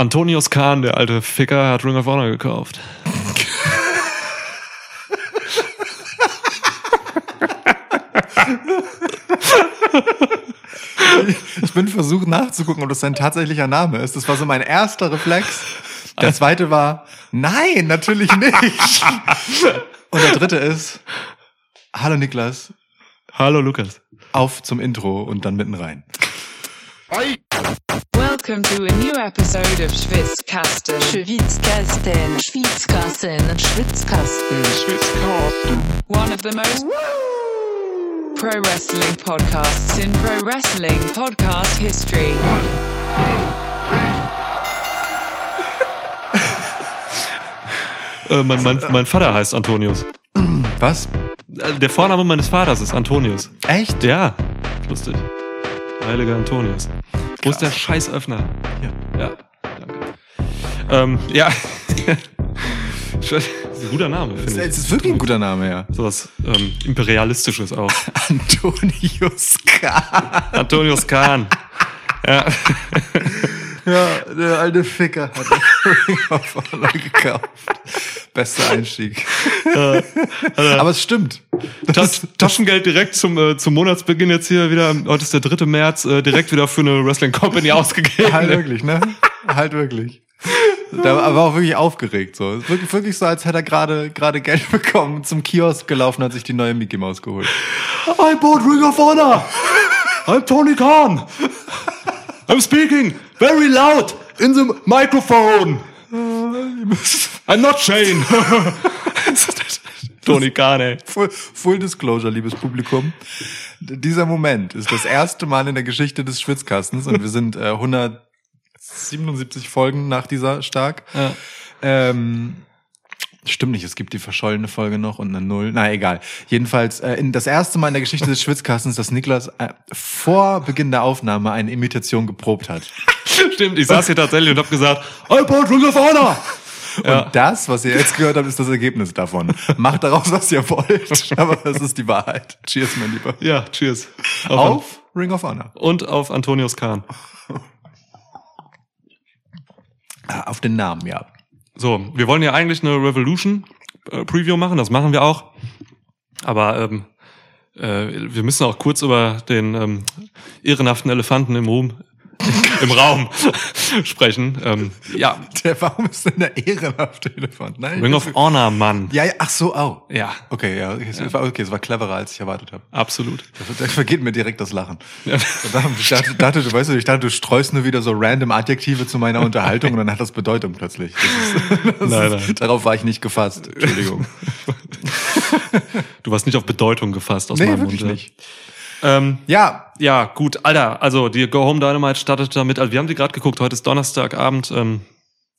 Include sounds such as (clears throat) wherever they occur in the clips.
Antonius Kahn, der alte Ficker, hat Ring of Honor gekauft. Ich bin versucht nachzugucken, ob das sein tatsächlicher Name ist. Das war so mein erster Reflex. Der zweite war, nein, natürlich nicht. Und der dritte ist, hallo Niklas, Hallo Lukas. auf zum Intro und dann mitten rein. Welcome to a new episode of Schwitzkasten. Schwitzkasten, Schwitzkasten, Schwitzkasten. One of the most pro wrestling podcasts in pro wrestling podcast history. Äh, mein, mein, mein Vater heißt Antonius. Was? Äh, Der Vorname meines Vaters ist Antonius. Echt? Ja, lustig. Heiliger Antonius. Wo ist der Scheißöffner? Ja. Ja, danke. Ähm, ja. (laughs) Das ist ein guter Name, Es finde ich. ist wirklich ein guter Name, ja. Sowas ähm, Imperialistisches auch. (laughs) Antonius K. Antonius Kahn. Ja. (laughs) Ja, der alte Ficker hat Ring of Honor gekauft. Bester Einstieg. Aber es stimmt. Ta Taschengeld direkt zum, äh, zum Monatsbeginn jetzt hier wieder, heute ist der 3. März, äh, direkt wieder für eine Wrestling Company (laughs) ausgegeben. Halt wirklich, ne? Halt wirklich. Der war auch wirklich aufgeregt so. Wirklich, wirklich so, als hätte er gerade gerade Geld bekommen, zum Kiosk gelaufen, hat sich die neue Mickey Maus geholt. I bought Ring of Honor. I'm Tony Khan. I'm speaking very loud in the microphone. I'm not Shane. (laughs) Tony Khan, ey. Full, full Disclosure, liebes Publikum. Dieser Moment ist das erste Mal in der Geschichte des Schwitzkastens und wir sind äh, 177 Folgen nach dieser stark. Ja. Ähm, stimmt nicht, es gibt die verschollene Folge noch und eine Null. Na egal. Jedenfalls äh, in das erste Mal in der Geschichte des Schwitzkastens, dass Niklas äh, vor Beginn der Aufnahme eine Imitation geprobt hat. (laughs) Stimmt, ich saß hier tatsächlich und hab gesagt, I bought Ring of Honor. Ja. Und das, was ihr jetzt gehört habt, ist das Ergebnis davon. Macht daraus, was ihr wollt, (laughs) aber das ist die Wahrheit. Cheers, mein Lieber. Ja, cheers. Auf Ring of Honor. Und auf Antonius Kahn. Ah, Auf den Namen, ja. So, wir wollen ja eigentlich eine Revolution äh, Preview machen, das machen wir auch. Aber ähm, äh, wir müssen auch kurz über den ähm, ehrenhaften Elefanten im Ruhm (laughs) im Raum sprechen. Ähm, ja, Der, warum ist denn der ehrenhafte Elefant? Nein, Ring of Honor, Mann. Ja, ja, ach so, au. Ja, Okay, ja, okay, es war, okay, es war cleverer, als ich erwartet habe. absolut. Da, vergeht mir direkt das Lachen. Ja. Ich dachte, dachte, du weißt du, ich dachte, du streust nur wieder so random Adjektive zu meiner Unterhaltung und dann hat das Bedeutung plötzlich. Das ist, (laughs) das Nein, ist, nein. Darauf war ich nicht gefasst. Entschuldigung. (laughs) Du warst nicht auf Bedeutung gefasst aus Nee, meinem Mund. ja. nicht. Ähm, Ja, ja, gut, Alter, also die Go Home Dynamite startet damit. Also wir haben die gerade geguckt, heute ist Donnerstagabend, ähm,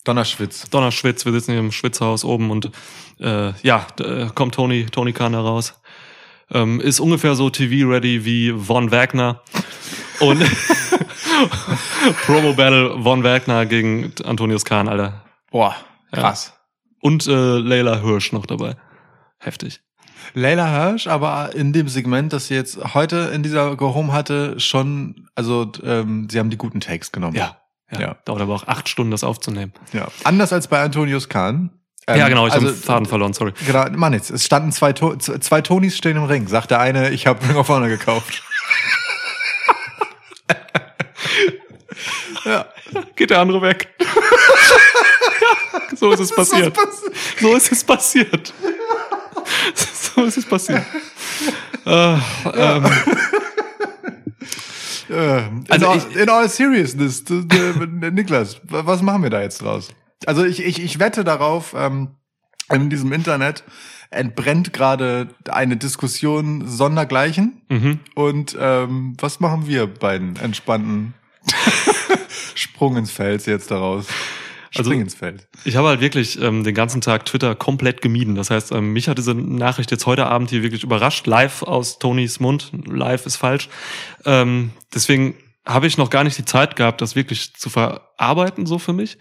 Donnerschwitz. Donnerschwitz, wir sitzen hier im Schwitzhaus oben und äh, ja, da kommt Tony, Tony Khan heraus. Ähm, ist ungefähr so TV-ready wie Von Wagner. Und (laughs) Promo Battle Von Wagner gegen Antonius Kahn, Alter. Boah, krass. Und äh, Leila Hirsch noch dabei. Heftig. Leila Hirsch, aber in dem Segment, das sie jetzt heute in dieser Go Home hatte, schon, also ähm, sie haben die guten Takes genommen. Ja. Ja. Ja. Dauert aber auch acht Stunden, das aufzunehmen. ja. Anders als bei Antonius Kahn. Ähm, ja, genau, ich also, habe den Faden verloren, sorry. Genau, Mann, jetzt, es standen zwei, to zwei Tonys stehen im Ring. Sagt der eine, ich habe Ring of Honor gekauft. (laughs) ja. Geht der andere weg. ja, (laughs) so ist (laughs) es passiert. So ist es passiert. (laughs) so ist es passiert. Äh, ähm, Äh, in, Also all, ich- in all seriousness, (laughs) Niklas, wa- was machen wir da jetzt draus? Also ich, ich, ich wette darauf, ähm, in diesem Internet entbrennt gerade eine Diskussion sondergleichen. mhm. Und ähm, was machen wir beiden entspannten (laughs) Sprung ins Feld jetzt daraus? Also- Spring ins Feld. Ich habe halt wirklich ähm, den ganzen Tag Twitter komplett gemieden. Das heißt, ähm, mich hat diese Nachricht jetzt heute Abend hier wirklich überrascht, live aus Tonys Mund. Live ist falsch. Ähm, deswegen habe ich noch gar nicht die Zeit gehabt, das wirklich zu verarbeiten, so für mich.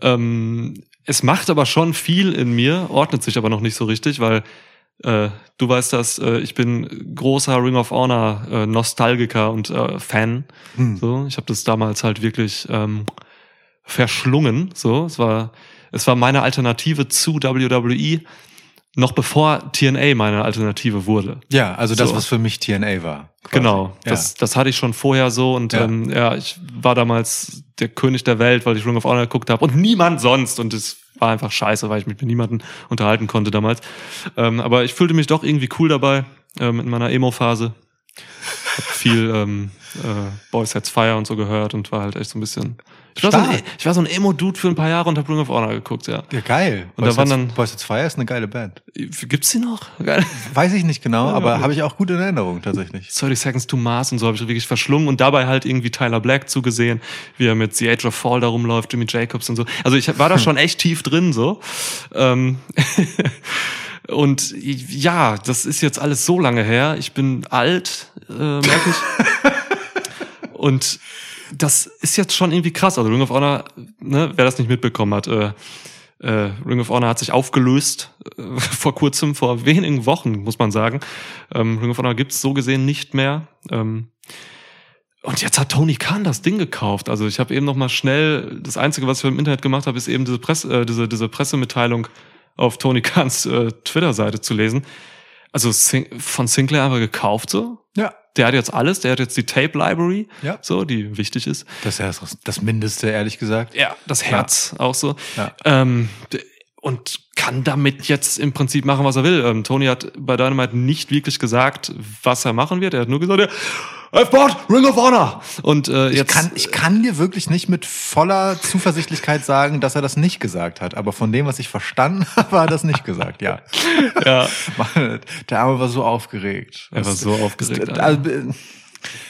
Ähm, es macht aber schon viel in mir, ordnet sich aber noch nicht so richtig, weil äh, du weißt das, äh, ich bin großer Ring of Honor äh, Nostalgiker und äh, Fan. Hm. So, ich habe das damals halt wirklich ähm, verschlungen. So, es war, es war meine Alternative zu WWE, noch bevor TNA meine Alternative wurde. Ja, also das, So. was für mich TNA war. quasi. Genau, Ja. das, das hatte ich schon vorher so und Ja. Ähm, ja, ich war damals der König der Welt, weil ich Ring of Honor geguckt habe und niemand sonst und es war einfach scheiße, weil ich mich mit niemandem unterhalten konnte damals. Ähm, aber ich fühlte mich doch irgendwie cool dabei ähm, in meiner Emo-Phase. Hab viel ähm, äh, Boys Sets Fire und so gehört und war halt echt so ein bisschen. Ich war, so ein, ich war so ein Emo-Dude für ein paar Jahre und hab Ring of Honor geguckt, ja. Ja, geil. Und da Boys waren Sets- dann- Boys Sets Fire ist eine geile Band. Gibt's die noch? Geil. Weiß ich nicht genau, (laughs) Ja, aber habe ich auch gut in Erinnerung tatsächlich. 30 Seconds to Mars und so habe ich wirklich verschlungen und dabei halt irgendwie Tyler Black zugesehen, wie er mit The Age of Fall da rumläuft, Jimmy Jacobs und so. Also ich war da (laughs) schon echt tief drin so. Ähm (laughs) und ja, das ist jetzt alles so lange her. Ich bin alt, äh, merke ich. (laughs) und das ist jetzt schon irgendwie krass. Also Ring of Honor, ne, wer das nicht mitbekommen hat, äh, äh, Ring of Honor hat sich aufgelöst äh, (laughs) vor kurzem, vor wenigen Wochen, muss man sagen. Ähm, Ring of Honor gibt's so gesehen nicht mehr. Ähm, und jetzt hat Tony Khan das Ding gekauft. Also ich habe eben noch mal schnell, das Einzige, was ich im Internet gemacht habe, ist eben diese, Presse, äh, diese, diese Pressemitteilung auf Tony Khans äh, Twitter-Seite zu lesen. Also Sin von Sinclair einfach gekauft so. Ja. Der hat jetzt alles, der hat jetzt die Tape Library, Ja. so, die wichtig ist. Das ist ja das, das Mindeste, ehrlich gesagt. Ja, das Herz auch so. Ja. Ähm, und kann damit jetzt im Prinzip machen, was er will. Ähm, Tony hat bei Dynamite nicht wirklich gesagt, was er machen wird. Er hat nur gesagt, ja, Bought Ring of Honor. Und äh, Ich jetzt kann, ich kann dir wirklich nicht mit voller Zuversichtlichkeit sagen, dass er das nicht gesagt hat. Aber von dem, was ich verstanden (laughs) habe, er das nicht gesagt, ja. (laughs) ja, Mann, der Arme war so aufgeregt. er war so aufgeregt. Das, also, äh,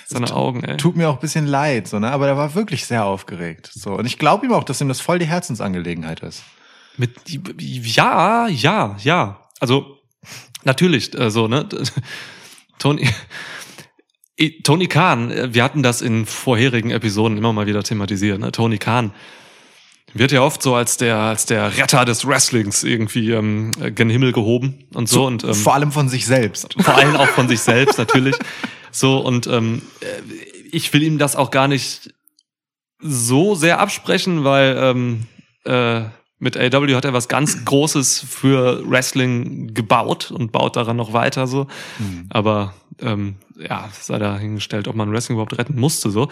Seine Augen, ey. tut mir auch ein bisschen leid, so, ne? aber der war wirklich sehr aufgeregt. So. Und ich glaube ihm auch, dass ihm das voll die Herzensangelegenheit ist. Mit ja, ja, ja. Also natürlich, äh, so ne. (laughs) Tony, Tony Khan. äh, Wir hatten das in vorherigen Episoden immer mal wieder thematisiert. Ne? Tony Khan wird ja oft so als der als der Retter des Wrestlings irgendwie ähm, gen Himmel gehoben und so, und ähm, Vor allem von sich selbst. (laughs) vor allem auch von sich selbst natürlich. So und ähm, äh, ich will ihm das auch gar nicht so sehr absprechen, weil ähm, äh, mit AW hat er was ganz Großes für Wrestling gebaut und baut daran noch weiter so. Hm. Aber ähm, ja, sei dahingestellt, ob man Wrestling überhaupt retten musste so.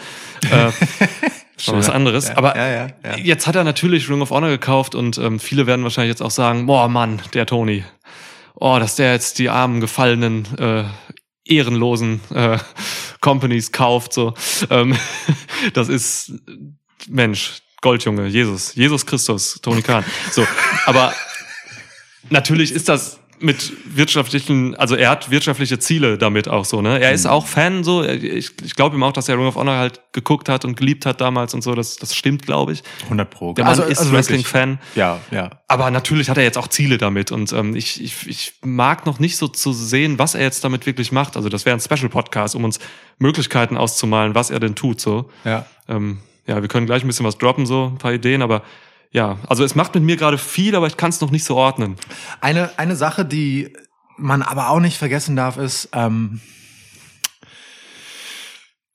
Äh, (laughs) war was anderes. Ja, Aber ja, ja, jetzt hat er natürlich Ring of Honor gekauft und ähm, viele werden wahrscheinlich jetzt auch sagen, boah Mann, der Tony. Oh, dass der jetzt die armen, gefallenen, äh, ehrenlosen äh, Companies kauft. So, ähm, (laughs) das ist Mensch, Goldjunge, Jesus, Jesus Christus, Tony Khan. So, aber natürlich ist das mit wirtschaftlichen, also er hat wirtschaftliche Ziele damit auch so, ne? Er ist auch Fan so, ich, ich glaube ihm auch, dass er Ring of Honor halt geguckt hat und geliebt hat damals und so, das, das stimmt, glaube ich. 100 Pro. Der Mann ist wirklich. Wrestling-Fan. Ja, ja. Aber natürlich hat er jetzt auch Ziele damit und ähm, ich, ich, ich mag noch nicht so zu sehen, was er jetzt damit wirklich macht. Also das wäre ein Special-Podcast, um uns Möglichkeiten auszumalen, was er denn tut. So, Ja. ähm, ja, wir können gleich ein bisschen was droppen, so ein paar Ideen, aber ja, also es macht mit mir gerade viel, aber ich kann es noch nicht so ordnen. Eine, eine Sache, die man aber auch nicht vergessen darf, ist, ähm,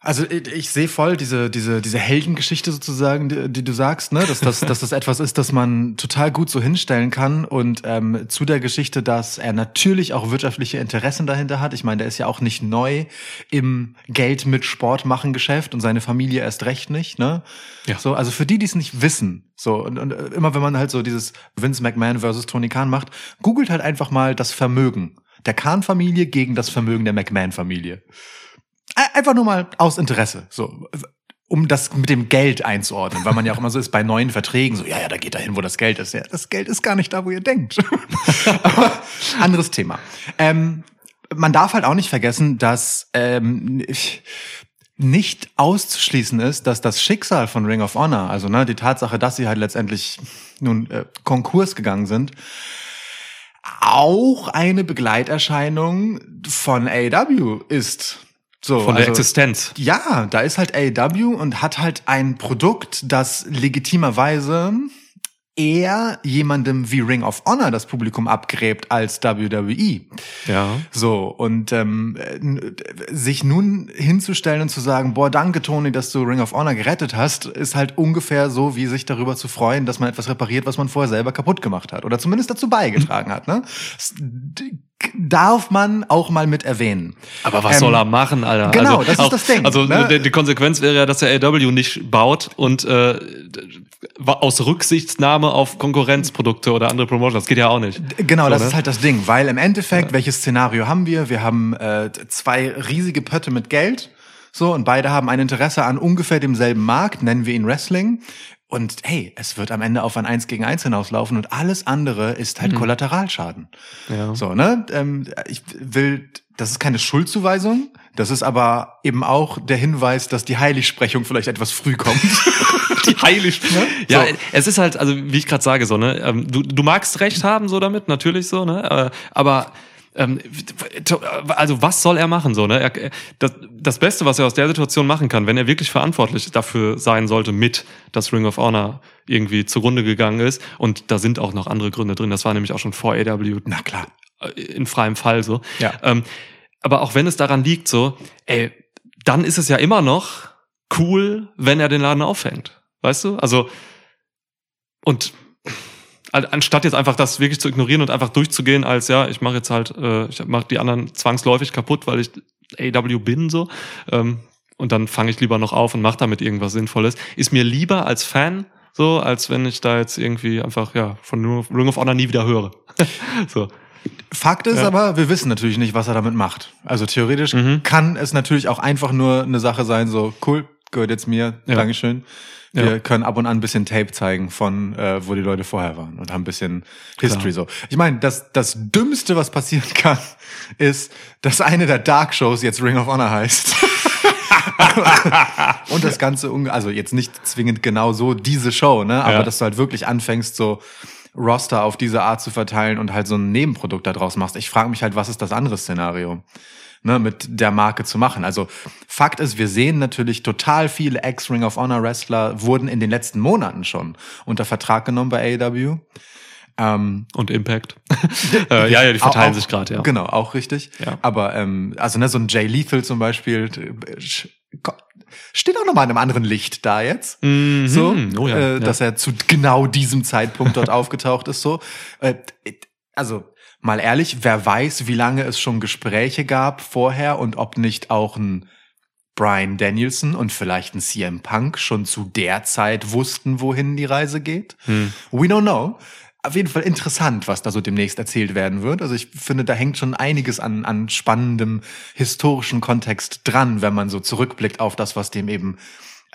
also ich, ich sehe voll diese, diese, diese Heldengeschichte sozusagen, die, die du sagst, ne? dass, das, dass das etwas ist, das man total gut so hinstellen kann. Und ähm, zu der Geschichte, dass er natürlich auch wirtschaftliche Interessen dahinter hat. Ich meine, der ist ja auch nicht neu im Geld mit Sport machen Geschäft und seine Familie erst recht nicht. Ne? Ja. So, also für die, die es nicht wissen, so und, und äh, immer wenn man halt so dieses Vince McMahon versus Tony Khan macht, googelt halt einfach mal das Vermögen der Khan-Familie gegen das Vermögen der McMahon-Familie. Ein- Einfach nur mal aus Interesse, so um das mit dem Geld einzuordnen, weil man ja auch immer so ist bei neuen Verträgen, so ja, ja, da geht dahin, wo das Geld ist. Ja, das Geld ist gar nicht da, wo ihr denkt. (laughs) Aber anderes Thema. Ähm, man darf halt auch nicht vergessen, dass ähm, ich- nicht auszuschließen ist, dass das Schicksal von Ring of Honor, also ne, die Tatsache, dass sie halt letztendlich nun äh, Konkurs gegangen sind, auch eine Begleiterscheinung von AW ist. So, Von der also- Existenz. ja, da ist halt AEW und hat halt ein Produkt, das legitimerweise eher jemandem wie Ring of Honor das Publikum abgräbt als WWE. Ja. So, und ähm, äh, sich nun hinzustellen und zu sagen, boah, danke Tony, dass du Ring of Honor gerettet hast, ist halt ungefähr so, wie sich darüber zu freuen, dass man etwas repariert, was man vorher selber kaputt gemacht hat. Oder zumindest dazu beigetragen hat. Ne? Darf man auch mal mit erwähnen. Aber was Ähm, soll er machen, Alter? genau, also, das ist auch, das Ding, Also ne? die, Konsequenz wäre ja, dass er AW nicht baut und äh, aus Rücksichtnahme auf Konkurrenzprodukte oder andere Promotions. Das geht ja auch nicht. Genau, So, das ne? ist halt das Ding, weil im Endeffekt, welches Szenario haben wir? Wir haben äh, zwei riesige Pötte mit Geld, so und beide haben ein Interesse an ungefähr demselben Markt, nennen wir ihn Wrestling. Und hey, es wird am Ende auf ein Eins gegen Eins hinauslaufen und alles andere ist halt Kollateralschaden. Ja. So, ne? Ähm, ich will, das ist keine Schuldzuweisung, das ist aber eben auch der Hinweis, dass die Heiligsprechung vielleicht etwas früh kommt. (laughs) die heilig. Ja, So. es ist halt, also wie ich gerade sage, so ne, ähm, du, du magst recht haben so damit, natürlich so, ne, äh, aber ähm, also was soll er machen so ne? Er, das, das Beste, was er aus der Situation machen kann, wenn er wirklich verantwortlich dafür sein sollte, mit dass Ring of Honor irgendwie zugrunde gegangen ist und da sind auch noch andere Gründe drin. Das war nämlich auch schon vor AW Na klar. in freiem Fall so. Ja. Ähm, aber auch wenn es daran liegt, so, ey, dann ist es ja immer noch cool, wenn er den Laden aufhängt. Weißt du? Also, und anstatt jetzt einfach das wirklich zu ignorieren und einfach durchzugehen als, ja, ich mache jetzt halt, äh, ich mache die anderen zwangsläufig kaputt, weil ich AW bin, so, ähm, und dann fange ich lieber noch auf und mache damit irgendwas Sinnvolles, ist mir lieber als Fan, so, als wenn ich da jetzt irgendwie einfach, ja, von Ring of Honor nie wieder höre. (laughs) so. Fakt ist Ja. aber, wir wissen natürlich nicht, was er damit macht. Also theoretisch Mhm. kann es natürlich auch einfach nur eine Sache sein, so cool, gehört jetzt mir, Ja. Dankeschön. Wir Ja. können ab und an ein bisschen Tape zeigen von, äh, wo die Leute vorher waren und haben ein bisschen History so. Ich meine, das, das Dümmste, was passieren kann, ist, dass eine der Dark Shows jetzt Ring of Honor heißt. (laughs) und das Ganze, also jetzt nicht zwingend genau so diese Show, ne? Aber Ja. dass du halt wirklich anfängst, so Roster auf diese Art zu verteilen und halt so ein Nebenprodukt daraus machst. Ich frage mich halt, was ist das andere Szenario? Ne, mit der Marke zu machen. Also Fakt ist, wir sehen natürlich total viele Ex-Ring of Honor Wrestler wurden in den letzten Monaten schon unter Vertrag genommen bei AEW. Ähm, Und Impact. (laughs) äh, ja, ja, die verteilen auch- sich gerade, ja. Genau, auch richtig. Ja. Aber ähm, also ne, so ein Jay Lethal zum Beispiel äh, steht auch nochmal in einem anderen Licht da jetzt. Mhm. So, Oh ja, äh, ja. dass er zu genau diesem Zeitpunkt dort (laughs) aufgetaucht ist. So, äh, also mal ehrlich, wer weiß, wie lange es schon Gespräche gab vorher und ob nicht auch ein Brian Danielson und vielleicht ein CM Punk schon zu der Zeit wussten, wohin die Reise geht. Hm. We don't know. Auf jeden Fall interessant, was da so demnächst erzählt werden wird. Also ich finde, da hängt schon einiges an, an spannendem historischen Kontext dran, wenn man so zurückblickt auf das, was dem eben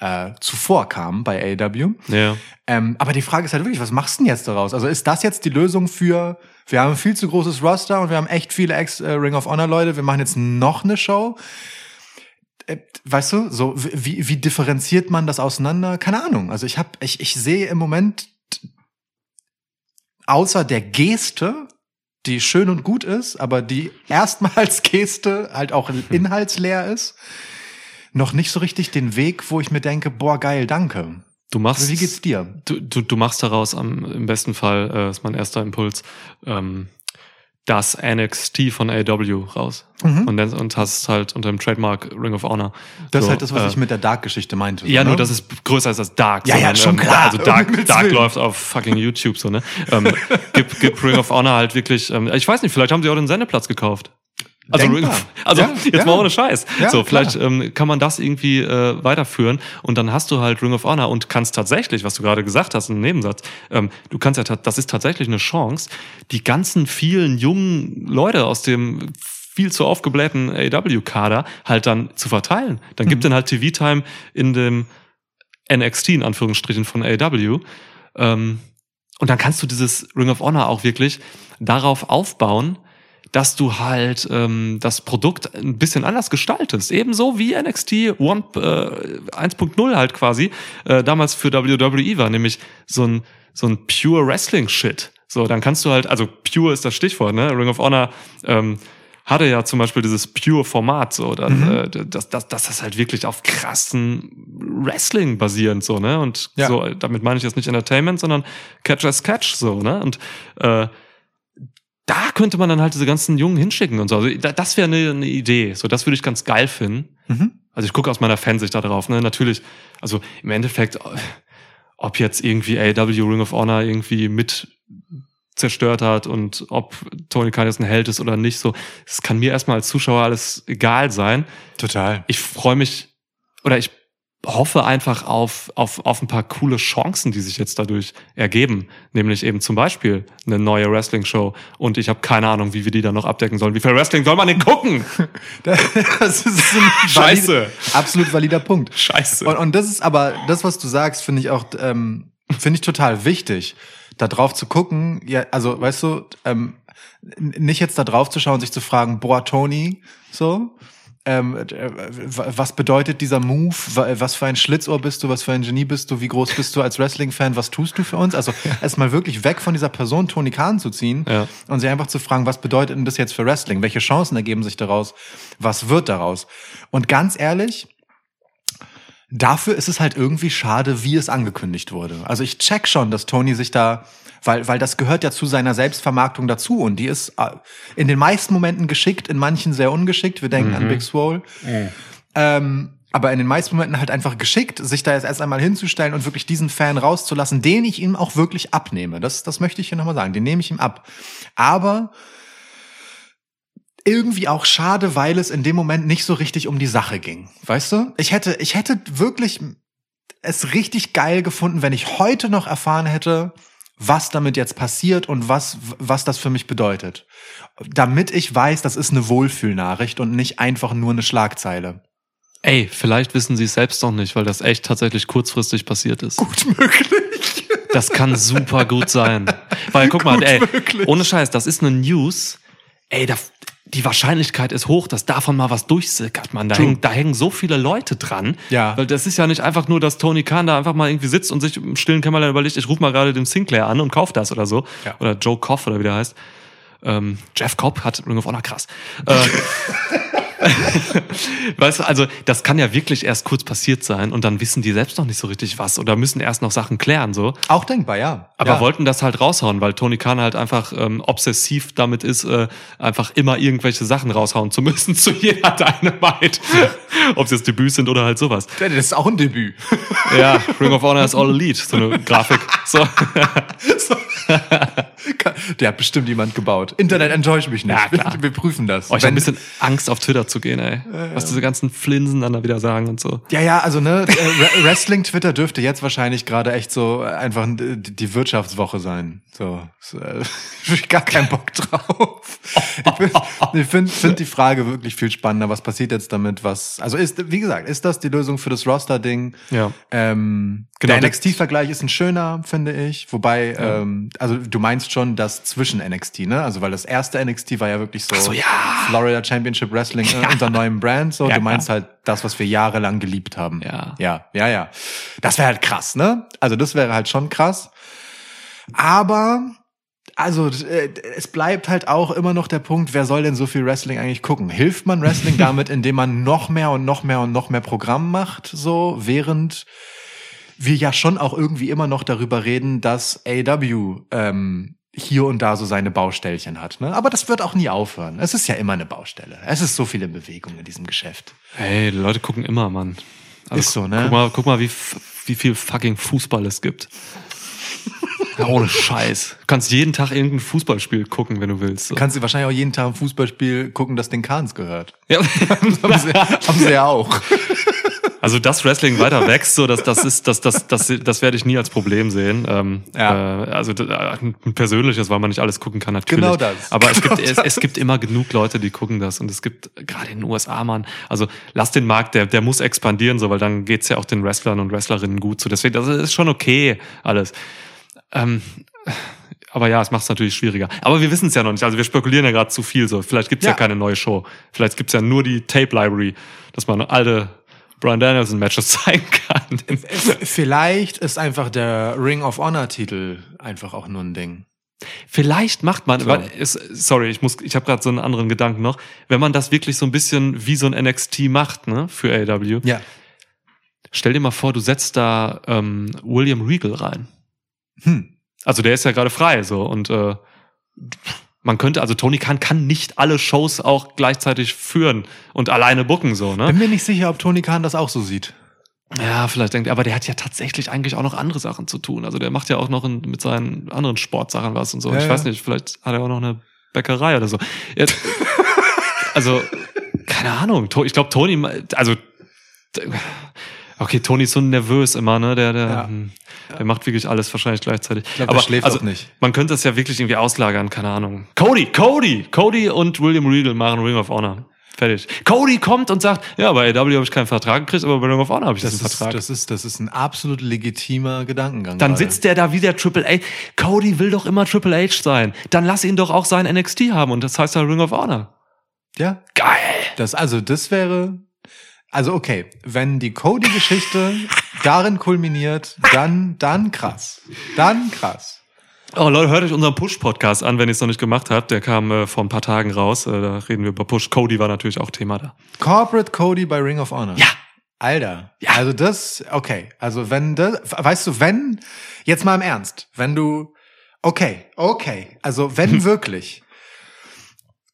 äh, zuvor kam bei AW. Ja. Ähm, aber die Frage ist halt wirklich, was machst du denn jetzt daraus? Also ist das jetzt die Lösung für, wir haben ein viel zu großes Roster und wir haben echt viele Ex-Ring of Honor Leute, wir machen jetzt noch eine Show? Äh, Weißt du, so wie, wie differenziert man das auseinander? Keine Ahnung. Also ich habe, ich, ich sehe im Moment außer der Geste, die schön und gut ist, aber die erstmals (laughs) Geste halt auch inhaltsleer ist, noch nicht so richtig den Weg, wo ich mir denke, boah, geil, danke. Du machst, Wie geht's dir? du, du, du machst daraus am, im besten Fall, äh, ist mein erster Impuls, ähm, das NXT von AW raus. Mhm. Und, dann, und hast halt unter dem Trademark Ring of Honor. Das ist So, halt das, was äh, ich mit der Dark-Geschichte meinte. Ja, so, nur ne? das ist größer als das Dark. Ja, ja, schon klar. Also Dark, Dark läuft auf fucking YouTube so, ne? Ähm, gib, gib Ring of Honor halt wirklich, ähm, ich weiß nicht, vielleicht haben sie auch den Sendeplatz gekauft. Also, Denkbar. also Ja, jetzt ja. mal ohne Scheiß. Ja, so, vielleicht ähm, kann man das irgendwie äh, weiterführen und dann hast du halt Ring of Honor und kannst tatsächlich, was du gerade gesagt hast, im Nebensatz, ähm, du kannst ja, das ist tatsächlich eine Chance, die ganzen vielen jungen Leute aus dem viel zu aufgeblähten AW-Kader halt dann zu verteilen. Dann Mhm. gibt dann halt TV-Time in dem NXT in Anführungsstrichen von AW. Ähm, und dann kannst du dieses Ring of Honor auch wirklich darauf aufbauen, dass du halt ähm, das Produkt ein bisschen anders gestaltest. Ebenso wie NXT One, äh, 1.0 halt quasi äh, damals für WWE war, nämlich so ein, so ein pure Wrestling-Shit. So, dann kannst du halt, also pure ist das Stichwort, ne? Ring of Honor ähm, hatte ja zum Beispiel dieses Pure-Format, so, dass, Mhm. äh, dass, dass, dass das halt wirklich auf krassen Wrestling basierend, so, ne? Und Ja. so, damit meine ich jetzt nicht Entertainment, sondern Catch as Catch, so, ne? Und äh, da könnte man dann halt diese ganzen Jungen hinschicken und so. Also da- das wäre eine, eine Idee. So, das würde ich ganz geil finden. Mhm. Also ich gucke aus meiner Fansicht da drauf, ne? Natürlich, also im Endeffekt, ob jetzt irgendwie AW Ring of Honor irgendwie mit zerstört hat und ob Tony Khan jetzt ein Held ist oder nicht, so, es kann mir erstmal als Zuschauer alles egal sein. Total. Ich freue mich oder ich hoffe einfach auf, auf, auf ein paar coole Chancen, die sich jetzt dadurch ergeben. Nämlich eben zum Beispiel eine neue Wrestling-Show. Und ich habe keine Ahnung, wie wir die dann noch abdecken sollen. Wie viel Wrestling soll man denn gucken? (laughs) Das ist ein (laughs) Scheiße. valid- absolut valider Punkt. Scheiße. Und, und das ist aber, das, was du sagst, finde ich auch, ähm, finde ich total wichtig, da drauf zu gucken. Ja, also, weißt du, ähm, nicht jetzt da drauf zu schauen, sich zu fragen, boah, Tony, so, ähm, äh, w- was bedeutet dieser Move? Wa- Was für ein Schlitzohr bist du? Was für ein Genie bist du? Wie groß bist du als Wrestling-Fan? Was tust du für uns? Also erstmal wirklich weg von dieser Person Tony Khan zu ziehen Ja. und sich einfach zu fragen, was bedeutet denn das jetzt für Wrestling? Welche Chancen ergeben sich daraus? Was wird daraus? Und ganz ehrlich, dafür ist es halt irgendwie schade, wie es angekündigt wurde. Also ich check schon, dass Tony sich da, weil, weil das gehört ja zu seiner Selbstvermarktung dazu und die ist äh, in den meisten Momenten geschickt, in manchen sehr ungeschickt. Wir denken an Big Swole. Ähm, aber in den meisten Momenten halt einfach geschickt, sich da jetzt erst einmal hinzustellen und wirklich diesen Fan rauszulassen, den ich ihm auch wirklich abnehme. Das, das möchte ich hier nochmal sagen. Den nehme ich ihm ab. Aber irgendwie auch schade, weil es in dem Moment nicht so richtig um die Sache ging. Weißt du? Ich hätte, ich hätte wirklich es richtig geil gefunden, wenn ich heute noch erfahren hätte, was damit jetzt passiert und was, was das für mich bedeutet. Damit ich weiß, das ist eine Wohlfühlnachricht und nicht einfach nur eine Schlagzeile. Ey, vielleicht wissen sie es selbst noch nicht, weil das echt tatsächlich kurzfristig passiert ist. Gut möglich. Das kann super gut sein. (laughs) Weil guck mal, Gut ey, möglich. ohne Scheiß, das ist eine News. Ey, da, die Wahrscheinlichkeit ist hoch, dass davon mal was durchsickert, man. Da, hängen, da hängen so viele Leute dran. Ja. Weil das ist ja nicht einfach nur, dass Tony Khan da einfach mal irgendwie sitzt und sich im stillen Kämmerlein überlegt, ich rufe mal gerade den Sinclair an und kauf das oder so. Ja. Oder Joe Koff oder wie der heißt. Ähm, Jeff Cobb hat Ring of Honor krass. Äh, (laughs) (laughs) weißt du, also das kann ja wirklich erst kurz passiert sein und dann wissen die selbst noch nicht so richtig was oder müssen erst noch Sachen klären so. Auch denkbar, ja. Aber ja. wollten das halt raushauen, weil Tony Khan halt einfach ähm, obsessiv damit ist, äh, einfach immer irgendwelche Sachen raushauen zu müssen (laughs) zu jeder Dynamite. (laughs) Ob es jetzt Debüts sind oder halt sowas. Das ist auch ein Debüt. Ja, Ring of Honor ist All Elite, so eine Grafik. So. Der hat bestimmt jemand gebaut. Internet enttäuscht mich nicht. Ja. Wir, prüfen das. Oh, ich habe ein bisschen Angst, auf Twitter zu gehen, ey. Was diese ganzen Flinsen dann da wieder sagen und so. Ja, ja, also ne, äh, Wrestling-Twitter dürfte jetzt wahrscheinlich gerade echt so einfach äh, die Wirtschaftswoche sein. So, äh, (laughs) ich gar keinen Bock drauf. Ich, ich finde find die Frage wirklich viel spannender. Was passiert jetzt damit? Was, also ist, wie gesagt, ist das die Lösung für das Roster-Ding? Ja. Ähm, Genau, der NXT-Vergleich ist ein schöner, finde ich. Wobei, ähm, also du meinst schon das zwischen NXT, ne? Also weil das erste NXT war ja wirklich so, so, ja. Florida Championship Wrestling (laughs) äh, unter neuem Brand. So, Ja, du meinst halt das, was wir jahrelang geliebt haben. Ja. Ja, ja, ja. Das wäre halt krass, ne? Also das wäre halt schon krass. Aber also äh, es bleibt halt auch immer noch der Punkt, wer soll denn so viel Wrestling eigentlich gucken? Hilft man Wrestling (laughs) damit, indem man noch mehr und noch mehr und noch mehr Programm macht, so während wir ja schon auch irgendwie immer noch darüber reden, dass AW ähm, hier und da so seine Baustellchen hat. Ne? Aber das wird auch nie aufhören. Es ist ja immer eine Baustelle. Es ist so viel in Bewegung in diesem Geschäft. Hey, die Leute gucken immer, Mann. Also, Ist so, ne? Guck mal, guck mal wie, wie viel fucking Fußball es gibt. Ja, ohne Scheiß. Du kannst jeden Tag irgendein Fußballspiel gucken, wenn du willst. So. Kannst du wahrscheinlich auch jeden Tag ein Fußballspiel gucken, das den Kahns gehört. Ja. (laughs) haben, sie, haben sie ja auch. Also das Wrestling weiter wächst, so das, das ist, das, das, das, das werde ich nie als Problem sehen. Ähm, Ja. äh, also da- ein persönliches, weil man nicht alles gucken kann, natürlich. Genau das. Aber es Genau gibt, (laughs) es, es gibt immer genug Leute, die gucken das. Und es gibt gerade in den USA, Mann, also lass den Markt, der, der muss expandieren, so, weil dann geht's ja auch den Wrestlern und Wrestlerinnen gut zu. Deswegen, das ist schon okay, alles. Ähm, aber ja, es macht es natürlich schwieriger. Aber wir wissen es ja noch nicht. Also wir spekulieren ja gerade zu viel. So, vielleicht gibt's ja. Ja. keine neue Show. Vielleicht gibt's ja nur die Tape Library, dass man alte Brian Danielson Matches (laughs) zeigen kann. Vielleicht ist einfach der Ring of Honor Titel einfach auch nur ein Ding. Vielleicht macht man, So. es, sorry, ich muss, ich habe gerade so einen anderen Gedanken noch. Wenn man das wirklich so ein bisschen wie so ein NXT macht, ne, für AW, Ja. stell dir mal vor, du setzt da ähm, William Regal rein. Hm. Also der ist ja gerade frei, so und äh, man könnte, also Tony Khan kann nicht alle Shows auch gleichzeitig führen und alleine booken, so, ne? Bin mir nicht sicher, ob Tony Khan das auch so sieht. Ja, vielleicht denkt er, aber der hat ja tatsächlich eigentlich auch noch andere Sachen zu tun. Also der macht ja auch noch in, mit seinen anderen Sportsachen was und so. Ja, ich ja. weiß nicht, vielleicht hat er auch noch eine Bäckerei oder so. Jetzt, (laughs) also, keine Ahnung. Ich glaube, Tony, also, okay, Tony ist so nervös immer, ne? Der, der, Ja. hm, der macht wirklich alles wahrscheinlich gleichzeitig. Ich glaube, der schläft also, auch nicht. man könnte das ja wirklich irgendwie auslagern, keine Ahnung. Cody, Cody, Cody und William Regal machen Ring of Honor. Fertig. Cody kommt und sagt, ja, bei AW habe ich keinen Vertrag gekriegt, aber bei Ring of Honor habe ich Das diesen ist, Vertrag. das, ist, das ist ein absolut legitimer Gedankengang. Dann gerade. sitzt der da wie der Triple H. Cody will doch immer Triple H sein. Dann lass ihn doch auch sein NXT haben und das heißt ja Ring of Honor. Ja, Geil. das, also das wäre. Also okay, wenn die Cody-Geschichte darin kulminiert, dann, dann krass. Dann krass. Oh Leute, hört euch unseren Push-Podcast an, wenn ihr es noch nicht gemacht habt. Der kam äh, vor ein paar Tagen raus. Äh, da reden wir über Push. Cody war natürlich auch Thema da. Corporate Cody bei Ring of Honor. Ja. Alter. Ja. Also das, okay. Also wenn das, weißt du, wenn, jetzt mal im Ernst, wenn du, okay, okay. Also wenn (laughs) wirklich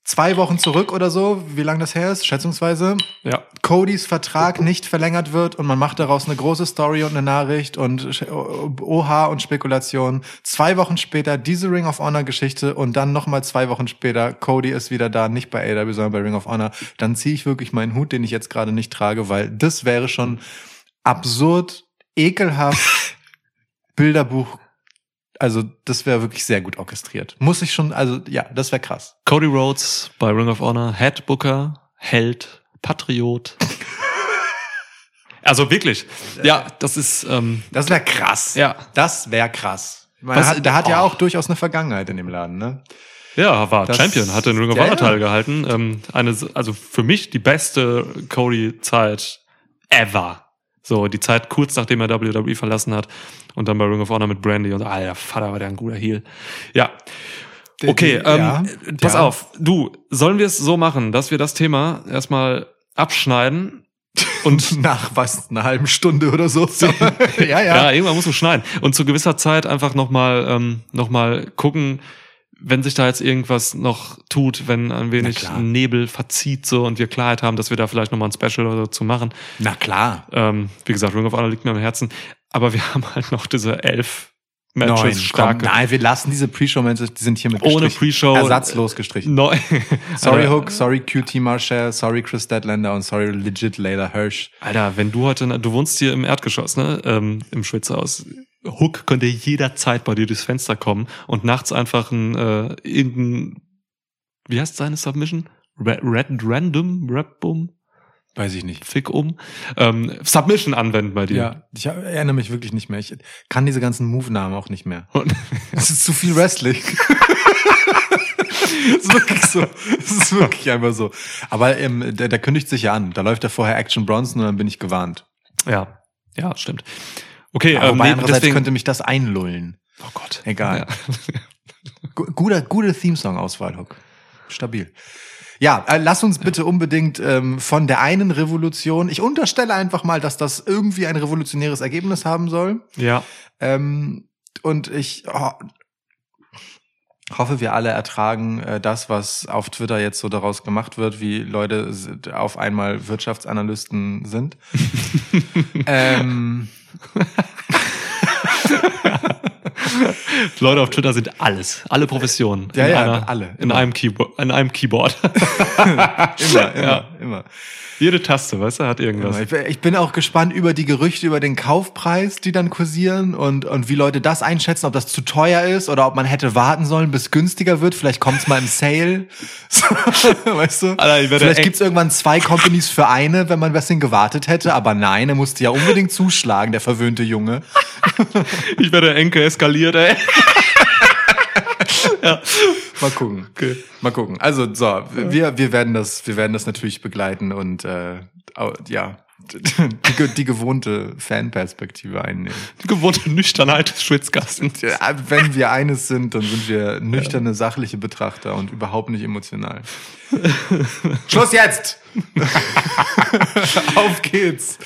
zwei Wochen zurück oder so, wie lange das her ist, schätzungsweise, Ja. Codys Vertrag nicht verlängert wird und man macht daraus eine große Story und eine Nachricht und Oha und Spekulation. Zwei Wochen später diese Ring of Honor Geschichte und dann nochmal zwei Wochen später Cody ist wieder da, nicht bei AW, sondern bei Ring of Honor. Dann ziehe ich wirklich meinen Hut, den ich jetzt gerade nicht trage, weil das wäre schon absurd, ekelhaft, (laughs) Bilderbuch. Also das wäre wirklich sehr gut orchestriert. Muss ich schon, also ja, das wäre krass. Cody Rhodes bei Ring of Honor, Head Booker, Held, Patriot. also wirklich. Ja, das ist ähm, Das wäre krass. Ja. Das wäre krass. Ich meine, Was- hat, der hat ja oh. auch durchaus eine Vergangenheit in dem Laden, ne? Ja, war Das- Champion, hat den Ring of Honor ja. teilgehalten. Ähm, eine, also für mich die beste Cody-Zeit ever. So, die Zeit kurz nachdem er WWE verlassen hat und dann bei Ring of Honor mit Brandy und alter Vater war der ein guter Heel. Ja. Okay, ähm, Ja, pass ja. auf. Du, sollen wir es so machen, dass wir das Thema erstmal abschneiden und (laughs) Nach was, einer halben Stunde oder so. (laughs) ja, ja. ja. irgendwann muss man schneiden. Und zu gewisser Zeit einfach nochmal ähm, noch mal gucken, wenn sich da jetzt irgendwas noch tut, wenn ein wenig. Nebel verzieht so und wir Klarheit haben, dass wir da vielleicht nochmal ein Special oder so zu machen. Na klar. Ähm, wie gesagt, Ring of Honor liegt mir am Herzen. Aber wir (laughs) haben halt noch diese elf Matches Neun, starke. Komm, nein, wir lassen diese Pre-Show-Matches, die sind hiermit Ohne gestrichen. Pre-Show. Ersatzlos gestrichen. Neu. (laughs) Sorry Hook, sorry QT Marshall, sorry Chris Deadlander und sorry legit Layla Hirsch. Alter, wenn du heute, du wohnst hier im Erdgeschoss, ne, ähm, im Schwitzhaus. Hook könnte jederzeit bei dir durchs Fenster kommen und nachts einfach ein, äh, irgendein, wie heißt seine Submission? Red, Red Random Rap Boom? Weiß ich nicht. Fick um. Ähm, Submission anwenden bei dir. Ja, ich erinnere mich wirklich nicht mehr. Ich kann diese ganzen Move-Namen auch nicht mehr. Es (laughs) ist zu viel Wrestling. (laughs) Es ist wirklich so. Es ist wirklich einfach so. Aber ähm, der, der kündigt sich ja an. Da läuft ja vorher Action Bronson und dann bin ich gewarnt. ja, ja, stimmt. Okay, Aber ähm, nee, andererseits deswegen, könnte mich das einlullen. oh Gott. Egal. Ja. (laughs) Gu- Guter, gute Theme-Song-Auswahl, Hook. Stabil. Ja, äh, lass uns bitte unbedingt ähm, von der einen Revolution, ich unterstelle einfach mal, dass das irgendwie ein revolutionäres Ergebnis haben soll. Ja, Ähm, und ich oh, hoffe, wir alle ertragen äh, das, was auf Twitter jetzt so daraus gemacht wird, wie Leute auf einmal Wirtschaftsanalysten sind. (laughs) ähm, (laughs) Leute auf Twitter sind alles, alle Professionen. Ja, in ja, einer, alle, In einem Keyboard. In einem Keyboard. (laughs) immer, immer, (laughs) Ja. immer. Jede Taste, weißt du, hat irgendwas. Ich bin- auch gespannt über die Gerüchte über den Kaufpreis, die dann kursieren und, und wie Leute das einschätzen, ob das zu teuer ist oder ob man hätte warten sollen, bis günstiger wird. Vielleicht kommt's mal im Sale. (laughs) Weißt du? Alter, Vielleicht gibt's irgendwann zwei Companies für eine, wenn man ein bisschen gewartet hätte. Aber nein, er musste ja unbedingt zuschlagen, der verwöhnte Junge. (laughs) Ich werde Enke eskaliert, ey. (laughs) ja. Mal gucken. Mal gucken. Also so, wir, wir werden das, wir werden das natürlich begleiten und äh, ja, die, die gewohnte Fanperspektive einnehmen. Die gewohnte Nüchternheit des Schwitzkasten. Ja, Wenn wir eines sind, dann sind wir nüchterne, sachliche Betrachter und überhaupt nicht emotional. (laughs) Schluss jetzt! (laughs) Auf geht's!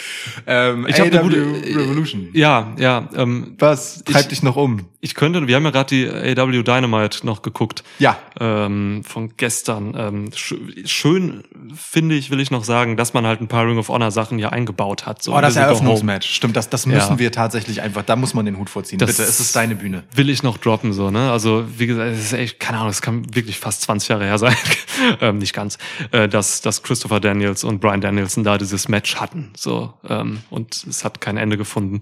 Ähm, Ich hab AW eine gute- Revolution. Ja, ja. Ähm, Was treibt Ich- dich noch um? ich könnte, wir haben ja gerade die AW Dynamite noch geguckt. Ja. ähm, von gestern. Ähm, sch schön finde ich, will ich noch sagen, dass man halt ein paar Ring of Honor Sachen hier eingebaut hat. So Oh, das. Eröffnungsmatch. Stimmt, das, das müssen Ja. wir tatsächlich einfach, da muss man den Hut vorziehen. Das- Bitte, es ist deine Bühne. Will ich noch droppen, so, ne? Also, wie gesagt, es ist echt, keine Ahnung, es kann wirklich fast 20 Jahre her sein. (laughs) ähm, nicht ganz. Äh, dass, dass Christopher Daniels und Brian Danielson da dieses Match hatten. So, ähm, und es hat kein Ende gefunden.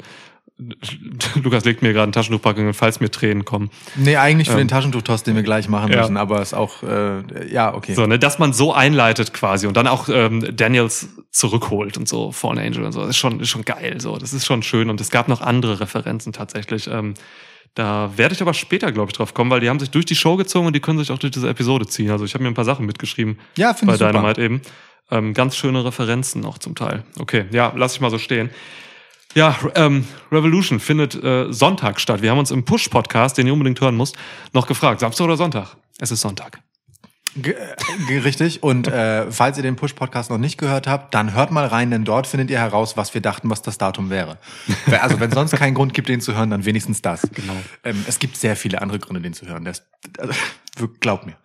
(laughs) Lukas legt mir gerade ein Taschentuchpackung, falls mir Tränen kommen. Nee, eigentlich für Ähm. den Taschentuchtoss, den wir gleich machen Ja. müssen, aber ist auch, äh, ja, okay. So, ne, dass man so einleitet quasi und dann auch ähm, Daniels zurückholt und so, Fallen Angel und so, das ist schon, ist schon geil, so, das ist schon schön und es gab noch andere Referenzen tatsächlich. Ähm, da werde ich aber später, glaube ich, drauf kommen, weil die haben sich durch die Show gezogen und die können sich auch durch diese Episode ziehen. Also ich habe mir ein paar Sachen mitgeschrieben Ja, finde bei ich super. Dynamite eben. Ähm, ganz schöne Referenzen auch zum Teil. Okay, ja, lass ich mal so stehen. Ja, ähm, Revolution findet äh, Sonntag statt. Wir haben uns im Push-Podcast, den ihr unbedingt hören musst, noch gefragt, Samstag oder Sonntag? Es ist Sonntag. Ge richtig. Und äh, falls ihr den Push-Podcast noch nicht gehört habt, dann hört mal rein, denn dort findet ihr heraus, was wir dachten, was das Datum wäre. Also wenn sonst keinen Grund gibt, den zu hören, dann wenigstens das. Genau. Ähm, es gibt sehr viele andere Gründe, den zu hören. Das, also, glaub mir.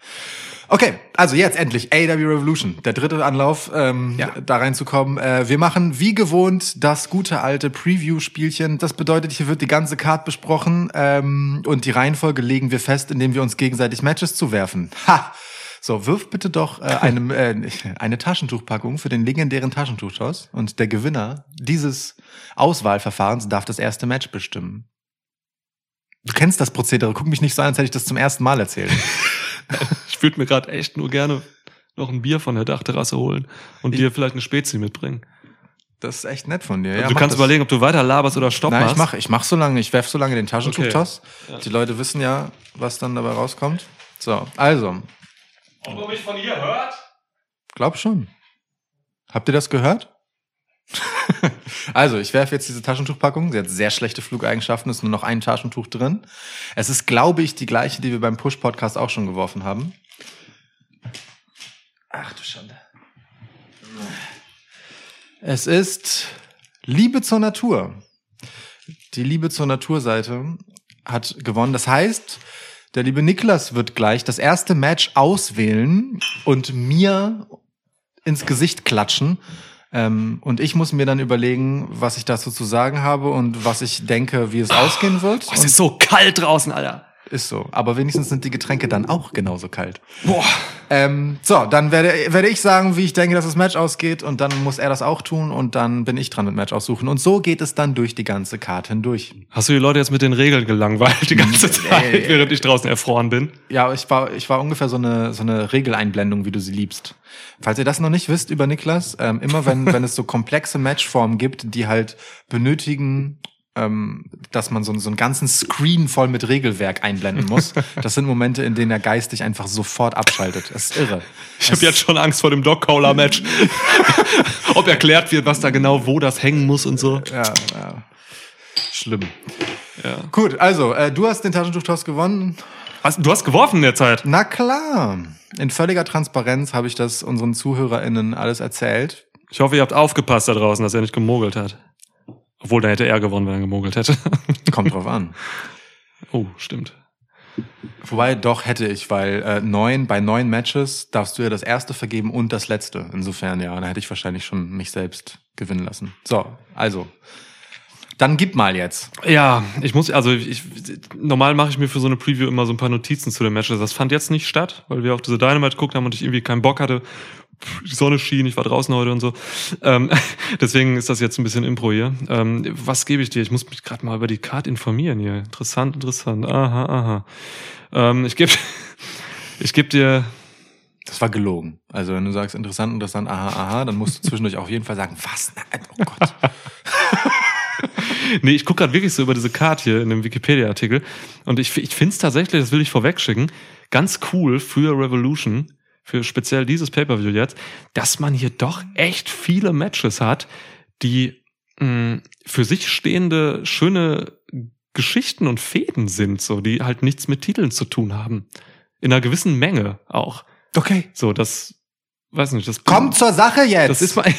Okay, also jetzt endlich AW Revolution, der dritte Anlauf, ähm, Ja. da reinzukommen. Äh, wir machen wie gewohnt das gute alte Preview-Spielchen. Das bedeutet, hier wird die ganze Card besprochen ähm, und die Reihenfolge legen wir fest, indem wir uns gegenseitig Matches zuwerfen. Ha! So, wirf bitte doch äh, (laughs) eine, äh, eine Taschentuchpackung für den legendären Taschentuchtoss und der Gewinner dieses Auswahlverfahrens darf das erste Match bestimmen. Du kennst das Prozedere, guck mich nicht so an, als hätte ich das zum ersten Mal erzählt. (laughs) Ich würde mir gerade echt nur gerne noch ein Bier von der Dachterrasse holen und dir vielleicht eine Spezi mitbringen. Das ist echt nett von dir. Ja, Also du mach kannst das. überlegen, ob du weiter laberst oder Stopp Nein, machst. ich mach, ich mach so lange, ich werf so lange den Taschentuchtoss. Ja. Die Leute wissen ja, was dann dabei rauskommt. So, also, Ob man mich von hier hört? glaub schon. Habt ihr das gehört? (laughs) also, ich werfe jetzt diese Taschentuchpackung. Sie hat sehr schlechte Flugeigenschaften, ist nur noch ein Taschentuch drin. Es ist, glaube ich, die gleiche, die wir beim Push-Podcast auch schon geworfen haben. Ach du Schande. Es ist Liebe zur Natur. Die Liebe zur Naturseite hat gewonnen. Das heißt, der liebe Niklas wird gleich das erste Match auswählen und mir ins Gesicht klatschen. Ähm, und ich muss mir dann überlegen, was ich dazu zu sagen habe und was ich denke, wie es ausgehen wird. Oh, es Und ist so kalt draußen, Alter. Ist so. Aber wenigstens sind die Getränke dann auch genauso kalt. Boah. Ähm, so, dann werde, werde ich sagen, wie ich denke, dass das Match ausgeht und dann muss er das auch tun und dann bin ich dran mit Match aussuchen. Und so geht es dann durch die ganze Karte hindurch. Hast du die Leute jetzt mit den Regeln gelangweilt die ganze Zeit, während ich draußen erfroren bin? Ja, ich war, ich war ungefähr so eine, so eine Regeleinblendung, wie du sie liebst. Falls ihr das noch nicht wisst über Niklas, ähm, immer wenn, (laughs) wenn es so komplexe Matchformen gibt, die halt benötigen, ähm, dass man so, so einen ganzen Screen voll mit Regelwerk einblenden muss, (laughs) das sind Momente, in denen er geistig einfach sofort abschaltet. Das ist irre. Ich habe jetzt schon Angst vor dem Dog-Caller-Match. (laughs) Ob erklärt wird, was da genau, wo das hängen muss und so. Ja, ja. Schlimm. Ja. Gut, also, äh, du hast den Taschentuchtoss gewonnen. Hast, du hast geworfen in der Zeit. Na klar. In völliger Transparenz habe ich das unseren ZuhörerInnen alles erzählt. Ich hoffe, ihr habt aufgepasst da draußen, dass er nicht gemogelt hat. Obwohl, dann hätte er gewonnen, wenn er gemogelt hätte. (laughs) Kommt drauf an. oh, stimmt. Wobei, doch hätte ich, weil äh, neun, bei neun Matches darfst du ja das erste vergeben und das letzte. Insofern, ja, da hätte ich wahrscheinlich schon mich selbst gewinnen lassen. So, also. Dann gib mal jetzt. Ja, ich muss, also ich, normal mache ich mir für so eine Preview immer so ein paar Notizen zu den Matches. Das fand jetzt nicht statt, weil wir auch diese Dynamite geguckt haben und ich irgendwie keinen Bock hatte. Die Sonne schien, ich war draußen heute und so. Ähm, (laughs) deswegen ist das jetzt ein bisschen Impro hier. Ähm, was gebe ich dir? Ich muss mich gerade mal über die Card informieren hier. Interessant, interessant. Aha, aha. Ähm, ich gebe (laughs) ich geb dir Das war gelogen. Also, wenn du sagst interessant, interessant, aha, aha, dann musst du zwischendurch auf jeden Fall sagen, was? Na, oh Gott. (laughs) Nee, ich gucke gerade wirklich so über diese Card hier in dem Wikipedia-Artikel und ich, ich finde es tatsächlich, das will ich vorwegschicken, ganz cool für Revolution, für speziell dieses Pay-Per-View jetzt, dass man hier doch echt viele Matches hat, die mh, für sich stehende, schöne Geschichten und Fäden sind, so, die halt nichts mit Titeln zu tun haben. In einer gewissen Menge auch. Okay. So, das, weiß nicht, das Kommt zur Sache jetzt. das ist mal. (laughs)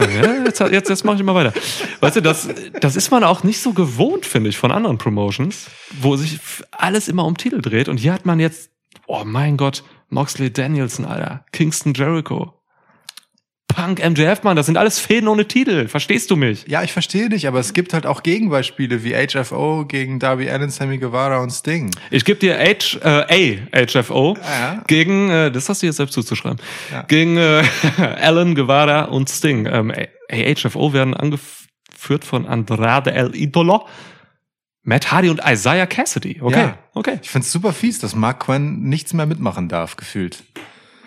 ja, jetzt, jetzt, jetzt mache ich mal weiter. Weißt du, das, das ist man auch nicht so gewohnt, finde ich, von anderen Promotions, wo sich alles immer um Titel dreht. Und hier hat man jetzt, oh mein Gott, Moxley Danielson, Alter, Kingston Jericho, Punk MJF, Mann, das sind alles Fäden ohne Titel. Verstehst du mich? ja, ich verstehe dich, aber es gibt halt auch Gegenbeispiele wie HFO gegen Darby Allin, Sammy Guevara und Sting. Ich gebe dir H, äh, A, HFO, Ja. gegen, äh, das hast du jetzt selbst zuzuschreiben, Ja. gegen äh, (laughs) Alan Guevara und Sting. Ähm, A, HFO werden angeführt von Andrade El Idolo, Matt Hardy und Isaiah Cassidy. Okay, Ja. okay. Ich find's super fies, dass Mark Quinn nichts mehr mitmachen darf, gefühlt.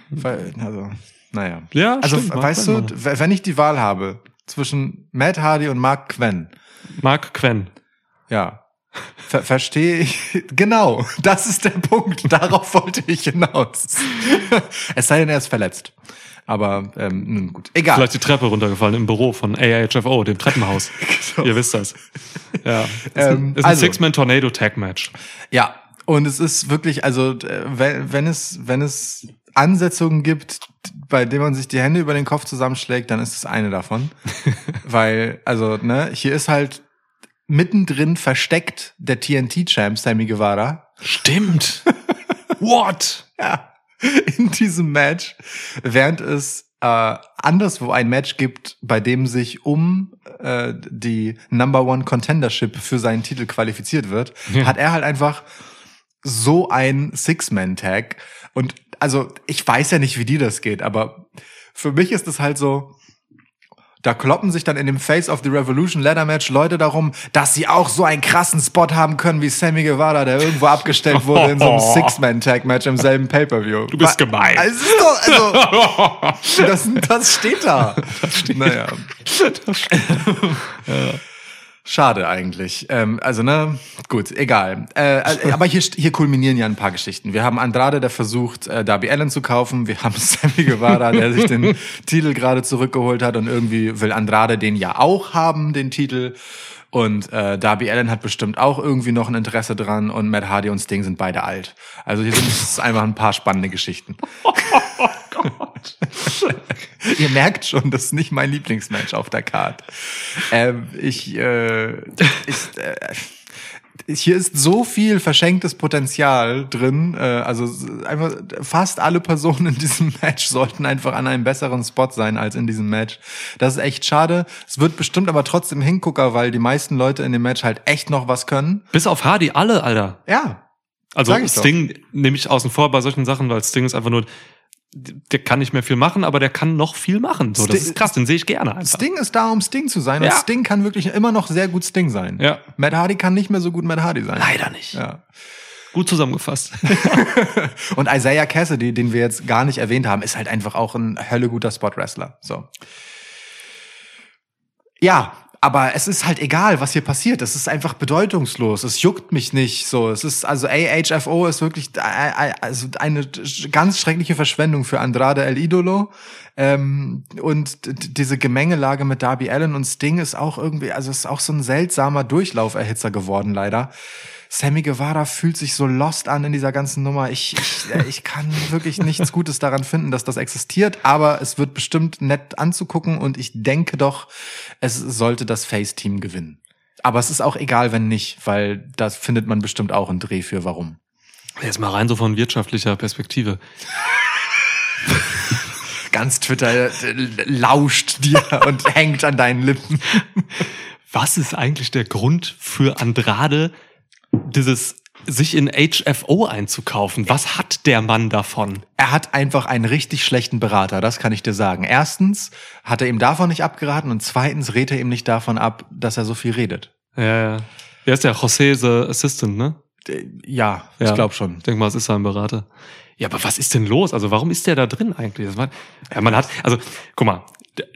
Weil, also, naja. Ja, Also, stimmt, weißt Quinn, du, wenn ich die Wahl habe zwischen Matt Hardy und Mark Quinn, Mark Quinn. ja, ver verstehe ich, (laughs) genau, das ist der Punkt, darauf wollte ich hinaus. (laughs) es sei denn, er ist verletzt. Aber, ähm, nun gut, egal. Vielleicht die Treppe runtergefallen im Büro von AHFO, dem Treppenhaus. (laughs) Ihr wisst das. Ja. Ist ein, Ähm, ist ein also- Six-Man-Tornado-Tag-Match. Ja, und es ist wirklich, also äh, wenn, wenn es wenn es Ansetzungen gibt, bei denen man sich die Hände über den Kopf zusammenschlägt, dann ist es eine davon, (laughs) weil also ne, hier ist halt mittendrin versteckt der TNT-Champ Sammy Guevara Stimmt. (laughs) What? ja, (laughs) in diesem Match, während es äh, anderswo ein Match gibt, bei dem sich um äh, die Number One Contendership für seinen Titel qualifiziert wird, Ja. hat er halt einfach so ein Six-Man-Tag. Und also ich weiß ja nicht, wie die das geht, aber für mich ist es halt so, da kloppen sich dann in dem Face of the Revolution Ladder Match Leute darum, dass sie auch so einen krassen Spot haben können wie Sammy Guevara, der irgendwo abgestellt wurde in so einem (laughs) Six-Man-Tag-Match im selben Pay-Per-View. Du bist gemein. Also, also, (laughs) das, das steht da. Das steht. Naja. (laughs) Schade eigentlich. Ähm, also, ne, gut, egal. Äh, äh, aber hier, hier kulminieren ja ein paar Geschichten. Wir haben Andrade, der versucht, äh, Darby Allen zu kaufen. Wir haben (laughs) Sammy Guevara, der sich den Titel gerade zurückgeholt hat und irgendwie will Andrade den ja auch haben, den Titel. Und äh, Darby Allen hat bestimmt auch irgendwie noch ein Interesse dran und Matt Hardy und Sting sind beide alt. Also hier sind es einfach ein paar spannende Geschichten. (laughs) (laughs) Ihr merkt schon, das ist nicht mein Lieblingsmatch auf der Card. Ähm, ich, äh, ich, äh, hier ist so viel verschenktes Potenzial drin. Äh, also einfach fast alle Personen in diesem Match sollten einfach an einem besseren Spot sein als in diesem Match. Das ist echt schade. Es wird bestimmt aber trotzdem Hingucker, weil die meisten Leute in dem Match halt echt noch was können. Bis auf Hardy, alle, Alter. Ja, Also. Sting nehme ich außen vor bei solchen Sachen, weil Sting ist einfach nur, der kann nicht mehr viel machen, aber der kann noch viel machen. So, das Sting- ist krass, den sehe ich gerne einfach. Sting ist da, um Sting zu sein. Ja. Und Sting kann wirklich immer noch sehr gut Sting sein. Ja. Matt Hardy kann nicht mehr so gut Matt Hardy sein. Leider nicht. Ja. Gut zusammengefasst. (laughs) (laughs) Und Isaiah Cassidy, den wir jetzt gar nicht erwähnt haben, ist halt einfach auch ein hölleguter Spot-Wrestler. So. Ja, aber es ist halt egal, was hier passiert. Es ist einfach bedeutungslos. Es juckt mich nicht so. Es ist, also AHFO ist wirklich also eine ganz schreckliche Verschwendung für Andrade El Idolo. Ähm, und diese Gemengelage mit Darby Allen und Sting ist auch irgendwie, also ist auch so ein seltsamer Durchlauferhitzer geworden, leider. Sammy Guevara fühlt sich so lost an in dieser ganzen Nummer. Ich, ich, äh, ich kann wirklich nichts Gutes daran finden, dass das existiert, aber es wird bestimmt nett anzugucken und ich denke doch, es sollte das Face-Team gewinnen. Aber es ist auch egal, wenn nicht, weil da findet man bestimmt auch einen Dreh für, warum. Jetzt mal rein so von wirtschaftlicher Perspektive. Ganz Twitter äh, lauscht dir und hängt an deinen Lippen. Was ist eigentlich der Grund für Andrade, dieses sich in HFO einzukaufen? Was hat der Mann davon? Er hat einfach einen richtig schlechten Berater, das kann ich dir sagen. Erstens hat er ihm davon nicht abgeraten und zweitens rät er ihm nicht davon ab, dass er so viel redet. Ja, ja. Der ist der José the Assistant, ne? Äh, Ja, Ja. ich glaube schon. Ich denke mal, es ist sein Berater. Ja, aber was ist denn los? Also warum ist der da drin eigentlich? Ja, man hat, also guck mal,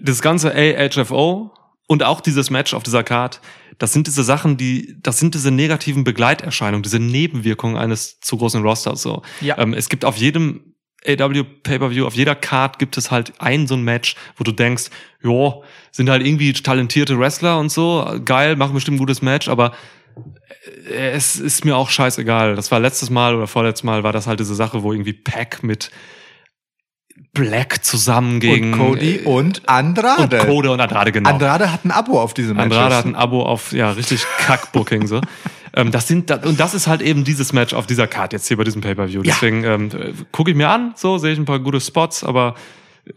das ganze AHFO und auch dieses Match auf dieser Card, das sind diese Sachen, die, das sind diese negativen Begleiterscheinungen, diese Nebenwirkungen eines zu großen Rosters. So, Ja. ähm, es gibt auf jedem AW Pay-Per-View, auf jeder Card gibt es halt ein so ein Match, wo du denkst, jo, sind halt irgendwie talentierte Wrestler und so, geil, machen bestimmt ein gutes Match, aber äh, es ist mir auch scheißegal. Das war letztes Mal oder vorletztes Mal war das halt diese Sache, wo irgendwie Pack mit Black zusammen gegen und Cody äh, und Andrade. und Cody und Andrade genau. Andrade hat ein Abo auf diesem Match. Andrade hat ein Abo auf ja richtig Kackbooking so. (laughs) ähm, das sind und das ist halt eben dieses Match auf dieser Card jetzt hier bei diesem Pay-per-View. Ja. Deswegen ähm, gucke ich mir an, so sehe ich ein paar gute Spots, aber äh,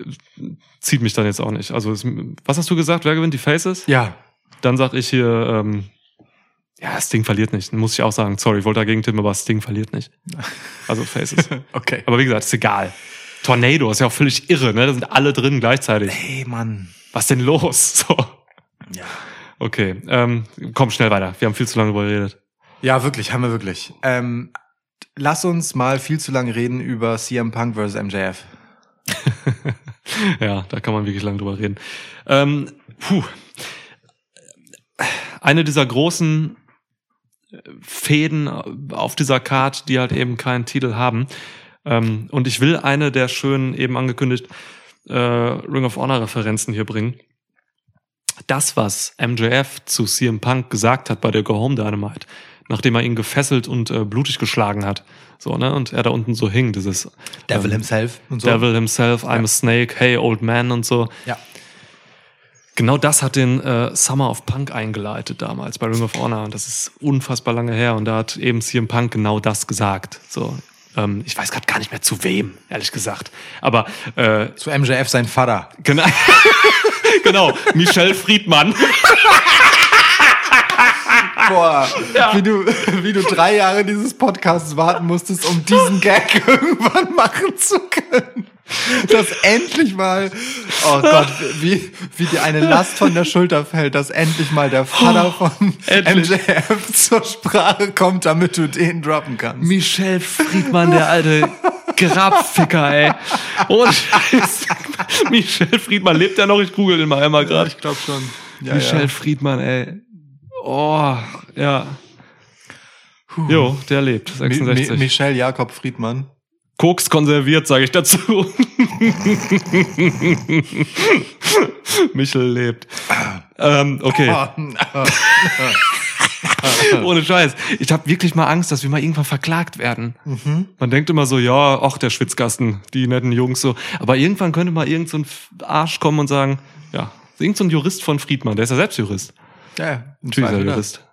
zieht mich dann jetzt auch nicht. Also es, was hast du gesagt? Wer gewinnt die Faces? Ja. Dann sag ich hier ähm, ja, Sting verliert nicht. Muss ich auch sagen. Sorry, ich wollte dagegen tippen, aber Sting verliert nicht. (laughs) Also Faces. Okay. aber wie gesagt, ist egal. Tornado ist ja auch völlig irre, ne? Da sind alle drin gleichzeitig. Hey, Mann. Was denn los? (laughs) So. Ja. Okay, ähm, komm schnell weiter. Wir haben viel zu lange darüber geredet. Ja, wirklich, haben wir wirklich. Ähm, lass uns mal viel zu lange reden über CM Punk versus MJF. (laughs) ja, da kann man wirklich lange drüber reden. Ähm, puh. Eine dieser großen Fäden auf dieser Card, die halt eben keinen Titel haben. Ähm, und ich will eine der schönen, eben angekündigt, äh, Ring of Honor Referenzen hier bringen. Das, was MJF zu CM Punk gesagt hat bei der Go Home Dynamite, nachdem er ihn gefesselt und äh, blutig geschlagen hat. So, ne? Und er da unten so hing, dieses Devil ähm, himself und so. Devil himself, I'm Ja. a snake, hey old man und so. Ja. Genau das hat den äh, Summer of Punk eingeleitet damals bei Ring of Honor und das ist unfassbar lange her und da hat eben CM Punk genau das gesagt. So, ähm, ich weiß gerade gar nicht mehr zu wem, ehrlich gesagt. Aber äh, Zu MJF sein Vater. genau, (laughs) genau, Michelle Friedmann. (laughs) Boah, (laughs) wie, du, wie du drei Jahre dieses Podcasts warten musstest, um diesen Gag (laughs) irgendwann machen zu können. Dass endlich mal, oh Gott, wie, wie dir eine Last von der Schulter fällt, dass endlich mal der Vater von endlich. MJF zur Sprache kommt, damit du den droppen kannst. Michelle Friedmann, der alte Grabficker, ey. Scheiß. Michelle Friedmann lebt ja noch, ich google den mal einmal gerade. ich glaube schon. Ja, Michelle ja. Friedmann, ey. Oh, ja. Jo, der lebt. Mi Mi 66. Michelle Jakob Friedmann. Koks konserviert, sage ich dazu. Michel lebt. Ähm, okay, ohne Scheiß. Ich habe wirklich mal Angst, dass wir mal irgendwann verklagt werden. Man denkt immer so, ja, ach, der Schwitzkasten, die netten Jungs so. Aber irgendwann könnte mal irgend so ein Arsch kommen und sagen, ja, irgend so ein Jurist von Friedmann, der ist ja selbst Jurist. Ja, Natürlich ist er Jurist.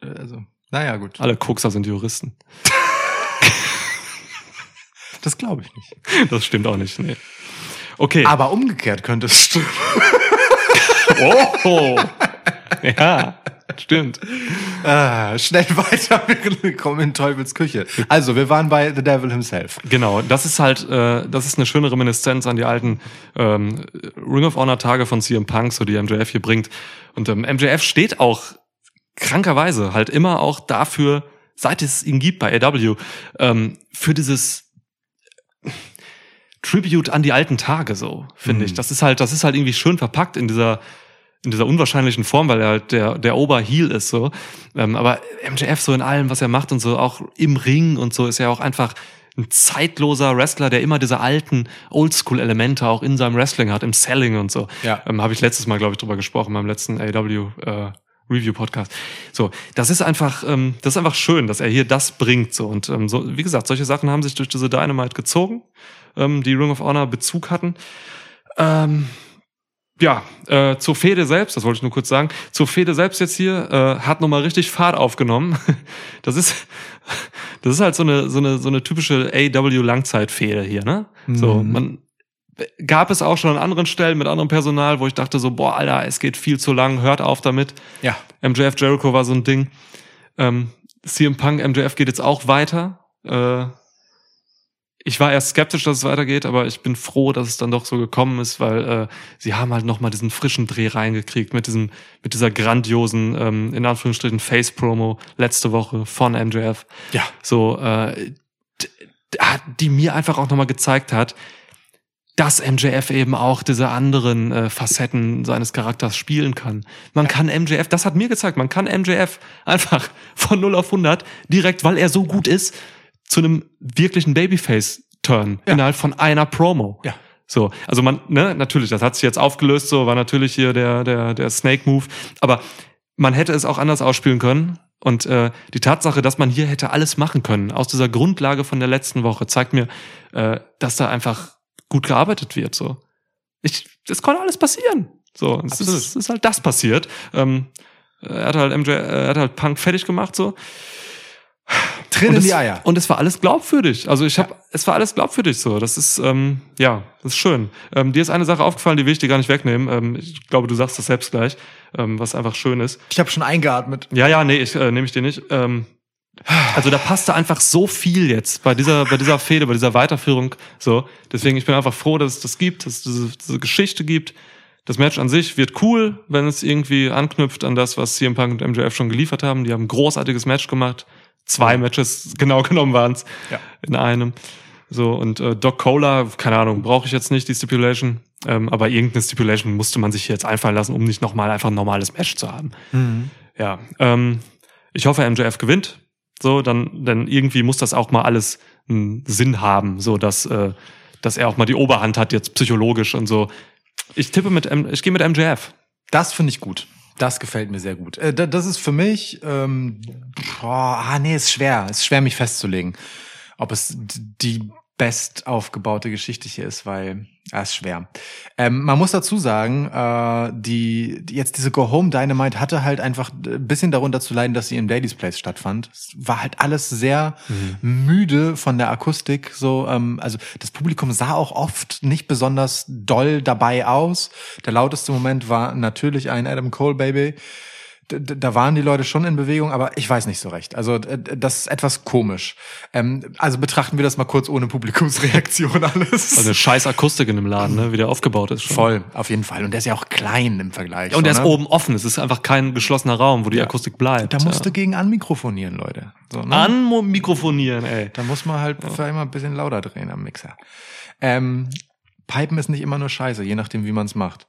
Also, naja, gut. Alle Kokser sind Juristen. (laughs) Das glaube ich nicht. Das stimmt auch nicht. Nee. Okay. Aber umgekehrt könnte es (laughs) stimmen. Oh. (laughs) Ja, stimmt. Ah, schnell (laughs) weiter, wir kommen in Teufels Küche. Also, wir waren bei The Devil himself. Genau, das ist halt, äh, das ist eine schöne Reminiszenz an die alten ähm, Ring of Honor Tage von CM Punk, so die MJF hier bringt. Und ähm, MJF steht auch krankerweise halt immer auch dafür, seit es ihn gibt bei AW, ähm, für dieses Tribute an die alten Tage, so finde ich. Das ist halt, das ist halt irgendwie schön verpackt in dieser in dieser unwahrscheinlichen Form, weil er halt der der Oberheel ist so. Ähm, aber MJF so in allem, was er macht und so auch im Ring und so ist er auch einfach ein zeitloser Wrestler, der immer diese alten Oldschool-Elemente auch in seinem Wrestling hat, im Selling und so. Ja. Ähm, Habe ich letztes Mal, glaube ich, drüber gesprochen, beim letzten AW äh, Review-Podcast. So, das ist einfach, ähm, das ist einfach schön, dass er hier das bringt. So. Und ähm, so, wie gesagt, solche Sachen haben sich durch diese Dynamite gezogen, ähm, die Ring of Honor Bezug hatten. Ähm, ja, äh, zur Fehde selbst, das wollte ich nur kurz sagen, zur Fehde selbst jetzt hier, äh, hat nochmal richtig Fahrt aufgenommen. (laughs) Das ist, (laughs) das ist halt so eine, so eine, so eine typische AW-Langzeitfehde hier, ne? So, Mhm. man, gab es auch schon an anderen Stellen mit anderem Personal, wo ich dachte so, boah, Alter, es geht viel zu lang, hört auf damit. Ja. MJF Jericho war so ein Ding. Ähm, CM Punk, MJF geht jetzt auch weiter. Äh, ich war erst skeptisch, dass es weitergeht, aber ich bin froh, dass es dann doch so gekommen ist, weil äh, sie haben halt noch mal diesen frischen Dreh reingekriegt mit diesem, mit dieser grandiosen, ähm, in Anführungsstrichen Face-Promo letzte Woche von MJF. Ja. So, äh, d- die mir einfach auch noch mal gezeigt hat, dass MJF eben auch diese anderen äh, Facetten seines Charakters spielen kann. Man kann MJF, das hat mir gezeigt, man kann MJF einfach (laughs) von 0 auf 100 direkt, weil er so gut ist, zu einem wirklichen Babyface Turn innerhalb von einer Promo. Ja. So, also man, ne, natürlich, das hat sich jetzt aufgelöst, so war natürlich hier der, der, der Snake-Move, aber man hätte es auch anders ausspielen können. Und äh, die Tatsache, dass man hier hätte alles machen können, aus dieser Grundlage von der letzten Woche, zeigt mir, äh, dass da einfach gut gearbeitet wird. So, ich, das konnte alles passieren. So, es ist, es ist halt das passiert. Ähm, er hat halt MJ, er hat halt Punk fertig gemacht so. Und in es, die Eier. und es war alles glaubwürdig. Also ich habe, es war alles glaubwürdig so. Das ist, ähm, ja, das ist schön. Ähm, dir ist eine Sache aufgefallen, die will ich dir gar nicht wegnehmen. Ähm, ich glaube, du sagst das selbst gleich, ähm, was einfach schön ist. Ich habe schon eingeatmet. Ja, ja, nee, ich äh, nehme ich dir nicht. Ähm, also da passte einfach so viel jetzt bei dieser, bei dieser Fehde, bei dieser Weiterführung. So, deswegen ich bin einfach froh, dass es das gibt, dass es diese, diese Geschichte gibt. Das Match an sich wird cool, wenn es irgendwie anknüpft an das, was CM Punk und MJF schon geliefert haben. Die haben ein großartiges Match gemacht. Zwei Matches genau (laughs) genommen waren es Ja. in einem. So, und äh, Doc Cola, keine Ahnung, brauche ich jetzt nicht, die Stipulation. Ähm, aber irgendeine Stipulation musste man sich jetzt einfallen lassen, um nicht nochmal einfach ein normales Match zu haben. Ja, ähm, ich hoffe, MJF gewinnt. So, dann, denn irgendwie muss das auch mal alles einen Sinn haben, so dass, äh, dass er auch mal die Oberhand hat, jetzt psychologisch und so. Ich tippe mit, M ich gehe mit MJF. Das finde ich gut. Das gefällt mir sehr gut. Äh, da- Das ist für mich, ähm, boah, ah nee, ist schwer. Ist schwer, mich festzulegen, ob es die best aufgebaute Geschichte hier ist, weil ja, ist schwer. Ähm, man muss dazu sagen, äh, die, die jetzt diese Go Home Dynamite hatte halt einfach ein bisschen darunter zu leiden, dass sie im Daily's Place stattfand. Es war halt alles sehr müde von der Akustik. So, ähm, also das Publikum sah auch oft nicht besonders doll dabei aus. Der lauteste Moment war natürlich ein Adam Cole Baby. Da waren die Leute schon in Bewegung, aber ich weiß nicht so recht. Also das ist etwas komisch. Ähm, also betrachten wir das mal kurz ohne Publikumsreaktion (laughs) alles. Also eine scheiß Akustik in dem Laden, ne, wie der aufgebaut ist. Schon. Voll, auf jeden Fall. Und der ist ja auch klein im Vergleich. Und der so, ist ne? oben offen. Es ist einfach kein geschlossener Raum, wo die Ja. Akustik bleibt. Da musst du ja. gegen anmikrofonieren, Leute. So, ne? Anmikrofonieren, ey. Da muss man halt vielleicht mal ein bisschen lauter drehen am Mixer. Ähm, Pipen ist nicht immer nur scheiße, je nachdem, wie man es macht.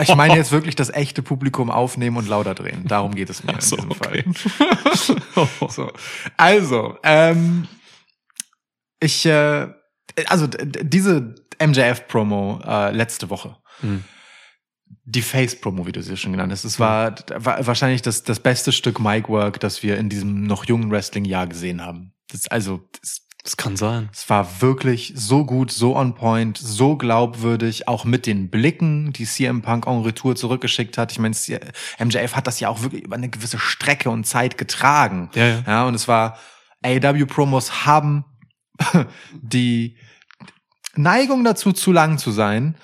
Ich meine jetzt wirklich das echte Publikum aufnehmen und lauter drehen. Darum geht es mir so, in diesem okay. Fall. (laughs) so. Also, ähm, ich, äh, also diese MJF-Promo äh, letzte Woche. Hm. Die Face-Promo, wie du sie schon genannt hast. Es war, war wahrscheinlich das, das beste Stück Mic-Work, das wir in diesem noch jungen Wrestling-Jahr gesehen haben. Das, also, das, Das kann sein. es war wirklich so gut, so on point, so glaubwürdig, auch mit den Blicken, die CM Punk en retour zurückgeschickt hat. Ich meine, MJF hat das ja auch wirklich über eine gewisse Strecke und Zeit getragen. Ja, ja. ja und es war, AW-Promos haben (laughs) die Neigung dazu, zu lang zu sein.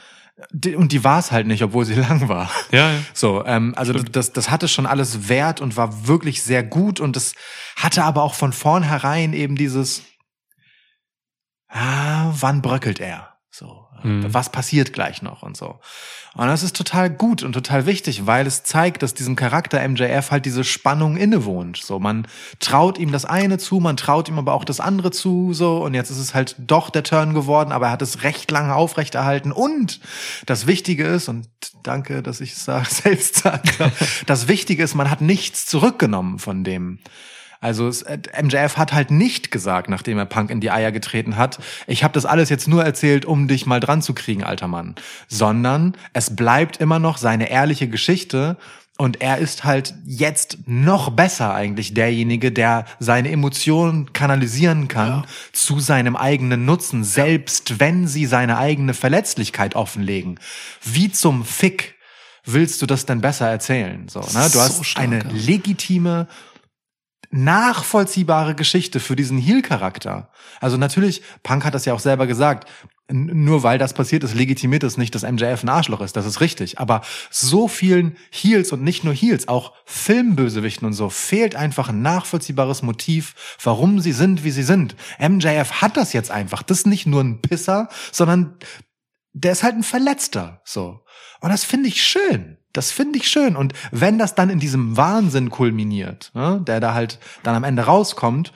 Und die war es halt nicht, obwohl sie (laughs) lang war. Ja, ja. So, ähm, also das, das hatte schon alles Wert und war wirklich sehr gut und es hatte aber auch von vornherein eben dieses, ah, wann bröckelt er? So, Mhm. was passiert gleich noch und so. Und das ist total gut und total wichtig, weil es zeigt, dass diesem Charakter MJF halt diese Spannung innewohnt. So, man traut ihm das eine zu, man traut ihm aber auch das andere zu, so. Und jetzt ist es halt doch der Turn geworden, aber er hat es recht lange aufrechterhalten. Und das Wichtige ist, und danke, dass ich es (laughs) selbst sage, (laughs) das Wichtige ist, man hat nichts zurückgenommen von dem. Also es, äh, MJF hat halt nicht gesagt, nachdem er Punk in die Eier getreten hat, ich habe das alles jetzt nur erzählt, um dich mal dran zu kriegen, alter Mann, sondern es bleibt immer noch seine ehrliche Geschichte und er ist halt jetzt noch besser eigentlich derjenige, der seine Emotionen kanalisieren kann zu seinem eigenen Nutzen, selbst wenn sie seine eigene Verletzlichkeit offenlegen. Wie zum Fick willst du das denn besser erzählen? So, ne? Du So hast stark, eine ja. legitime nachvollziehbare Geschichte für diesen Heel-Charakter. Also natürlich, Punk hat das ja auch selber gesagt, nur weil das passiert ist, legitimiert es nicht, dass MJF ein Arschloch ist. Das ist richtig. Aber so vielen Heels und nicht nur Heels, auch Filmbösewichten und so, fehlt einfach ein nachvollziehbares Motiv, warum sie sind, wie sie sind. MJF hat das jetzt einfach. Das ist nicht nur ein Pisser, sondern der ist halt ein Verletzter, so. Und das finde ich schön. Das finde ich schön. Und wenn das dann in diesem Wahnsinn kulminiert, ne, der da halt dann am Ende rauskommt,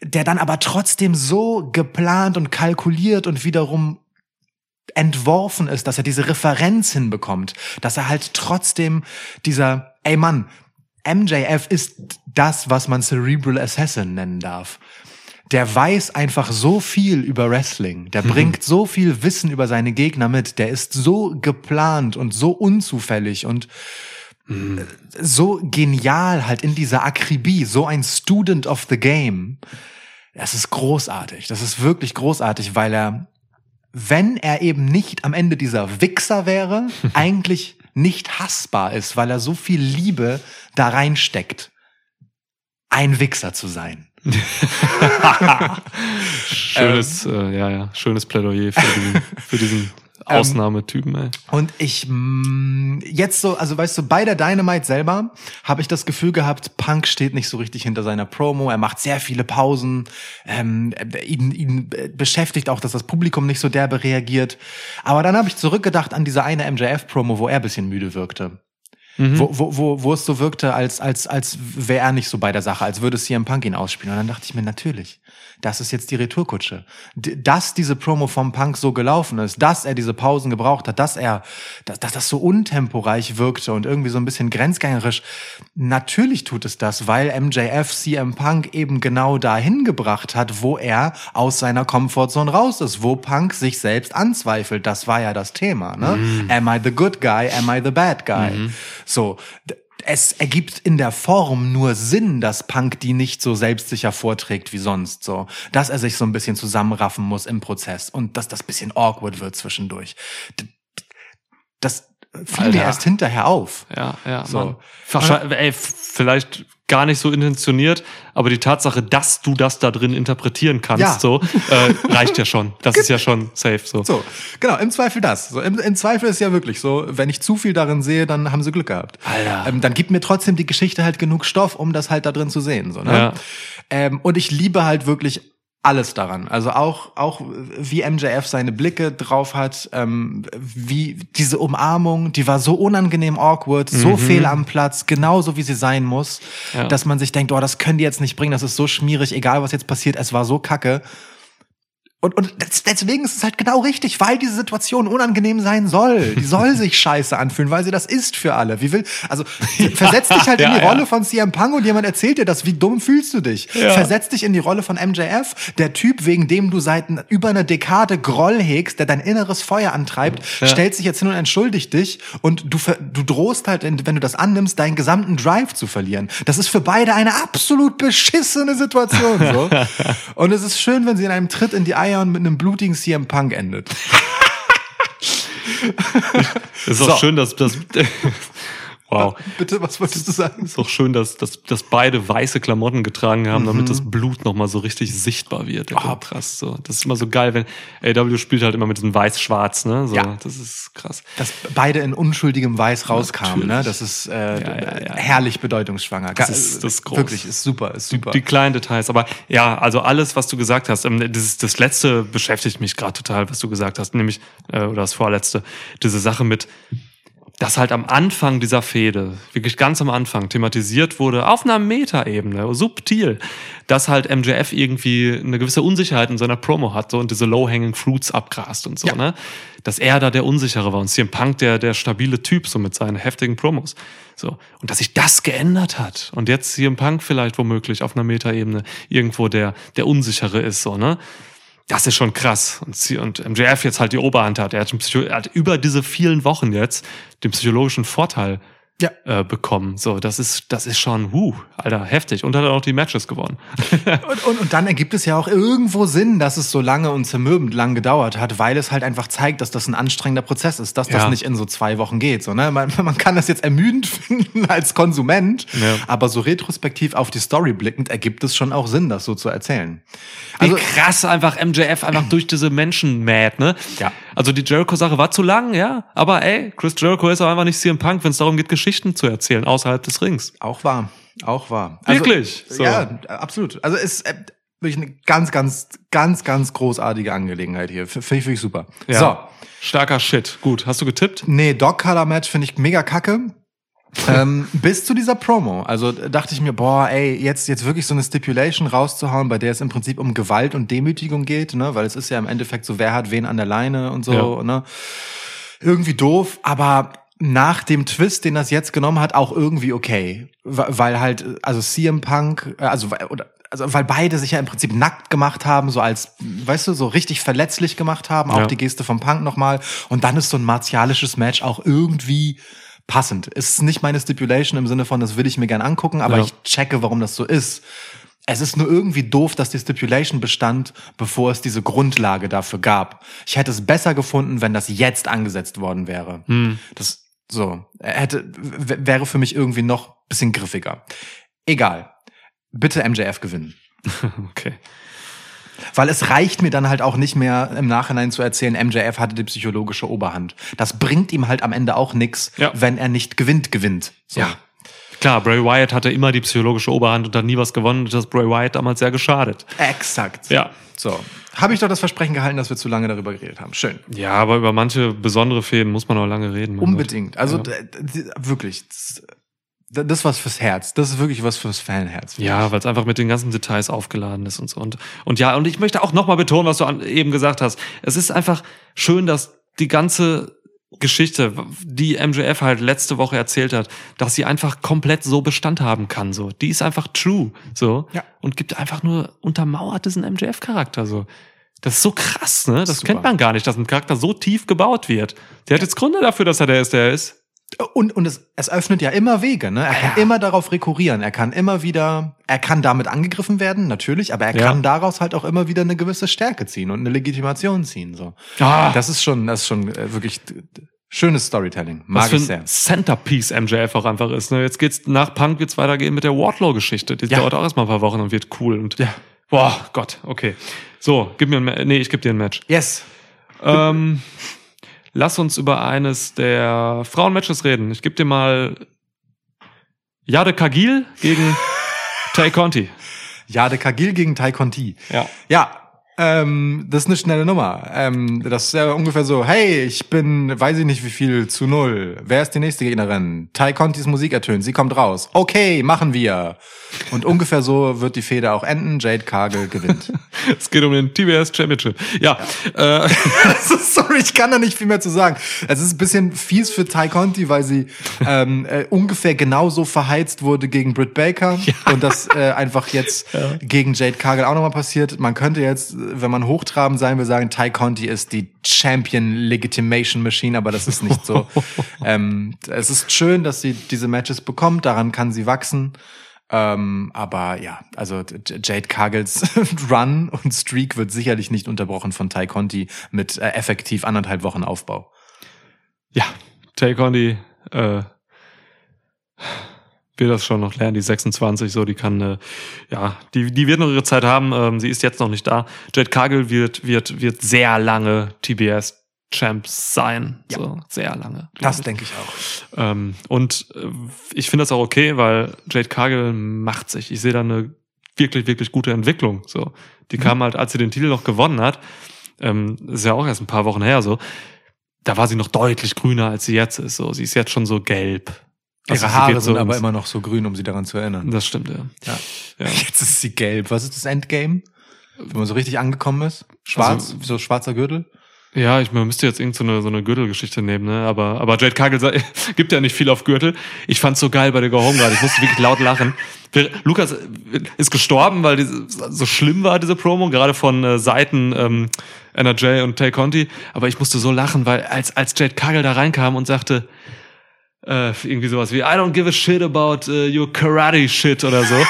der dann aber trotzdem so geplant und kalkuliert und wiederum entworfen ist, dass er diese Referenz hinbekommt, dass er halt trotzdem dieser, ey Mann, MJF ist das, was man Cerebral Assassin nennen darf. Der weiß einfach so viel über Wrestling. Der bringt so viel Wissen über seine Gegner mit. Der ist so geplant und so unzufällig und äh, so genial halt in dieser Akribie, so ein Student of the Game. Das ist großartig. Das ist wirklich großartig, weil er, wenn er eben nicht am Ende dieser Wichser wäre, (laughs) eigentlich nicht hassbar ist, weil er so viel Liebe da reinsteckt, ein Wichser zu sein. (laughs) Schönes, äh, ja, ja, schönes Plädoyer für diesen, für diesen (laughs) Ausnahmetypen, ey. Und ich mh, jetzt so, also weißt du, bei der Dynamite selber habe ich das Gefühl gehabt, Punk steht nicht so richtig hinter seiner Promo. Er macht sehr viele Pausen. Ähm, ihn, ihn beschäftigt auch, dass das Publikum nicht so derbe reagiert. Aber dann habe ich zurückgedacht an diese eine MJF-Promo, wo er bisschen müde wirkte. Wo, wo, wo, wo es so wirkte, als, als, als wäre er nicht so bei der Sache, als würde CM Punk ihn ausspielen. Und dann dachte ich mir, natürlich, das ist jetzt die Retourkutsche. Dass diese Promo vom Punk so gelaufen ist, dass er diese Pausen gebraucht hat, dass er, dass, dass das so untemporeich wirkte und irgendwie so ein bisschen grenzgängerisch. Natürlich tut es das, weil MJF CM Punk eben genau dahin gebracht hat, wo er aus seiner Comfortzone raus ist, wo Punk sich selbst anzweifelt. Das war ja das Thema, ne? Am I the good guy? Am I the bad guy? So. Es ergibt in der Form nur Sinn, dass Punk die nicht so selbstsicher vorträgt wie sonst, so. Dass er sich so ein bisschen zusammenraffen muss im Prozess und dass das bisschen awkward wird zwischendurch. Das fiel mir Alter. erst hinterher auf. Ja, ja, So. Ey, vielleicht gar nicht so intentioniert, aber die Tatsache, dass du das da drin interpretieren kannst, Ja. so, (laughs) äh, reicht ja schon. Das ist ja schon safe, so. So, genau, im Zweifel das. So, im, Im Zweifel ist ja wirklich so, wenn ich zu viel darin sehe, dann haben sie Glück gehabt. Alter. Ähm, dann gibt mir trotzdem die Geschichte halt genug Stoff, um das halt da drin zu sehen. So, ne? Ja. ähm, und ich liebe halt wirklich alles daran. Also auch, auch wie MJF seine Blicke drauf hat, ähm, wie diese Umarmung, die war so unangenehm awkward, so fehl am Platz, genauso wie sie sein muss, Ja. dass man sich denkt, oh, das können die jetzt nicht bringen, das ist so schmierig, egal was jetzt passiert, es war so kacke. Und, und des- deswegen ist es halt genau richtig, weil diese Situation unangenehm sein soll. Die soll (laughs) sich scheiße anfühlen, weil sie das ist für alle. Wie will, also (laughs) versetz dich halt in Ja, die ja. Rolle von CM Punk und jemand erzählt dir das. Wie dumm fühlst du dich? Versetz dich in die Rolle von MJF, der Typ, wegen dem du seit über einer Dekade Groll hegst, der dein inneres Feuer antreibt, stellt sich jetzt hin und entschuldigt dich und du, du drohst halt, wenn du das annimmst, deinen gesamten Drive zu verlieren. Das ist für beide eine absolut beschissene Situation. So. (laughs) und es ist schön, wenn sie in einem Tritt in die Eier und mit einem blutigen CM Punk endet. (laughs) Ist auch So. schön, dass das. (laughs) wow. Bitte, was wolltest du sagen? Ist auch schön, dass, dass, dass beide weiße Klamotten getragen haben, Mhm. damit das Blut nochmal so richtig sichtbar wird. Der Ah. Kontrast. So. Das ist immer so geil, wenn AW spielt halt immer mit diesem Weiß-Schwarz, ne? So, Ja. Das ist krass. Dass beide in unschuldigem Weiß rauskamen, ne? Das ist äh, Ja, ja, ja. herrlich bedeutungsschwanger. Das ist- das ist groß. Wirklich, ist super, ist super. Die kleinen Details. Aber ja, also alles, was du gesagt hast, ähm, das, das letzte beschäftigt mich gerade total, was du gesagt hast, nämlich, äh, oder das vorletzte, diese Sache mit, dass halt am Anfang dieser Fehde, wirklich ganz am Anfang, thematisiert wurde, auf einer Metaebene, subtil, dass halt MJF irgendwie eine gewisse Unsicherheit in seiner Promo hat so, und diese Low-Hanging Fruits abgrast und so, Ja. ne? Dass er da der Unsichere war und CM Punk der, der stabile Typ, so mit seinen heftigen Promos. So. Und dass sich das geändert hat. Und jetzt CM Punk vielleicht womöglich auf einer Metaebene irgendwo der, der Unsichere ist, so, ne? Das ist schon krass. Und, MJF jetzt halt die Oberhand hat. Er hat, er hat über diese vielen Wochen jetzt den psychologischen Vorteil Ja. äh, bekommen. So, das ist, das ist schon, huh, Alter, heftig. Und hat auch die Matches gewonnen. (laughs) Und, und, und dann ergibt es ja auch irgendwo Sinn, dass es so lange und zermürbend lang gedauert hat, weil es halt einfach zeigt, dass das ein anstrengender Prozess ist, dass das Ja. nicht in so zwei Wochen geht. So, ne? man, man kann das jetzt ermüdend (laughs) finden als Konsument, Ja. aber so retrospektiv auf die Story blickend ergibt es schon auch Sinn, das so zu erzählen. Wie Also, krass einfach MJF einfach durch diese Menschen mäht, ne? Ja. Also die Jericho-Sache war zu lang, ja. Aber ey, Chris Jericho ist auch einfach nicht CM Punk, wenn es darum geht, Geschichten zu erzählen außerhalb des Rings. auch wahr, auch wahr. Also, Wirklich? So. Ja, absolut. Also es ist äh, wirklich eine ganz, ganz, ganz, ganz großartige Angelegenheit hier. Finde ich wirklich super. Ja. So. Starker Shit. Gut, hast du getippt? Nee, Dog Color Match finde ich mega kacke. Ähm, bis zu dieser Promo. Also äh, dachte ich mir, boah, ey, jetzt, jetzt wirklich so eine Stipulation rauszuhauen, bei der es im Prinzip um Gewalt und Demütigung geht, ne? Weil es ist ja im Endeffekt so, wer hat wen an der Leine und so, Ja. ne? Irgendwie doof, aber nach dem Twist, den das jetzt genommen hat, auch irgendwie okay. Weil halt, also CM Punk, äh, also, weil- oder, also weil beide sich ja im Prinzip nackt gemacht haben, so als, weißt du, so richtig verletzlich gemacht haben, auch Ja. die Geste vom Punk nochmal. Und dann ist so ein martialisches Match auch irgendwie passend. Ist nicht meine Stipulation im Sinne von, das will ich mir gern angucken, aber Ja. ich checke, warum das so ist. Es ist nur irgendwie doof, dass die Stipulation bestand, bevor es diese Grundlage dafür gab. Ich hätte es besser gefunden, wenn das jetzt angesetzt worden wäre. Das so hätte wäre für mich irgendwie noch ein bisschen griffiger. Egal. Bitte MJF gewinnen. (laughs) Okay. Weil es reicht mir dann halt auch nicht mehr im Nachhinein zu erzählen, MJF hatte die psychologische Oberhand. Das bringt ihm halt am Ende auch nix, Ja. wenn er nicht gewinnt, gewinnt. So. Ja. Klar, Bray Wyatt hatte immer die psychologische Oberhand und hat nie was gewonnen. Das hat Bray Wyatt damals sehr geschadet. Exakt. Ja. So. Habe ich doch das Versprechen gehalten, dass wir zu lange darüber geredet haben. Schön. Ja, aber über manche besondere Fäden muss man auch lange reden. Unbedingt. Also Ja. d- wirklich. Das, ist was fürs Herz. Das ist wirklich was fürs Fanherz. Ja, weil es einfach mit den ganzen Details aufgeladen ist und so. Und, und ja, und ich möchte auch nochmal betonen, was du an, eben gesagt hast. Es ist einfach schön, dass die ganze Geschichte, die MJF halt letzte Woche erzählt hat, dass sie einfach komplett so Bestand haben kann. So, die ist einfach true. So Ja. und gibt einfach nur untermauert diesen MJF-Charakter. So, das ist so krass, ne? Das Super. kennt man gar nicht, dass ein Charakter so tief gebaut wird. Der hat jetzt Gründe dafür, dass er der ist, der er ist. Und, und es, es öffnet ja immer Wege, ne? Er kann Ja. immer darauf rekurrieren. Er kann immer wieder, er kann damit angegriffen werden, natürlich, aber er Ja. kann daraus halt auch immer wieder eine gewisse Stärke ziehen und eine Legitimation ziehen, so. Ah. Das ist schon, das ist schon äh, wirklich schönes Storytelling. Mag was für ich ein sehr. Centerpiece MJF auch einfach ist. Ne? Jetzt geht's nach Punk wird's weitergehen mit der Wardlow-Geschichte. Die Ja. dauert auch erstmal ein paar Wochen und wird cool. Und Ja. boah, Gott, okay. So, gib mir ein Nee, ich geb dir ein Match. Yes. Ähm, lass uns über eines der Frauenmatches reden. Ich geb dir mal Jade Kagil gegen (laughs) Tay Conti. Jade Kagil gegen Tai Conti. Ja. Ja, ähm, das ist eine schnelle Nummer. Ähm, das ist ja ungefähr so, hey, ich bin, weiß ich nicht wie viel, zu null. Wer ist die nächste Gegnerin? Tai Contis Musik ertönt, sie kommt raus. Okay, machen wir. Und ungefähr so wird die Fehde auch enden. Jade Cargill gewinnt. (laughs) Es geht um den TBS Championship. Ja, Äh, (laughs) Sorry, ich kann da nicht viel mehr zu sagen. Es ist ein bisschen fies für Ty Conti, weil sie ähm, äh, ungefähr genauso verheizt wurde gegen Britt Baker und das äh, einfach jetzt gegen Jade Cargill auch nochmal passiert. Man könnte jetzt, wenn man hochtrabend sein will, sagen, Ty Conti ist die Champion Legitimation Machine, aber das ist nicht so. (laughs) ähm, es ist schön, dass sie diese Matches bekommt, daran kann sie wachsen. Ähm, aber ja, also Jade Cargills (laughs) Run und Streak wird sicherlich nicht unterbrochen von Ty Conti mit äh, effektiv anderthalb Wochen Aufbau. ja, Tay Conti äh, will das schon noch lernen, die 26, so, die kann, äh, ja, die, die wird noch ihre Zeit haben, ähm, sie ist jetzt noch nicht da. Jade Cargill wird, wird, wird sehr lange TBS Champs sein. Ja. So, sehr lange. Das ich. denke ich auch. Ähm, und äh, ich finde das auch okay, weil Jade Cargill macht sich. Ich sehe da eine wirklich, wirklich gute Entwicklung. So, die kam halt, als sie den Titel noch gewonnen hat. Ähm, ist ja auch erst ein paar Wochen her. So, da war sie noch deutlich grüner, als sie jetzt ist. So, sie ist jetzt schon so gelb. Also Ihre Haare sind aber immer noch so grün, um sie daran zu erinnern. Das stimmt ja. Ja. Ja. (laughs) Jetzt ist sie gelb. Was ist das Endgame? Wenn man so richtig angekommen ist? Schwarz? Also- so schwarzer Gürtel? Ja, ich man müsste jetzt irgend so eine, so eine Gürtelgeschichte nehmen, ne? Aber, aber Jade sa- (laughs) gibt ja nicht viel auf Gürtel. Ich fand's so geil bei der Go Home gerade. Ich musste wirklich laut lachen. Lukas ist gestorben, weil diese, so schlimm war, diese Promo, gerade von äh, Seiten ähm, NRJ und Tay Conti. Aber ich musste so lachen, weil als, als Jade Cargill da reinkam und sagte, äh, irgendwie sowas wie, I don't give a shit about uh, your karate shit oder so. (laughs)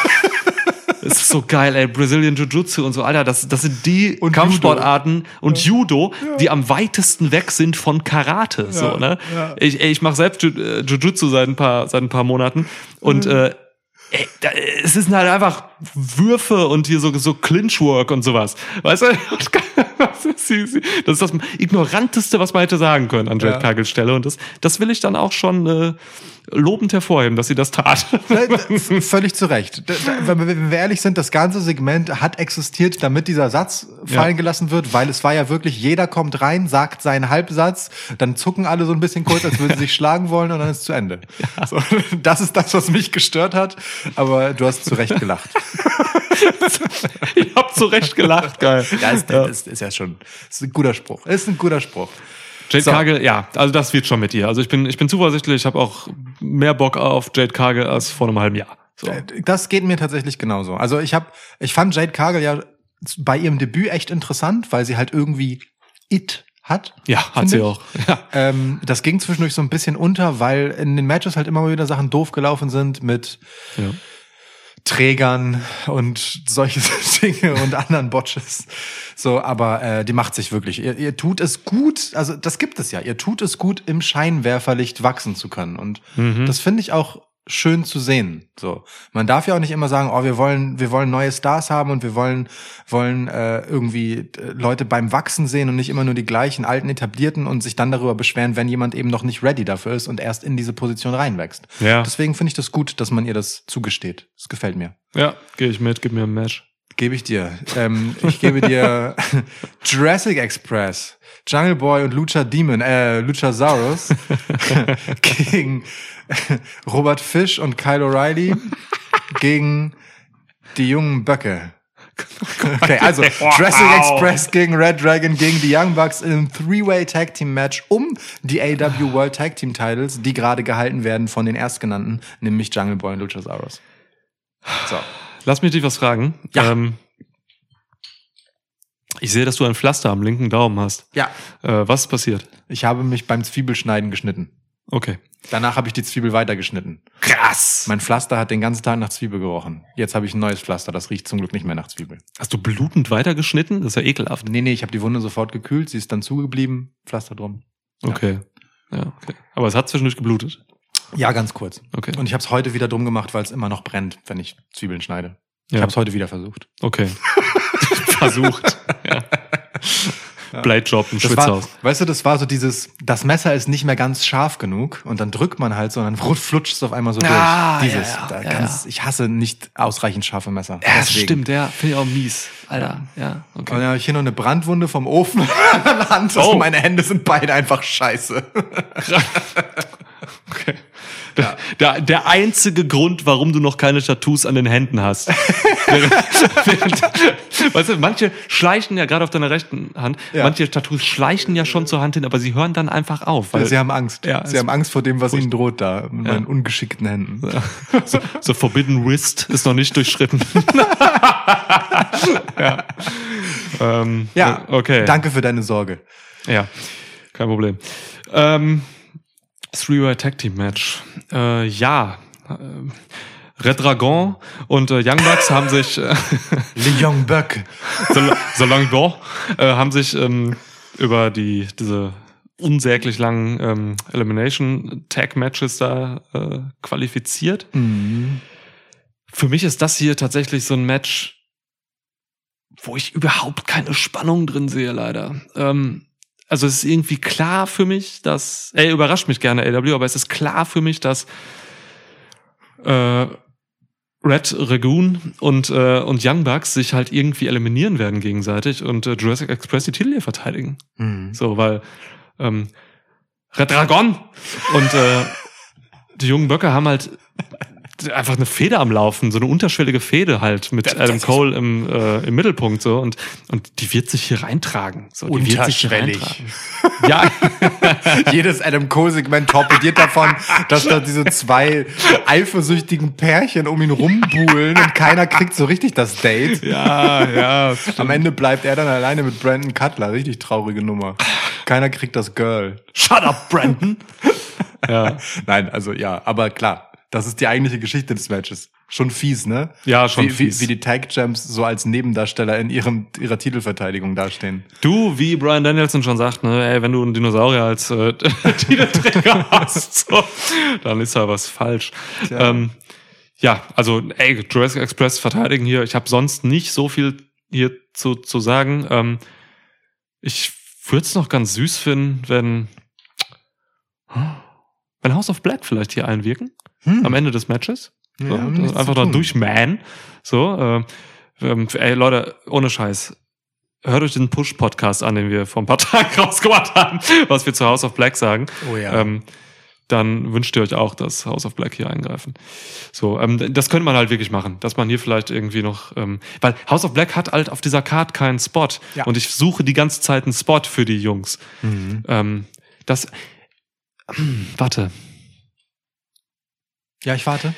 Es ist so geil, ey. Brazilian Jiu-Jitsu und so, Alter, das, das sind die Und Kampfsportarten und Judo, die am weitesten weg sind von Karate. so, ne? ja. Ich, ey, ich mache selbst äh, Jiu-Jitsu seit ein paar, seit ein paar Monaten und äh, ey, da, es sind halt einfach Würfe und hier so, so Clinchwork und sowas. Weißt du? (laughs) Das ist, das ignoranteste, was man hätte sagen können an Jade Ja. Cargills Stelle. Und das, das will ich dann auch schon äh, lobend hervorheben, dass sie das tat. (laughs) Völlig zu Recht. Wenn wir- ehrlich sind, das ganze Segment hat existiert, damit dieser Satz fallen Ja. gelassen wird, weil es war ja wirklich, jeder kommt rein, sagt seinen Halbsatz, dann zucken alle so ein bisschen kurz, als würden sie sich (laughs) schlagen wollen und dann ist zu Ende. So, das ist das, was mich gestört hat, aber du hast zu Recht gelacht. (laughs) ich hab zu Recht gelacht, geil. Ja, ist, Ist, ist ja schon, ist ein guter Spruch. Ist ein guter Spruch. Jade So. Cargill, ja, also das wird schon mit ihr. Also ich bin, ich bin zuversichtlich, ich habe auch mehr Bock auf Jade Cargill als vor einem halben Jahr. So. Äh, Das geht mir tatsächlich genauso. Also ich habe, ich fand Jade Cargill ja bei ihrem Debüt echt interessant, weil sie halt irgendwie It hat. Ja, hat sie ich. auch. (laughs) Ja. Ähm, das ging zwischendurch so ein bisschen unter, weil in den Matches halt immer mal wieder Sachen doof gelaufen sind mit ja. Trägern und solche (laughs) Dinge und anderen Botches. So, aber äh, die macht sich wirklich. Ihr, ihr tut es gut, also das gibt es ja. Ihr tut es gut, im Scheinwerferlicht wachsen zu können. Und Mhm. das finde ich auch schön zu sehen. So, man darf ja auch nicht immer sagen, oh, wir wollen, wir wollen neue Stars haben und wir wollen, wollen äh, irgendwie äh, Leute beim Wachsen sehen und nicht immer nur die gleichen alten etablierten und sich dann darüber beschweren, wenn jemand eben noch nicht ready dafür ist und erst in diese Position reinwächst. Ja. Deswegen finde ich das gut, dass man ihr das zugesteht. Das gefällt mir. Ja, gehe ich mit, gib mir ein Match. Gebe ich dir. Ähm, ich gebe dir (laughs) Jurassic Express, Jungle Boy und Lucha Demon, äh, Luchasaurus (laughs) (laughs) gegen (laughs) Robert Fish und Kyle O'Reilly (laughs) gegen die jungen Böcke. (laughs) Okay, also Jurassic Express gegen Red Dragon gegen die Young Bucks im Three-Way Tag Team Match um die AW World Tag Team Titles, die gerade gehalten werden von den Erstgenannten, nämlich Jungle Boy und Luchasaurus. So. Lass mich dich was fragen. Ja. Ähm, ich sehe, dass du ein Pflaster am linken Daumen hast. Ja, Äh, was ist passiert? ich habe mich beim Zwiebelschneiden geschnitten. Okay. Danach habe ich die Zwiebel weitergeschnitten. Krass. Mein Pflaster hat den ganzen Tag nach Zwiebel gerochen. Jetzt habe ich ein neues Pflaster, das riecht zum Glück nicht mehr nach Zwiebel. Hast du blutend weitergeschnitten? Das ist ja ekelhaft. Nee, nee, ich habe die Wunde sofort gekühlt, sie ist dann zugeblieben, Pflaster drum. Ja. Okay. Ja, okay. Aber es hat zwischendurch geblutet. Ja, ganz kurz. Okay. Und ich habe es heute wieder drum gemacht, weil es immer noch brennt, wenn ich Zwiebeln schneide. Ich Ja. habe es heute wieder versucht. Okay. (laughs) Versucht. ja. Blade-Job im Das war, Schwitzhaus. weißt du, das war so dieses, das Messer ist nicht mehr ganz scharf genug und dann drückt man halt so und dann flutscht es auf einmal so Ah, durch. Dieses, ja, ja, da ja, ganz, ich hasse nicht ausreichend scharfe Messer. Ja, das stimmt, ja. Finde ich auch mies. Alter. Ja, Und okay. dann habe ich hier noch eine Brandwunde vom Ofen (laughs) an der Hand. Also Oh. meine Hände sind beide einfach scheiße. (laughs) okay. Der, der, der einzige Grund, warum du noch keine Tattoos an den Händen hast. (laughs) während, während, weißt du, manche schleichen ja gerade auf deiner rechten Hand, Ja. manche Tattoos schleichen ja schon zur Hand hin, aber sie hören dann einfach auf. Weil Sie haben Angst. Ja, Sie haben Angst vor dem, was ihnen droht da, mit Ja. meinen ungeschickten Händen. so, so Forbidden Wrist ist noch nicht durchschritten. (laughs) ja. Ähm, Ja, okay. Danke für deine Sorge. Ja, kein Problem. Ähm, Three-Way Tag Team Match. Äh, ja. Ähm, Red Dragon und äh, Young Bucks haben sich, äh, (laughs) Le Young Buck. Sol- Solange Bon, äh, haben sich ähm, über die diese unsäglich langen ähm, Elimination Tag Matches da äh, qualifiziert. Mhm. Für mich ist das hier tatsächlich so ein Match, wo ich überhaupt keine Spannung drin sehe, leider. Ähm, also es ist irgendwie klar für mich, dass, ey, überrascht mich gerne AW, aber es ist klar für mich, dass äh, Red Ragoon und, äh, und Young Bucks sich halt irgendwie eliminieren werden gegenseitig und äh, Jurassic Express die Titel hier verteidigen. Mhm. So, weil ähm, Red Dragon und äh, die jungen Böcke haben halt einfach eine Fehde am Laufen, so eine unterschwellige Fehde halt mit Das- Adam das Cole im, äh, im Mittelpunkt so und und die wird sich hier reintragen. So, die wird sich hier reintragen. (laughs) Ja, (laughs) Jedes Adam Cole-Segment torpediert davon, dass da diese zwei eifersüchtigen Pärchen um ihn rumbuhlen und keiner kriegt so richtig das Date. ja, ja. Am Ende bleibt er dann alleine mit Brandon Cutler. Richtig traurige Nummer. Keiner kriegt das Girl. Shut up, Brandon. (laughs) ja, Nein, also ja, aber klar, das ist die eigentliche Geschichte des Matches. Schon fies, ne? Ja, schon wie, fies. Wie, wie die Tag Champs so als Nebendarsteller in ihrem, ihrer Titelverteidigung dastehen. Du, wie Brian Danielson schon sagt, ne, ey, wenn du einen Dinosaurier als äh, (laughs) Titelträger hast, so, dann ist da was falsch. Tja. Ähm, ja, also, ey, Jurassic Express verteidigen hier. Ich habe sonst nicht so viel hier zu, zu sagen. Ähm, ich würde es noch ganz süß finden, wenn, wenn House of Black vielleicht hier einwirken Hm. am Ende des Matches. So, Ja, einfach zu da tun. durchman. So, äh, ähm, ey, Leute, ohne Scheiß. Hört euch den Push-Podcast an, den wir vor ein paar (laughs) Tagen rausgemacht haben, was wir zu House of Black sagen. Oh ja. Ähm, dann wünscht ihr euch auch, dass House of Black hier eingreifen. So, ähm, das könnte man halt wirklich machen, dass man hier vielleicht irgendwie noch, ähm, weil House of Black hat halt auf dieser Card keinen Spot Ja. und ich suche die ganze Zeit einen Spot für die Jungs. Mhm. Ähm, Das, (clears throat) warte, Ja, ich warte.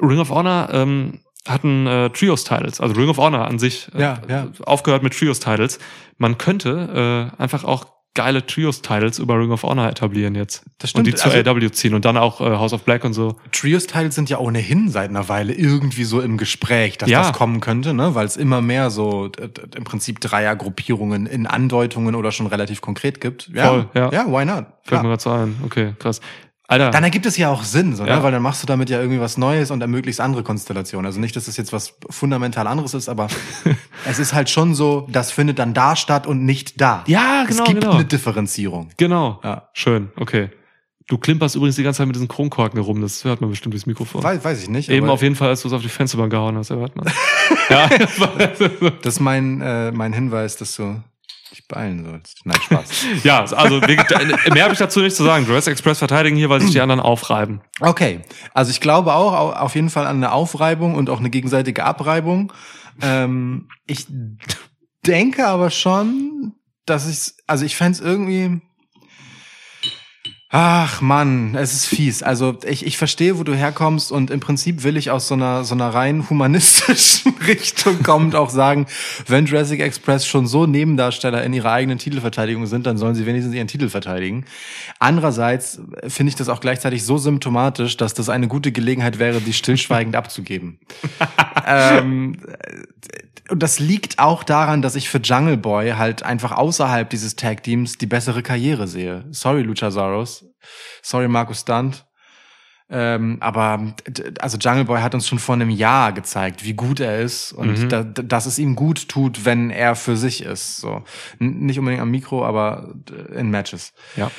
Ring of Honor ähm, hatten äh, Trios-Titles, also Ring of Honor an sich äh, Ja, ja. aufgehört mit Trios-Titles. Man könnte äh, einfach auch geile Trios-Titles über Ring of Honor etablieren jetzt. Das stimmt, Und die zur also- AW ziehen und dann auch äh, House of Black und so. Trios-Titles sind ja ohnehin seit einer Weile irgendwie so im Gespräch, dass Ja. das kommen könnte, ne? weil es immer mehr so äh, im Prinzip Dreiergruppierungen in Andeutungen oder schon relativ konkret gibt. Ja, Voll, ja. ja why not? Fällt mir gerade so ein. Okay, krass. Alter, Dann ergibt es ja auch Sinn, so, Ja. ne? weil dann machst du damit ja irgendwie was Neues und ermöglichst andere Konstellationen. Also nicht, dass es jetzt was fundamental anderes ist, aber (laughs) es ist halt schon so, das findet dann da statt und nicht da. Ja, genau, Es gibt genau. eine Differenzierung. genau. Ja. Schön, okay. Du klimperst übrigens die ganze Zeit mit diesen Kronkorken herum, das hört man bestimmt durchs Mikrofon. Weiß, weiß ich nicht. Eben auf jeden Fall, als du es auf die Fensterbank gehauen hast, hört man. (laughs) ja, (laughs) Das ist mein, äh, mein Hinweis, dass du dich beeilen sollst. Nein, Spaß. (laughs) ja, also wirklich, mehr habe ich dazu nicht zu sagen. Jurassic Express verteidigen hier, weil sich die anderen aufreiben. Okay, also ich glaube auch au- auf jeden Fall an eine Aufreibung und auch eine gegenseitige Abreibung. Ähm, ich denke aber schon, dass ich, also ich fänd's irgendwie. Ach Mann, es ist fies. Also ich, ich verstehe, wo du herkommst und im Prinzip will ich aus so einer so einer rein humanistischen (laughs) Richtung kommend auch sagen, wenn Jurassic Express schon so Nebendarsteller in ihrer eigenen Titelverteidigung sind, dann sollen sie wenigstens ihren Titel verteidigen. Andererseits finde ich das auch gleichzeitig so symptomatisch, dass das eine gute Gelegenheit wäre, die stillschweigend abzugeben. (laughs) ähm, und das liegt auch daran, dass ich für Jungle Boy halt einfach außerhalb dieses Tag Teams die bessere Karriere sehe. Sorry, Luchasaurus. Sorry, Markus Stunt. Ähm, aber also Jungle Boy hat uns schon vor einem Jahr gezeigt, wie gut er ist und Mhm. da, dass es ihm gut tut, wenn er für sich ist. So N nicht unbedingt am Mikro, aber in Matches. Ja.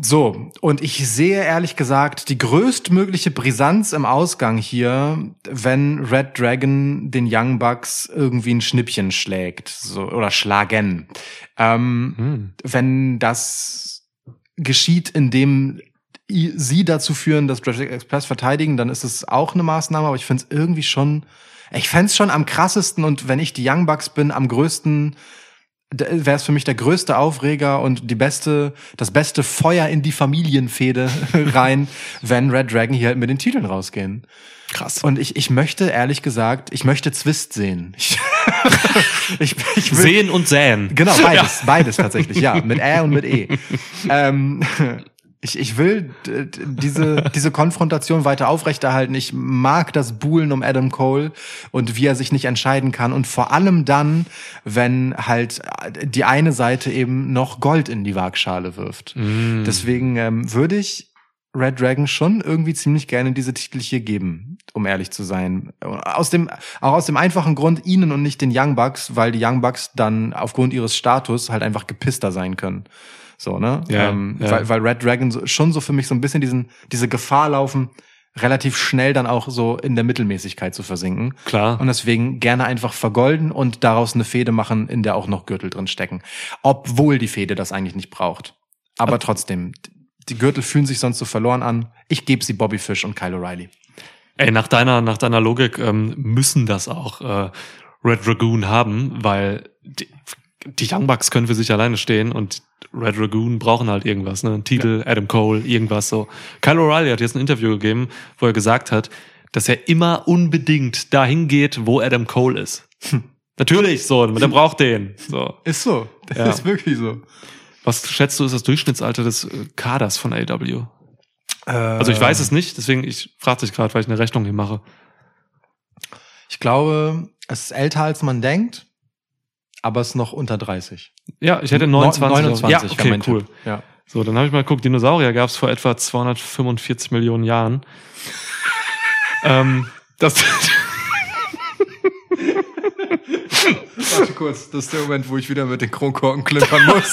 So, und ich sehe ehrlich gesagt die größtmögliche Brisanz im Ausgang hier, wenn Red Dragon den Young Bucks irgendwie ein Schnippchen schlägt, so, oder schlagen. Ähm, Hm. wenn das geschieht, indem sie dazu führen, dass Jurassic Express verteidigen, dann ist es auch eine Maßnahme, aber ich finde es irgendwie schon, ich fände es schon am krassesten und wenn ich die Young Bucks bin, am größten wäre es für mich der größte Aufreger und die beste, das beste Feuer in die Familienfehde (laughs) rein, wenn Red Dragon hier halt mit den Titeln rausgehen. Krass. Und ich, ich möchte, ehrlich gesagt, ich möchte Zwist sehen. (laughs) Ich, ich, ich will, Sehen und säen. Genau, (laughs) beides, beides tatsächlich, ja, mit Ä und mit E. ähm, ich, ich will diese, (laughs) diese Konfrontation weiter aufrechterhalten. Ich mag das Buhlen um Adam Cole und wie er sich nicht entscheiden kann. Und vor allem dann, wenn halt die eine Seite eben noch Gold in die Waagschale wirft. Mm. Deswegen ähm, würde ich Red Dragon schon irgendwie ziemlich gerne diese Titel hier geben, um ehrlich zu sein. Aus dem, auch aus dem einfachen Grund, ihnen und nicht den Young Bucks, weil die Young Bucks dann aufgrund ihres Status halt einfach gepisster sein können. So, ne? Ja, ähm, ja. Weil, weil Red Dragon schon so für mich so ein bisschen diesen, diese Gefahr laufen, relativ schnell dann auch so in der Mittelmäßigkeit zu versinken. Klar. Und deswegen gerne einfach vergolden und daraus eine Fehde machen, in der auch noch Gürtel drin stecken. Obwohl die Fehde das eigentlich nicht braucht. Aber trotzdem, die Gürtel fühlen sich sonst so verloren an. Ich gebe sie Bobby Fish und Kyle O'Reilly. Ey, nach deiner, nach deiner Logik ähm, müssen das auch äh, Red Dragoon haben, weil die, die Young Bucks können für sich alleine stehen und Red Dragoon brauchen halt irgendwas, ne? Ein Titel, Adam Cole, irgendwas so. Kyle O'Reilly hat jetzt ein Interview gegeben, wo er gesagt hat, dass er immer unbedingt dahin geht, wo Adam Cole ist. Natürlich, so, der braucht den. So. Ist so. Das Ja. ist wirklich so. Was schätzt du, ist das Durchschnittsalter des äh, Kaders von AW? Also ich weiß es nicht, deswegen ich frage dich gerade, weil ich eine Rechnung hier mache. Ich glaube, es ist älter als man denkt, aber es ist noch unter 30. Ja, ich hätte 29. 29 ja, okay, cool. Tipp. Ja. So, dann habe ich mal geguckt, Dinosaurier gab es vor etwa 245 Millionen Jahren. (laughs) ähm, das, Warte kurz, das ist der Moment, wo ich wieder mit den Kronkorken klimpern muss. (laughs)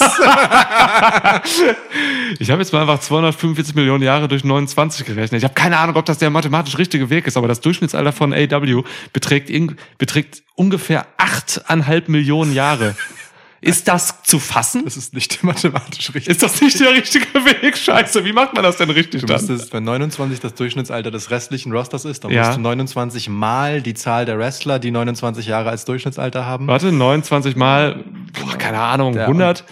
ich habe jetzt mal einfach 245 Millionen Jahre durch 29 gerechnet. Ich habe keine Ahnung, ob das der mathematisch richtige Weg ist, aber das Durchschnittsalter von AW beträgt, beträgt ungefähr 8,5 Millionen Jahre. Ist das zu fassen? Das ist nicht (laughs) mathematisch richtig. Ist das nicht der richtige Weg? Scheiße, wie macht man das denn richtig Du dann? müsstest, wenn 29 das Durchschnittsalter des restlichen Rosters ist, dann Ja. musst du 29 mal die Zahl der Wrestler, die 29 Jahre als Durchschnittsalter haben. Warte, 29 mal, boah, keine Ahnung, Ja, 100?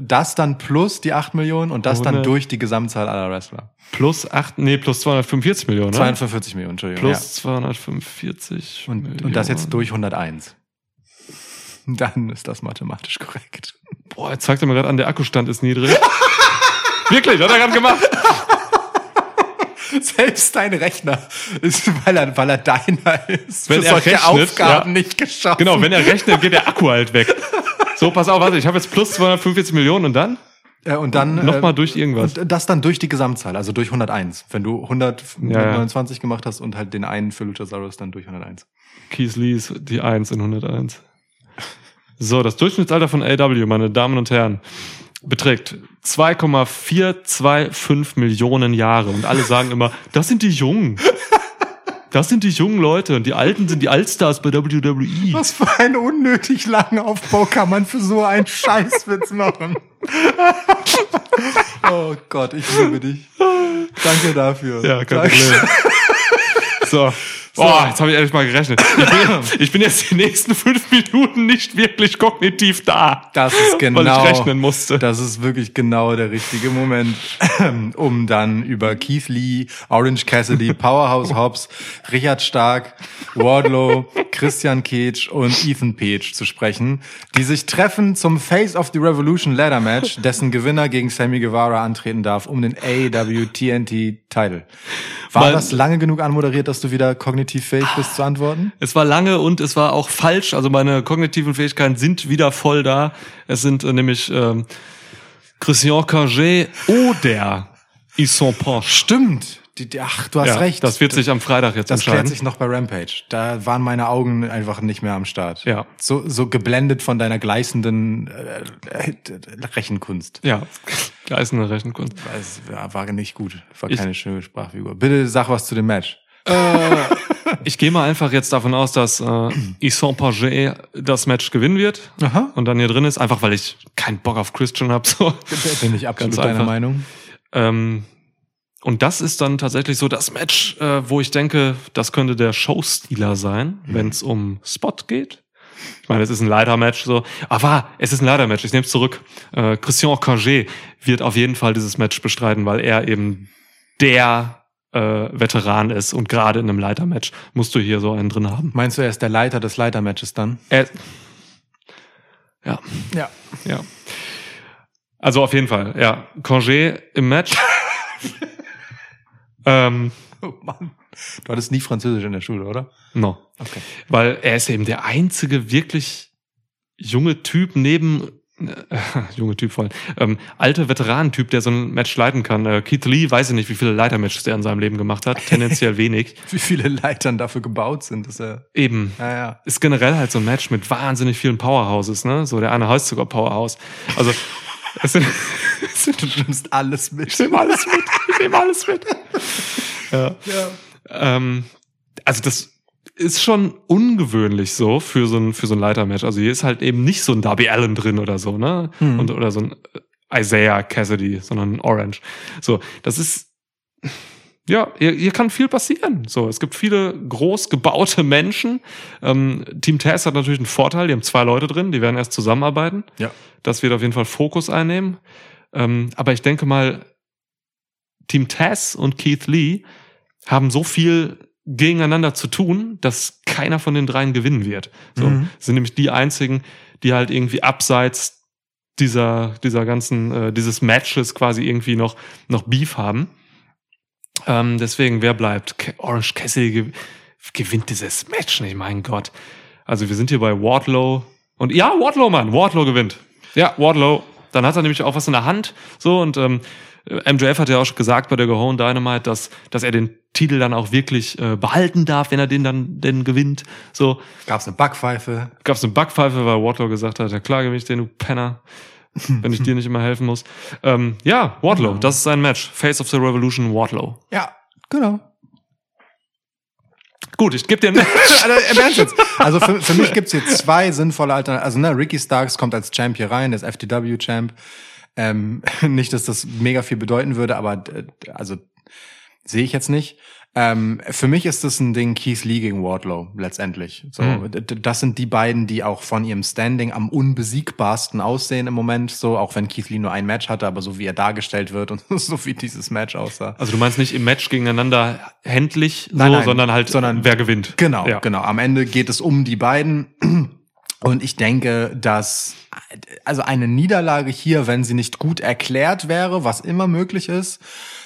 das dann plus die 8 Millionen und das dann 100. durch die Gesamtzahl aller Wrestler. Plus 8, nee, plus 245 Millionen, ne? 245 Millionen, Entschuldigung. Plus 245 ja. und, Millionen. und das jetzt durch 101. (laughs) Dann ist das mathematisch korrekt. Boah, jetzt zeigt er mir gerade an, der Akkustand ist niedrig. (laughs) Wirklich, hat er gerade gemacht. (laughs) Selbst dein Rechner ist, weil er, weil er deiner ist, Wenn für er solche rechnet, Aufgaben ja. nicht geschaffen. Genau, wenn er rechnet, geht der Akku halt weg. So, pass auf, warte, ich habe jetzt plus 245 Millionen und dann? Äh, und dann Nochmal durch irgendwas. Und das dann durch die Gesamtzahl, also durch 101. Wenn du 129 Ja, gemacht hast und halt den einen für Luchasaurus dann durch 101. Keith Lee ist die 1 in 101. So, das Durchschnittsalter von AW, meine Damen und Herren, beträgt 2,425 Millionen Jahre. Und alle sagen immer, (laughs) das sind die Jungen. Das sind die jungen Leute und die Alten sind die Allstars bei WWE. Was für einen unnötig langen Aufbau kann man für so einen Scheißwitz machen? (laughs) oh Gott, ich liebe dich. Danke dafür. Ja, kein Danke. Problem. So. Boah, jetzt habe ich ehrlich mal gerechnet. Ich bin, (laughs) ich bin jetzt die nächsten fünf Minuten nicht wirklich kognitiv da. Das ist genau. Weil ich rechnen musste. Das ist wirklich genau der richtige Moment, (clears throat) um dann über Keith Lee, Orange Cassidy, (laughs) Powerhouse Hobbs, Richard Stark, Wardlow, Christian Cage und Ethan Page zu sprechen, die sich treffen zum Face of the Revolution Ladder Match, dessen Gewinner gegen Sammy Guevara antreten darf um den AEW TNT Title. War Weil- das lange genug anmoderiert, dass du wieder kognitiv fähig bist zu antworten? Es war lange und es war auch falsch. Also meine kognitiven Fähigkeiten sind wieder voll da. Es sind äh, nämlich ähm, Christian Cagé oder Ils sont Porsche. Stimmt. Die, die, ach, du hast Ja, recht. Das wird sich am Freitag jetzt Das klärt entscheiden. sich noch bei Rampage. Da waren meine Augen einfach nicht mehr am Start. Ja. So, so geblendet von deiner gleißenden äh, äh, Rechenkunst. Ja, gleißende Rechenkunst. Es war, war nicht gut. War Ich- keine schöne Sprachfigur. Bitte sag was zu dem Match. Ich gehe mal einfach jetzt davon aus, dass äh, Ils sont Pagé das Match gewinnen wird Aha. und dann hier drin ist, einfach weil ich keinen Bock auf Christian habe. So. Bin ich absolut Ganz deiner. Meinung. Ähm, und das ist dann tatsächlich so das Match, äh, wo ich denke, das könnte der Showstealer sein, wenn es um Spot geht. Ich meine, es ist ein Leiter-Match so. Aber es ist ein Leiter-Match, ich nehme es zurück. Äh, Christian Cangé wird auf jeden Fall dieses Match bestreiten, weil er eben der äh, Veteran ist und gerade in einem Leiter-Match musst du hier so einen drin haben. Meinst du, er ist der Leiter des Leitermatches dann? Er, ja, Ja. ja. Also auf jeden Fall, ja. Cangé im Match. (laughs) ähm, Oh Mann. Du hattest nie Französisch in der Schule, oder? no. Okay. Weil er ist eben der einzige wirklich junge Typ neben äh, (laughs) junge Typ voll, ähm, alte Veteranentyp, der so ein Match leiten kann. Äh, Keith Lee, weiß ich nicht, wie viele Leitermatches der in seinem Leben gemacht hat. Tendenziell wenig. (laughs) Wie viele Leitern dafür gebaut sind, ist er. Eben. Ja, ja. Ist generell halt so ein Match mit wahnsinnig vielen Powerhouses, ne? So der eine heißt sogar Powerhouse. Also (laughs) es sind, es sind Du nimmst alles mit. Ich nehme alles mit. Ich nehme alles mit. Ja. Ja. Ähm, also das ist schon ungewöhnlich so für so ein, für so ein Leitermatch. Also hier ist halt eben nicht so ein Darby Allen drin oder so, ne? Mhm. Und, oder so ein Isaiah Cassidy, sondern ein Orange. So, das ist, ja, hier, hier kann viel passieren. So, es gibt viele groß gebaute Menschen. Ähm, Team Taz hat natürlich einen Vorteil, die haben zwei Leute drin, die werden erst zusammenarbeiten. Ja. Das wird auf jeden Fall Fokus einnehmen. Ähm, aber ich denke mal, Team Taz und Keith Lee haben so viel gegeneinander zu tun, dass keiner von den dreien gewinnen wird. So Mhm. sind nämlich die einzigen, die halt irgendwie abseits dieser dieser ganzen äh, dieses Matches quasi irgendwie noch noch Beef haben. Ähm, deswegen wer bleibt? Orange Cassidy ge gewinnt dieses Match nicht, mein Gott. Also wir sind hier bei Wardlow und ja Wardlow Mann, Wardlow gewinnt. Ja Wardlow. Dann hat er nämlich auch was in der Hand so und ähm, MJF hat ja auch schon gesagt bei der Go Home Dynamite, dass, dass er den Titel dann auch wirklich äh, behalten darf, wenn er den dann denn gewinnt. So Gab's eine Backpfeife? gab es eine Backpfeife, weil Wardlow gesagt hat, ja klar gewinne ich den, du Penner, (laughs) wenn ich dir nicht immer helfen muss. Ähm, ja, Wardlow, das ist sein Match. Face of the Revolution, Wardlow. Ja, genau. Gut, ich gebe dir ein (laughs) also, im Ernst jetzt. Also für, für mich (laughs) gibt's hier zwei sinnvolle Alternativen. Also ne, Ricky Starks kommt als Champ hier rein, der ist FTW-Champ. Ähm, (laughs) nicht, dass das mega viel bedeuten würde, aber äh, also sehe ich jetzt nicht. Ähm, für mich ist das ein Ding Keith Lee gegen Wardlow letztendlich. So, Mhm. das sind die beiden, die auch von ihrem Standing am unbesiegbarsten aussehen im Moment. So, auch wenn Keith Lee nur ein Match hatte, aber so wie er dargestellt wird und (laughs) so wie dieses Match aussah. Also du meinst nicht im Match gegeneinander händlich, Nein, so, nein, sondern halt, sondern- wer gewinnt. Genau, Ja. genau. Am Ende geht es um die beiden. Und ich denke, dass also eine Niederlage hier, wenn sie nicht gut erklärt wäre, was immer möglich ist,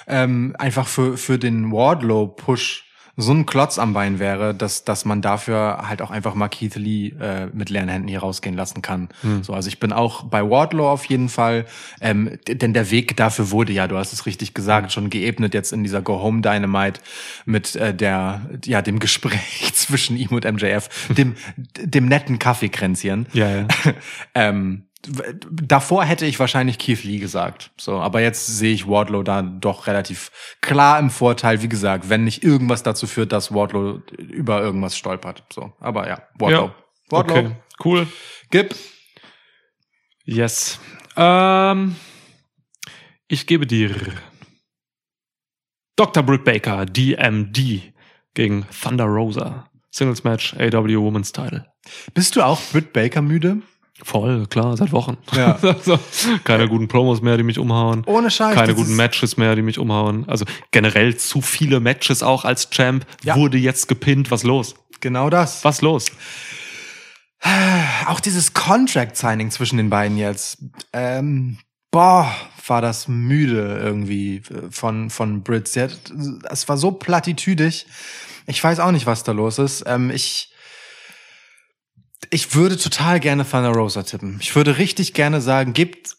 ähm, einfach für, für den Wardlow-Push so ein Klotz am Bein wäre, dass, dass man dafür halt auch einfach mal Keith Lee äh, mit leeren Händen hier rausgehen lassen kann. So, also ich bin auch bei Wardlow auf jeden Fall, ähm, denn der Weg dafür wurde ja, du hast es richtig gesagt, schon geebnet jetzt in dieser Go Home Dynamite mit äh, der, ja, dem Gespräch (laughs) zwischen ihm und MJF, dem, dem netten Kaffeekränzchen. Ja, ja. (laughs) ähm, davor hätte ich wahrscheinlich Keith Lee gesagt. So, aber jetzt sehe ich Wardlow da doch relativ klar im Vorteil. Wie gesagt, wenn nicht irgendwas dazu führt, dass Wardlow über irgendwas stolpert. So, aber ja, Wardlow. ja. Wardlow, Okay, cool. gib. Yes. Ähm, ich gebe dir Dr. Britt Baker, DMD, gegen Thunder Rosa. Singles Match, AW Women's Title. Bist du auch Britt Baker müde? Voll, klar, seit Wochen. Ja. (laughs) so, keine guten Promos mehr, die mich umhauen. Ohne Scheiß. Keine guten Matches mehr, die mich umhauen. Also generell zu viele Matches auch als Champ. Ja. Wurde jetzt gepinnt. Was los? Genau das. Was los? Auch dieses Contract-Signing zwischen den beiden jetzt. Ähm, boah, war das müde irgendwie von, von hat, es war so plattitüdig. Ich weiß auch nicht, was da los ist. Ähm, ich, ich würde total gerne Thunder Rosa tippen. Ich würde richtig gerne sagen, gibt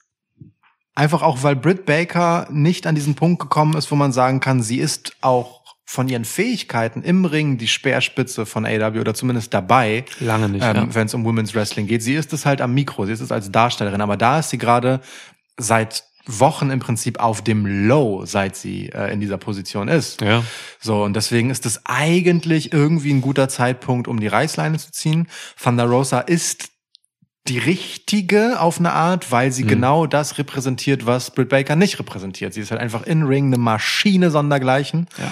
einfach auch, weil Britt Baker nicht an diesen Punkt gekommen ist, wo man sagen kann, sie ist auch von ihren Fähigkeiten im Ring die Speerspitze von AW oder zumindest dabei Lange nicht. ähm, ja. wenn es um Women's Wrestling geht. Sie ist es halt am Mikro, sie ist es als Darstellerin, aber da ist sie gerade seit Wochen im Prinzip auf dem Low, seit sie äh, in dieser Position ist. ja. So, und deswegen ist es eigentlich irgendwie ein guter Zeitpunkt, um die Reißleine zu ziehen. Thunder Rosa ist die richtige auf eine Art, weil sie Mhm. genau das repräsentiert, was Britt Baker nicht repräsentiert. Sie ist halt einfach in Ring eine Maschine sondergleichen. Ja.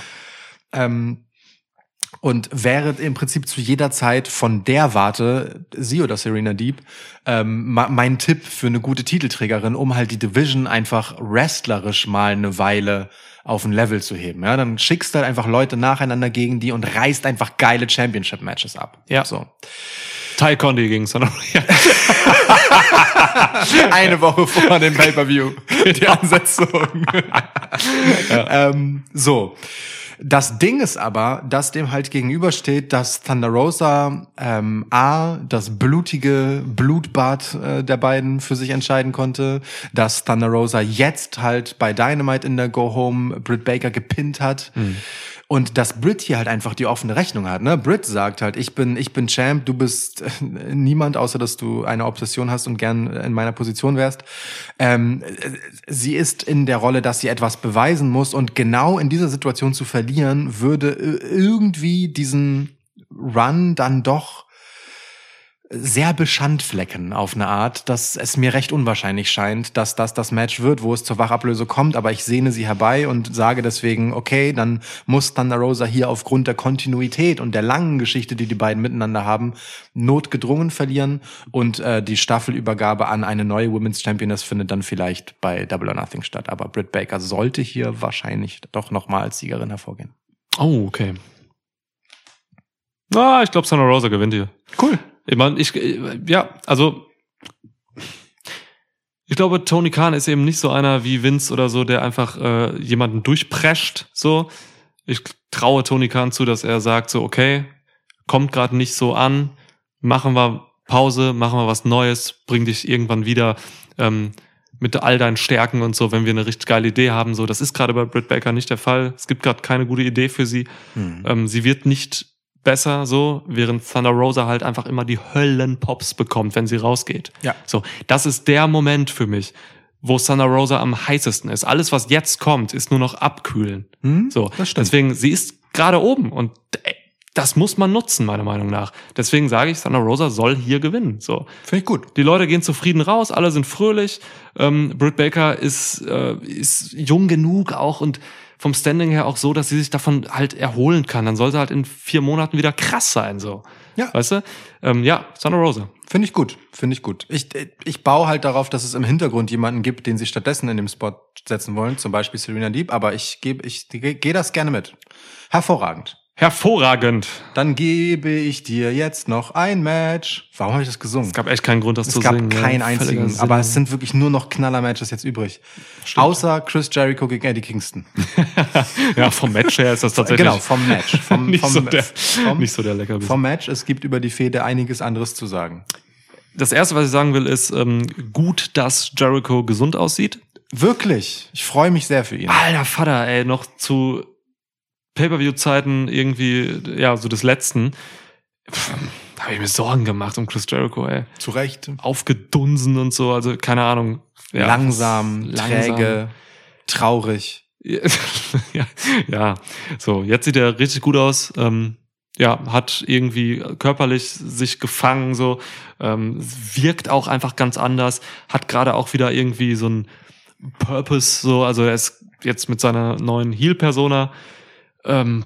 Ähm, und wäre im Prinzip zu jeder Zeit von der Warte, sie oder Serena Deep, ähm, mein Tipp für eine gute Titelträgerin, um halt die Division einfach wrestlerisch mal eine Weile auf ein Level zu heben. Ja, dann schickst du halt einfach Leute nacheinander gegen die und reißt einfach geile Championship-Matches ab. Ja. So. Ty Conti gegen Thunder (laughs) ja. Eine Woche vor dem Pay-Per-View. (laughs) Die Ansetzung. (laughs) ähm, so. Das Ding ist aber, dass dem halt gegenübersteht, dass Thunder Rosa ähm, A, das blutige Blutbad äh, der beiden für sich entscheiden konnte, dass Thunder Rosa jetzt halt bei Dynamite in der Go Home Britt Baker gepinnt hat. Und dass Britt hier halt einfach die offene Rechnung hat. Ne? Britt sagt halt, ich bin, ich bin Champ, du bist äh, niemand, außer dass du eine Obsession hast und gern in meiner Position wärst. Ähm, äh, sie ist in der Rolle, dass sie etwas beweisen muss und genau in dieser Situation zu verlieren, würde äh, irgendwie diesen Run dann doch sehr beschandflecken auf eine Art, dass es mir recht unwahrscheinlich scheint, dass das das Match wird, wo es zur Wachablöse kommt, aber ich sehne sie herbei und sage deswegen, okay, dann muss Thunder Rosa hier aufgrund der Kontinuität und der langen Geschichte, die die beiden miteinander haben, notgedrungen verlieren und äh, die Staffelübergabe an eine neue Women's Championess findet dann vielleicht bei Double or Nothing statt, aber Britt Baker sollte hier wahrscheinlich doch nochmal als Siegerin hervorgehen. Oh, okay. Ah, ich glaube, Thunder Rosa gewinnt hier. Cool. Ich meine, ich, äh, ja, also, ich glaube, Tony Khan ist eben nicht so einer wie Vince oder so, der einfach äh, jemanden durchprescht, so. Ich traue Tony Khan zu, dass er sagt so, okay, kommt gerade nicht so an, machen wir Pause, machen wir was Neues, bring dich irgendwann wieder ähm, mit all deinen Stärken und so, wenn wir eine richtig geile Idee haben, so. Das ist gerade bei Britt Baker nicht der Fall. Es gibt gerade keine gute Idee für sie. Ähm, sie wird nicht besser so, während Thunder Rosa halt einfach immer die Höllenpops bekommt, wenn sie rausgeht. Ja. So, das ist der Moment für mich, wo Thunder Rosa am heißesten ist. Alles, was jetzt kommt, ist nur noch abkühlen. Hm? So, Das stimmt. deswegen, sie ist gerade oben und äh, das muss man nutzen, meiner Meinung nach. Deswegen sage ich, Thunder Rosa soll hier gewinnen. So, Finde ich gut. die Leute gehen zufrieden raus, alle sind fröhlich. Ähm, Britt Baker ist, äh, ist jung genug auch und vom Standing her auch so, dass sie sich davon halt erholen kann. Dann soll sie halt in vier Monaten wieder krass sein, so. Ja. Weißt du? Ähm, ja, Thunder Rosa. Finde ich gut, finde ich gut. Ich, ich baue halt darauf, dass es im Hintergrund jemanden gibt, den sie stattdessen in dem Spot setzen wollen, zum Beispiel Serena Deep, aber ich gebe, ich gehe das gerne mit. Hervorragend. Hervorragend. Dann gebe ich dir jetzt noch ein Match. Warum habe ich das gesungen? Es gab echt keinen Grund, das Es zu gab singen. ja. keinen Völliger einzigen, Sinn. aber es sind wirklich nur noch Knaller-Matches jetzt übrig. Außer Chris Jericho gegen Eddie Kingston. (laughs) ja, vom Match her ist das tatsächlich Genau, vom Match. (laughs) Vom, nicht, vom, so der, vom, nicht so der Leckerbissen. vom Match. Es gibt über die Fehde einiges anderes zu sagen. Das erste, was ich sagen will, ist ähm, gut, dass Jericho gesund aussieht. Wirklich. Ich freue mich sehr für ihn. Alter Vater, ey, noch zu Pay-per-view-Zeiten irgendwie, ja, so des letzten, da habe ich mir Sorgen gemacht um Chris Jericho, ey. Zu Recht. Aufgedunsen und so, also keine Ahnung. Ja, langsam, langsam. träge, traurig. (laughs) ja, ja, so, jetzt sieht er richtig gut aus. Ähm, ja, hat irgendwie körperlich sich gefangen, so, ähm, wirkt auch einfach ganz anders, hat gerade auch wieder irgendwie so ein Purpose, so, also er ist jetzt mit seiner neuen Heel-Persona ähm,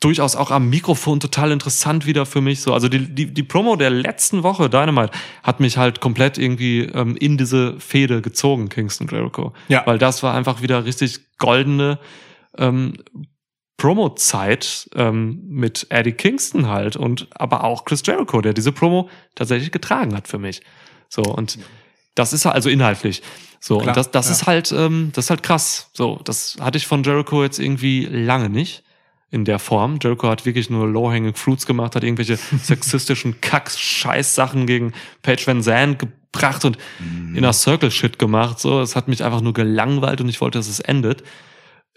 durchaus auch am Mikrofon total interessant wieder für mich. So, also die, die, die Promo der letzten Woche, Dynamite, hat mich halt komplett irgendwie ähm, in diese Fehde gezogen, Kingston Jericho. Ja. Weil das war einfach wieder richtig goldene ähm, Promo-Zeit ähm, mit Eddie Kingston halt und aber auch Chris Jericho, der diese Promo tatsächlich getragen hat für mich. So, und das ist also inhaltlich. So, Klar, und das, das ja. ist halt, ähm, das ist halt krass. So, das hatte ich von Jericho jetzt irgendwie lange nicht in der Form. Jericho hat wirklich nur Low-Hanging Fruits gemacht, hat irgendwelche (laughs) sexistischen Kack-Scheiß-Sachen gegen Paige Van Zandt gebracht und Inner Circle Shit gemacht. So, es hat mich einfach nur gelangweilt und ich wollte, dass es endet.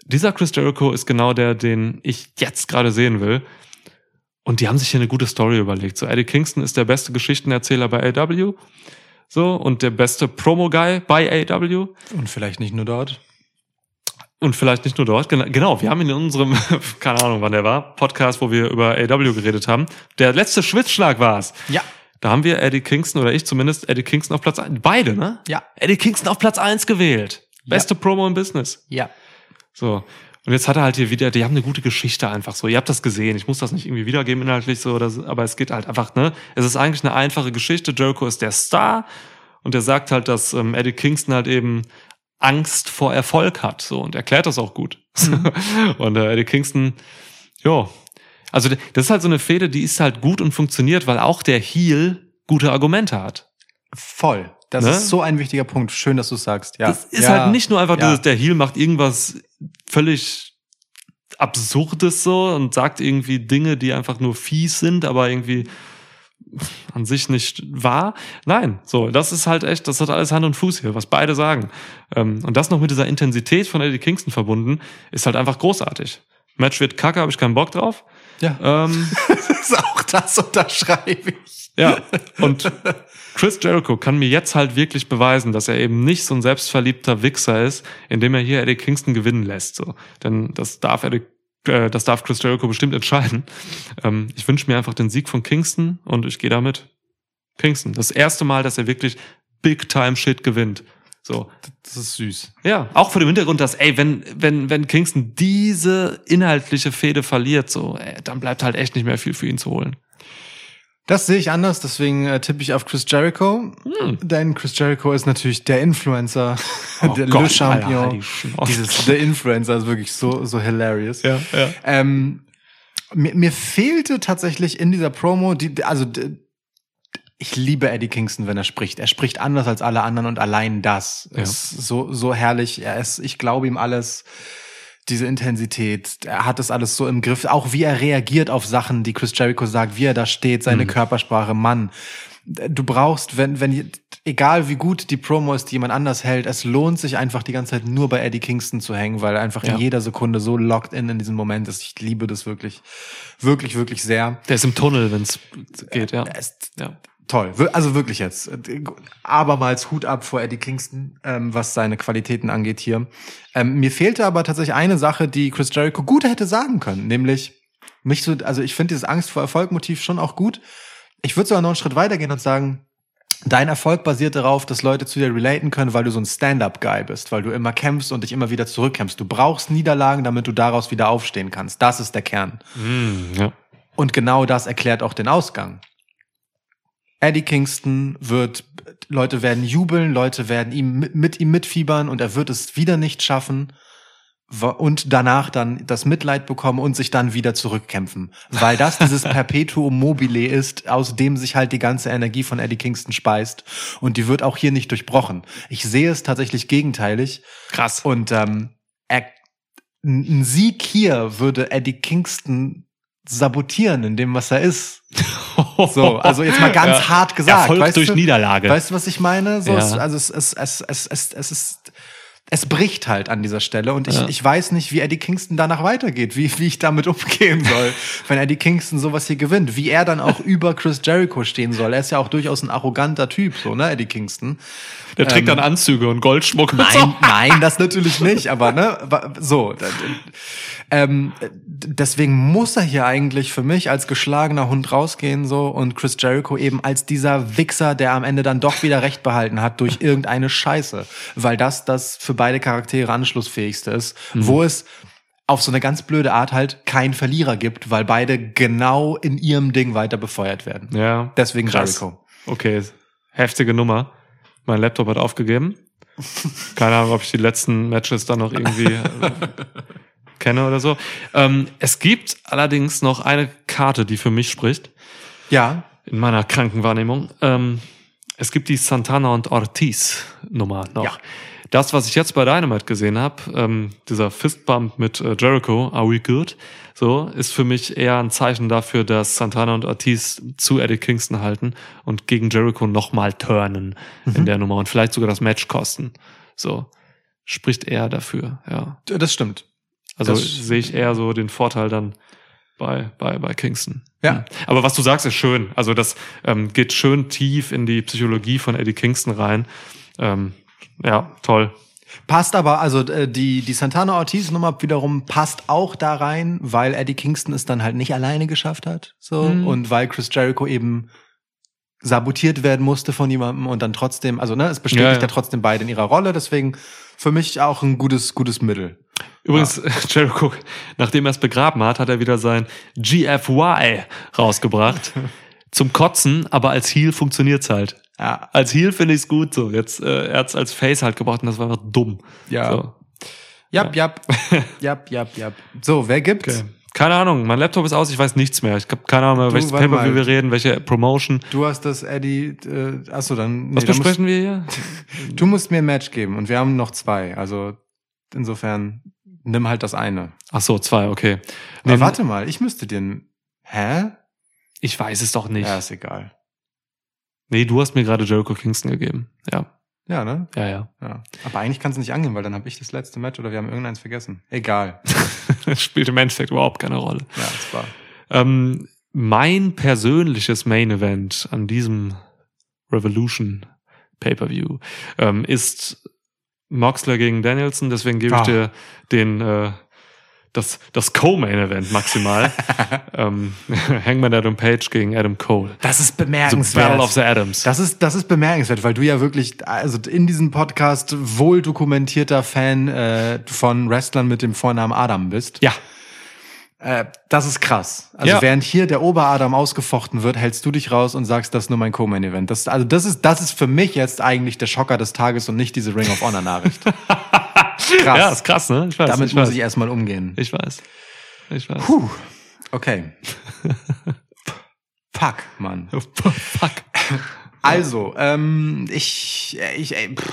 Dieser Chris Jericho ist genau der, den ich jetzt gerade sehen will. Und die haben sich hier eine gute Story überlegt. So, Eddie Kingston ist der beste Geschichtenerzähler bei AW. So, und der beste Promo-Guy bei AW. Und vielleicht nicht nur dort. Und vielleicht nicht nur dort. Genau, wir haben ihn in unserem, (laughs) keine Ahnung, wann der war, Podcast, wo wir über AW geredet haben. Der letzte Schwitzschlag war es. Ja. Da haben wir Eddie Kingston oder ich zumindest Eddie Kingston auf Platz 1. Beide, ne? Ja. Eddie Kingston auf Platz 1 gewählt. Beste Promo im Business. Ja. So. Und jetzt hat er halt hier wieder, die haben eine gute Geschichte einfach so. Ihr habt das gesehen. Ich muss das nicht irgendwie wiedergeben inhaltlich so, oder so, aber es geht halt einfach, ne? Es ist eigentlich eine einfache Geschichte. Jericho ist der Star und er sagt halt, dass ähm, Eddie Kingston halt eben Angst vor Erfolg hat, so und erklärt das auch gut. (laughs) und äh, Eddie Kingston, ja, also das ist halt so eine Fehde, die ist halt gut und funktioniert, weil auch der Heel gute Argumente hat. Voll. Das Ne? ist so ein wichtiger Punkt. Schön, dass du sagst. Ja. Das ist ja. halt nicht nur einfach Ja. dieses, der Heel macht irgendwas völlig Absurdes so und sagt irgendwie Dinge, die einfach nur fies sind, aber irgendwie an sich nicht wahr. Nein, so, das ist halt echt, das hat alles Hand und Fuß hier, was beide sagen. Ähm, und das noch mit dieser Intensität von Eddie Kingston verbunden, ist halt einfach großartig. Match wird kacke, habe ich keinen Bock drauf. Ja. Ähm, (laughs) Das ist auch das unterschreibe ich. ja, und Chris Jericho kann mir jetzt halt wirklich beweisen, dass er eben nicht so ein selbstverliebter Wichser ist, indem er hier Eddie Kingston gewinnen lässt. So. Denn das darf Eddie, äh, das darf Chris Jericho bestimmt entscheiden. Ähm, ich wünsche mir einfach den Sieg von Kingston und ich gehe damit. Kingston. Das erste Mal, dass er wirklich Big Time Shit gewinnt. So. Das ist süß. Ja, auch vor dem Hintergrund, dass, ey, wenn, wenn, wenn Kingston diese inhaltliche Fehde verliert, so, ey, dann bleibt halt echt nicht mehr viel für ihn zu holen. Das sehe ich anders, deswegen äh, tippe ich auf Chris Jericho. Denn Chris Jericho ist natürlich der Influencer, Hm. Oh der Gott, Le Champion. Alter, die. Dieses The Influencer ist wirklich so, so hilarious. Ja, ja. Ähm, mir, mir fehlte tatsächlich in dieser Promo, die, also d- ich liebe Eddie Kingston, wenn er spricht. Er spricht anders als alle anderen und allein das Ja. ist so, so herrlich. Er ist, ich glaube ihm alles. Diese Intensität, er hat das alles so im Griff. Auch wie er reagiert auf Sachen, die Chris Jericho sagt, wie er da steht, seine Körpersprache, Mann. Du brauchst, wenn, wenn, egal wie gut die Promo ist, die jemand anders hält, es lohnt sich einfach die ganze Zeit nur bei Eddie Kingston zu hängen, weil er einfach Ja. in jeder Sekunde so locked in in diesem Moment ist. Ich liebe das wirklich, wirklich, wirklich sehr. Der ist im Tunnel, wenn es geht, ja. Ist ja. Toll. Also wirklich jetzt. Abermals Hut ab vor Eddie Kingston, ähm, was seine Qualitäten angeht hier. Ähm, mir fehlte aber tatsächlich eine Sache, die Chris Jericho gut hätte sagen können, nämlich mich so, also ich finde dieses Angst vor Erfolg Motiv schon auch gut. Ich würde sogar noch einen Schritt weitergehen und sagen, Dein Erfolg basiert darauf, dass Leute zu dir relaten können, weil du so ein Stand-up-Guy bist, weil du immer kämpfst und dich immer wieder zurückkämpfst. Du brauchst Niederlagen, damit du daraus wieder aufstehen kannst. Das ist der Kern. Ja. Und genau das erklärt auch den Ausgang. Eddie Kingston wird, Leute werden jubeln, Leute werden ihm mit, mit ihm mitfiebern und er wird es wieder nicht schaffen und danach dann das Mitleid bekommen und sich dann wieder zurückkämpfen. Weil das dieses (laughs) Perpetuum mobile ist, aus dem sich halt die ganze Energie von Eddie Kingston speist. Und die wird auch hier nicht durchbrochen. Ich sehe es tatsächlich gegenteilig. Krass. Und ähm, er, ein Sieg hier würde Eddie Kingston sabotieren in dem, was er ist. (laughs) So, also jetzt mal (laughs) ganz Ja. hart gesagt. Erfolg weißt durch du, Niederlage. Weißt du, was ich meine? So, Ja. es, also es, es, es, es, es, es ist, es bricht halt an dieser Stelle und ich, Ja. ich weiß nicht, wie Eddie Kingston danach weitergeht, wie, wie ich damit umgehen soll, (laughs) wenn Eddie Kingston sowas hier gewinnt, wie er dann auch über Chris Jericho stehen soll. Er ist ja auch durchaus ein arroganter Typ, so, ne, Eddie Kingston. Der trägt dann Anzüge und Goldschmuck. und so. Nein, (laughs) nein, das natürlich nicht, aber ne, so. Ähm, deswegen muss er hier eigentlich für mich als geschlagener Hund rausgehen so und Chris Jericho eben als dieser Wichser, der am Ende dann doch wieder recht behalten hat durch irgendeine Scheiße, weil das das für beide Charaktere anschlussfähigste ist, wo es auf so eine ganz blöde Art halt keinen Verlierer gibt, weil beide genau in ihrem Ding weiter befeuert werden. Ja. Deswegen Krass. Jericho. Okay, heftige Nummer. Mein Laptop hat aufgegeben. Keine Ahnung, ob ich die letzten Matches dann noch irgendwie äh, (laughs) kenne oder so. Ähm, es gibt allerdings noch eine Karte, die für mich spricht, Ja, in meiner kranken Wahrnehmung. Ähm, es gibt die Santana und Ortiz Nummer noch. Ja. Das, was ich jetzt bei Dynamite gesehen habe, ähm, dieser Fistbump mit äh, Jericho, Are We Good? So, ist für mich eher ein Zeichen dafür, dass Santana und Ortiz zu Eddie Kingston halten und gegen Jericho nochmal turnen in der Nummer und vielleicht sogar das Match kosten. So, spricht eher dafür, ja. das stimmt. Also sehe ich eher so den Vorteil dann bei, bei, bei Kingston. Ja. Hm. Aber was du sagst, ist schön. Also das ähm, geht schön tief in die Psychologie von Eddie Kingston rein. Ähm, ja, toll. Passt aber, also äh, die, die Santana Ortiz Nummer wiederum passt auch da rein, weil Eddie Kingston es dann halt nicht alleine geschafft hat. So, Mhm. und weil Chris Jericho eben sabotiert werden musste von jemandem und dann trotzdem, also ne, es bestätigt Ja, ja, ja. trotzdem beide in ihrer Rolle, deswegen für mich auch ein gutes, gutes Mittel. Übrigens, (laughs) Jericho, nachdem er es begraben hat, hat er wieder sein GFY rausgebracht. (laughs) Zum Kotzen, aber als Heel funktioniert's halt. Ja, Als Heel finde ich's gut so. Jetzt, äh, er hat's als Face halt gebracht und das war einfach dumm. Ja. So. jap, jap, (laughs) jap, jap, jap. So, wer gibt's? Okay. Keine Ahnung, mein Laptop ist aus, ich weiß nichts mehr. Ich habe keine Ahnung mehr, Du, welches Paper wir reden, welche Promotion. Du hast das Eddie, äh, achso, dann, nee, Was besprechen wir hier? Musst, (laughs) du musst mir ein Match geben und wir haben noch zwei, also insofern nimm halt das eine. Ach so, zwei, okay. Nee, warte mal, ich müsste dir ein, hä? Ich weiß es doch nicht. Ja, ist egal. Nee, du hast mir gerade Jericho Kingston gegeben. Ja, Ja, ne? ja, ja. Ja. Aber eigentlich kannst du nicht angehen, weil dann habe ich das letzte Match oder wir haben irgendeins vergessen. Egal. Das (laughs) spielt im Endeffekt überhaupt keine Rolle. Ja, das war. Ähm, mein persönliches Main Event an diesem Revolution Pay-Per-View ähm, ist Moxley gegen Danielson, deswegen gebe ich Ah. dir den äh, das, das Co-Main Event maximal. (laughs) ähm, (laughs) Hangman Adam Page gegen Adam Cole. Das ist The bemerkenswert. Battle of the Adams. das ist, das ist bemerkenswert, weil du ja wirklich, also in diesem Podcast wohl dokumentierter Fan äh, von Wrestlern mit dem Vornamen Adam bist. ja, Äh, das ist krass. Also Ja. während hier der Oberadam ausgefochten wird, hältst du dich raus und sagst, das ist nur mein Co-Main-Event. Das, also das ist, das ist für mich jetzt eigentlich der Schocker des Tages und nicht diese Ring of Honor Nachricht. (laughs) krass. ja, ist krass, ne? Ich weiß. Damit ich muss weiß. ich erstmal umgehen. Ich weiß. Ich weiß. Puh. Okay. (laughs) Fuck, Mann. (laughs) Fuck. Also, ähm, ich, ich ey, pff,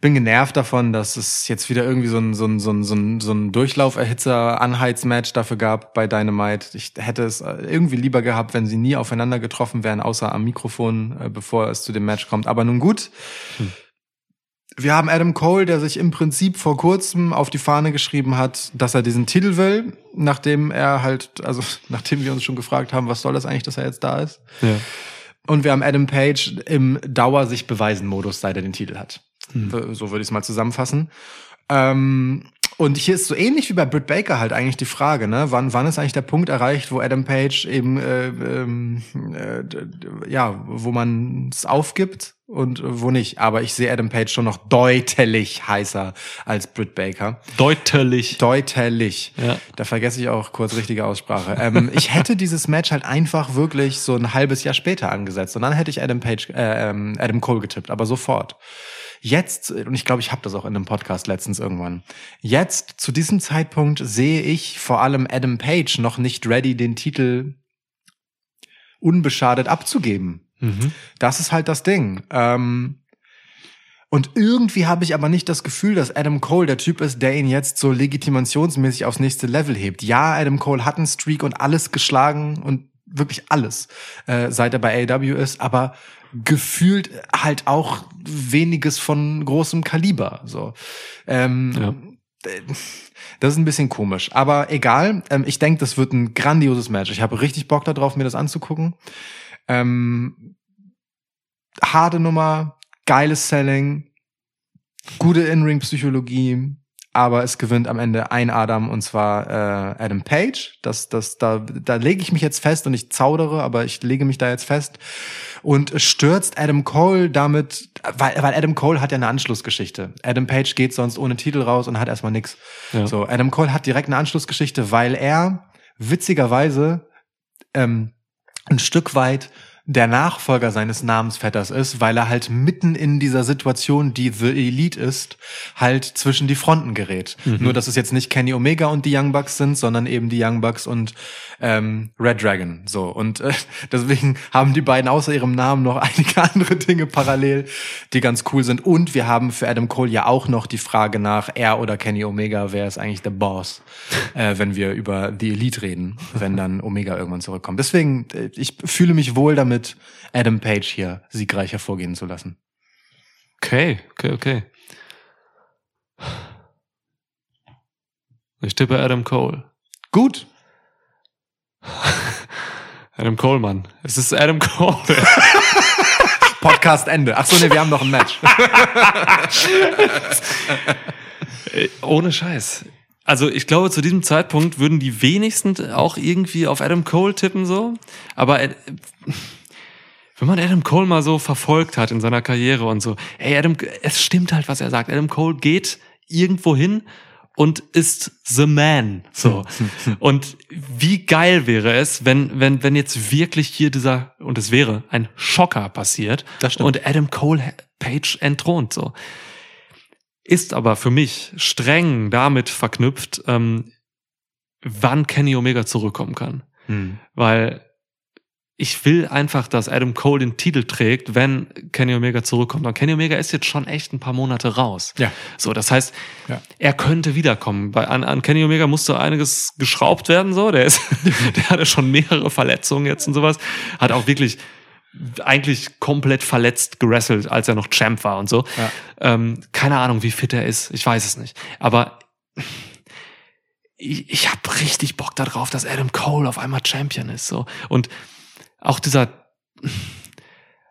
bin genervt davon, dass es jetzt wieder irgendwie so ein, so ein, so ein, so ein, so ein Durchlauferhitzer-Anheizmatch dafür gab bei Dynamite. Ich hätte es äh, irgendwie lieber gehabt, wenn sie nie aufeinander getroffen wären, außer am Mikrofon, äh, bevor es zu dem Match kommt. Aber nun gut. Wir haben Adam Cole, der sich im Prinzip vor kurzem auf die Fahne geschrieben hat, dass er diesen Titel will, nachdem er halt, also (laughs) nachdem wir uns schon gefragt haben, was soll das eigentlich, dass er jetzt da ist. Ja. Und wir haben Adam Page im Dauer sich beweisen Modus, seit er den Titel hat. So würde ich es mal zusammenfassen. Ähm, Und hier ist so ähnlich wie bei Britt Baker halt eigentlich die Frage, ne? Wann, wann ist eigentlich der Punkt erreicht, wo Adam Page eben, äh, ähm, äh, d- ja, wo man es aufgibt und äh, wo nicht. Aber ich sehe Adam Page schon noch deutlich heißer als Britt Baker. Deutlich. Deutlich. Ja. Da vergesse ich auch kurz richtige Aussprache. Ähm, (laughs) ich hätte dieses Match halt einfach wirklich so ein halbes Jahr später angesetzt und dann hätte ich Adam Page, äh, ähm, Adam Cole getippt, aber sofort. Jetzt, und ich glaube, ich habe das auch in einem Podcast letztens irgendwann. Jetzt, zu diesem Zeitpunkt, sehe ich vor allem Adam Page noch nicht ready, den Titel unbeschadet abzugeben. Mhm. Das ist halt das Ding. Ähm, und irgendwie habe ich aber nicht das Gefühl, dass Adam Cole der Typ ist, der ihn jetzt so legitimationsmäßig aufs nächste Level hebt. Ja, Adam Cole hat einen Streak und alles geschlagen und wirklich alles, äh, seit er bei AEW ist, aber gefühlt halt auch weniges von großem Kaliber. So. Ähm, Ja. Das ist ein bisschen komisch, aber egal. Ähm, ich denke, das wird ein grandioses Match. Ich habe richtig Bock darauf, mir das anzugucken. Ähm, harte Nummer, geiles Selling, gute In-Ring-Psychologie, aber es gewinnt am Ende ein Adam und zwar äh, Adam Page. Das, das, da, da lege ich mich jetzt fest und ich zaudere, aber ich lege mich da jetzt fest und stürzt Adam Cole damit, weil, weil Adam Cole hat ja eine Anschlussgeschichte. Adam Page geht sonst ohne Titel raus und hat erstmal nix. Ja. So, Adam Cole hat direkt eine Anschlussgeschichte, weil er witzigerweise ähm, ein Stück weit der Nachfolger seines Namensvetters ist, weil er halt mitten in dieser Situation, die The Elite ist, halt zwischen die Fronten gerät. Nur, dass es jetzt nicht Kenny Omega und die Young Bucks sind, sondern eben die Young Bucks und ähm, Red Dragon. So und äh, (laughs) deswegen haben die beiden außer ihrem Namen noch (laughs) einige andere Dinge parallel, die ganz cool sind. Und wir haben für Adam Cole ja auch noch die Frage nach er oder Kenny Omega, wer ist eigentlich der Boss, äh, wenn wir über die Elite reden, wenn dann Omega irgendwann zurückkommt. Deswegen, äh, ich fühle mich wohl damit, Adam Page hier siegreich hervorgehen zu lassen. Okay, okay, okay. Ich tippe Adam Cole. Gut. (laughs) Adam Cole, Mann. Es ist Adam Cole. (laughs) Podcast Ende. Ach so, nee, wir haben noch ein Match. (laughs) Ohne Scheiß. Also ich glaube, zu diesem Zeitpunkt würden die wenigsten auch irgendwie auf Adam Cole tippen so. Aber äh, wenn man Adam Cole mal so verfolgt hat in seiner Karriere und so, ey, Adam, es stimmt halt, was er sagt. Adam Cole geht irgendwo hin und ist the man. So. (laughs) und wie geil wäre es, wenn, wenn, wenn jetzt wirklich hier dieser, und es wäre ein Schocker passiert Das stimmt. und Adam Cole Page entthront. So ist aber für mich streng damit verknüpft, ähm, wann Kenny Omega zurückkommen kann. Hm. Weil ich will einfach, dass Adam Cole den Titel trägt, wenn Kenny Omega zurückkommt. Und Kenny Omega ist jetzt schon echt ein paar Monate raus. Ja. So, das heißt, Ja. er könnte wiederkommen. Bei, an, an Kenny Omega musste einiges geschraubt werden, so. Der ist, (laughs) der hatte schon mehrere Verletzungen jetzt und sowas. Hat auch wirklich eigentlich komplett verletzt gerasselt, als er noch Champ war und so. Ja. Ähm, keine Ahnung, wie fit er ist. Ich weiß es nicht. Aber ich, ich habe richtig Bock darauf, dass Adam Cole auf einmal Champion ist. So. Und auch dieser,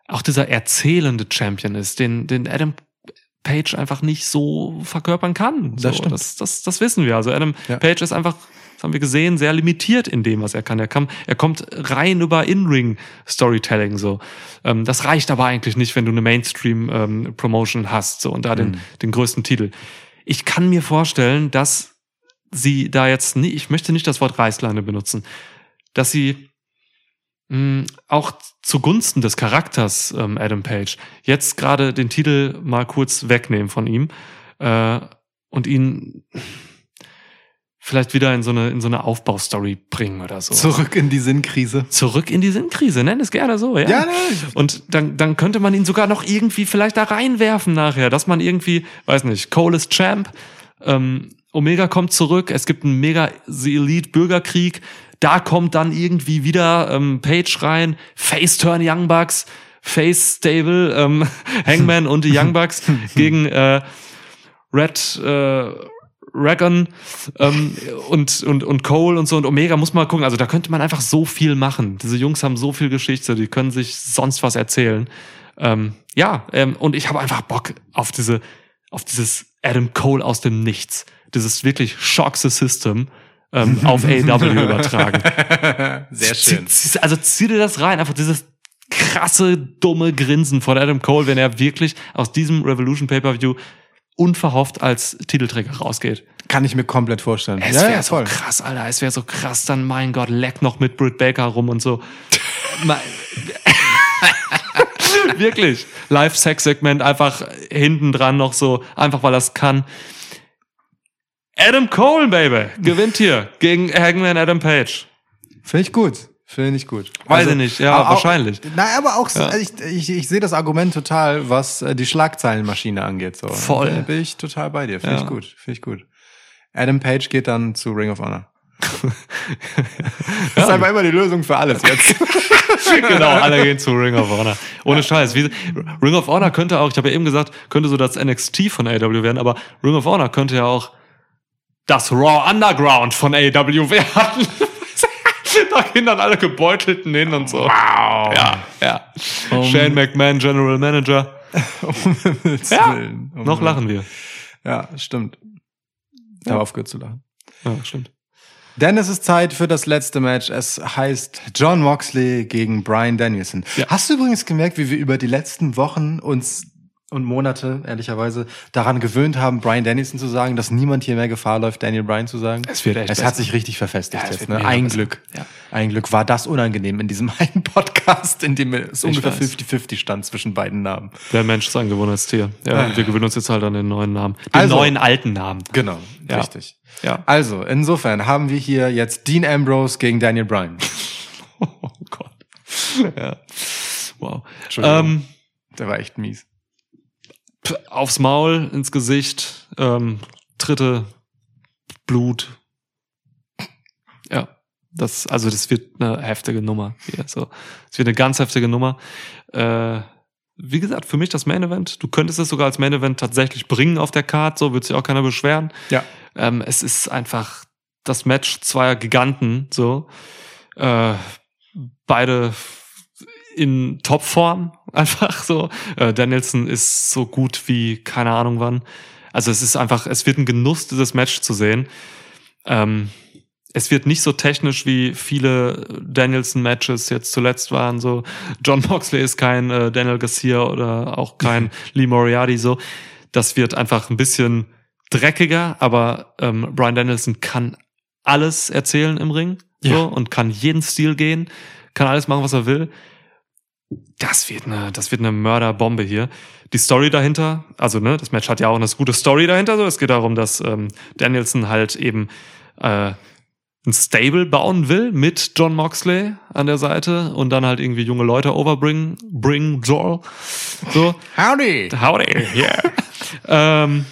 auch dieser erzählende Champion ist, den, den Adam Page einfach nicht so verkörpern kann. So, Das stimmt. Das, das, das wissen wir. Also Adam Ja. Page ist einfach, das haben wir gesehen, sehr limitiert in dem, was er kann. Er, kann, er kommt rein über In-Ring-Storytelling. So. Ähm, das reicht aber eigentlich nicht, wenn du eine Mainstream-Promotion hast so, und da den, Mhm. den größten Titel. Ich kann mir vorstellen, dass sie da jetzt nie, ich möchte nicht das Wort Reißleine benutzen, dass sie mh, auch zugunsten des Charakters ähm, Adam Page jetzt gerade den Titel mal kurz wegnehmen von ihm äh, und ihn vielleicht wieder in so eine in so eine Aufbaustory bringen oder so. Zurück in die Sinnkrise. Zurück in die Sinnkrise, nenn es gerne so, ja. Ja, ne, Und dann, dann könnte man ihn sogar noch irgendwie vielleicht da reinwerfen nachher, dass man irgendwie, weiß nicht, Cole ist Champ, ähm, Omega kommt zurück, es gibt einen mega The Elite Bürgerkrieg, da kommt dann irgendwie wieder ähm, Page rein, Face Turn Young Bucks, Face Stable, ähm, (laughs) Hangman und die Young Bucks (laughs) gegen äh, Red äh, Dragon ähm, und, und, und Cole und so und Omega muss man gucken. Also da könnte man einfach so viel machen. Diese Jungs haben so viel Geschichte, die können sich sonst was erzählen. Ähm, ja, ähm, und ich habe einfach Bock auf diese, auf dieses Adam Cole aus dem Nichts. dieses wirklich Shock the System ähm, auf (laughs) AEW übertragen. Sehr schön. Also zieh dir das rein, einfach dieses krasse, dumme Grinsen von Adam Cole, wenn er wirklich aus diesem Revolution Pay-Per-View unverhofft als Titelträger rausgeht. Kann ich mir komplett vorstellen. Es wäre so krass, Alter. Es wäre so krass, dann, mein Gott, leck noch mit Britt Baker rum und so. (laughs) (laughs) Wirklich. Live-Sex-Segment einfach hinten dran noch so, einfach weil das kann. Adam Cole, Baby, gewinnt hier gegen Hangman Adam Page. Finde ich gut. Finde ich gut. Also, Weiß ich nicht, ja, aber wahrscheinlich. Auch, na, aber auch, so, Ja. ich, ich, ich sehe das Argument total, was äh, die Schlagzeilenmaschine angeht. So. Voll. Da bin ich total bei dir. Finde Ja. ich gut. Finde ich gut. Adam Page geht dann zu Ring of Honor. (laughs) das ist einfach immer die Lösung für alles jetzt. (laughs) genau, alle gehen zu Ring of Honor. Ohne Scheiß. Wie, Ring of Honor könnte auch, ich habe ja eben gesagt, könnte so das NXT von AW werden, aber Ring of Honor könnte ja auch das Raw Underground von AW werden. (laughs) da gehen dann alle gebeutelten hin und so. Wow. Ja, ja. Um- Shane McMahon, General Manager. (laughs) um Ja, Willen. Um Noch lachen wir. Ja, stimmt. Ich habe aufgehört zu lachen. Ja, stimmt. Denn es ist Zeit für das letzte Match. Es heißt John Moxley gegen Brian Danielson. Ja. Hast du übrigens gemerkt, wie wir über die letzten Wochen uns und Monate, ehrlicherweise, daran gewöhnt haben, Brian Danielson zu sagen, dass niemand hier mehr Gefahr läuft, Daniel Bryan zu sagen? Es wird echt Es besser. hat sich richtig verfestigt Ja, jetzt. Ne? Ein. Glück. Ja. Ein Glück war das unangenehm in diesem (laughs) einen Podcast, in dem es ungefähr weiß. 50-50 stand zwischen beiden Namen. Der Mensch ist ein Gewohnheitstier. Ja, und wir gewöhnen uns jetzt halt an den neuen Namen. Den Also- neuen alten Namen. Genau, Ja. richtig. Ja. Also, insofern haben wir hier jetzt Dean Ambrose gegen Daniel Bryan. (laughs) Oh Gott. Ja. Wow. Entschuldigung. Ähm, Der war echt mies. Aufs Maul, ins Gesicht, ähm, Tritte, Blut. Ja, das, also das wird eine heftige Nummer hier. So, es wird eine ganz heftige Nummer. Äh, wie gesagt, für mich das Main Event. Du könntest es sogar als Main Event tatsächlich bringen auf der Card, so wird sich auch keiner beschweren. Ja. Ähm, es ist einfach das Match zweier Giganten, so. Äh, beide in Topform, (laughs) einfach so. Äh, Danielson ist so gut wie keine Ahnung wann. Also es ist einfach, es wird ein Genuss, dieses Match zu sehen. Ähm, es wird nicht so technisch wie viele Danielson-Matches jetzt zuletzt waren. So John Moxley ist kein äh, Daniel Garcia oder auch kein (laughs) Lee Moriarty. So, das wird einfach ein bisschen dreckiger. Aber ähm, Brian Danielson kann alles erzählen im Ring so, Ja. und kann jeden Stil gehen, kann alles machen, was er will. Das wird eine, das wird eine Mörderbombe hier. Die Story dahinter, also ne, das Match hat ja auch eine gute Story dahinter. So, es geht darum, dass ähm, Danielson halt eben äh, ein Stable bauen will mit John Moxley an der Seite und dann halt irgendwie junge Leute overbringen, bring Joel. So, Howdy! howdy, yeah. (laughs) ähm,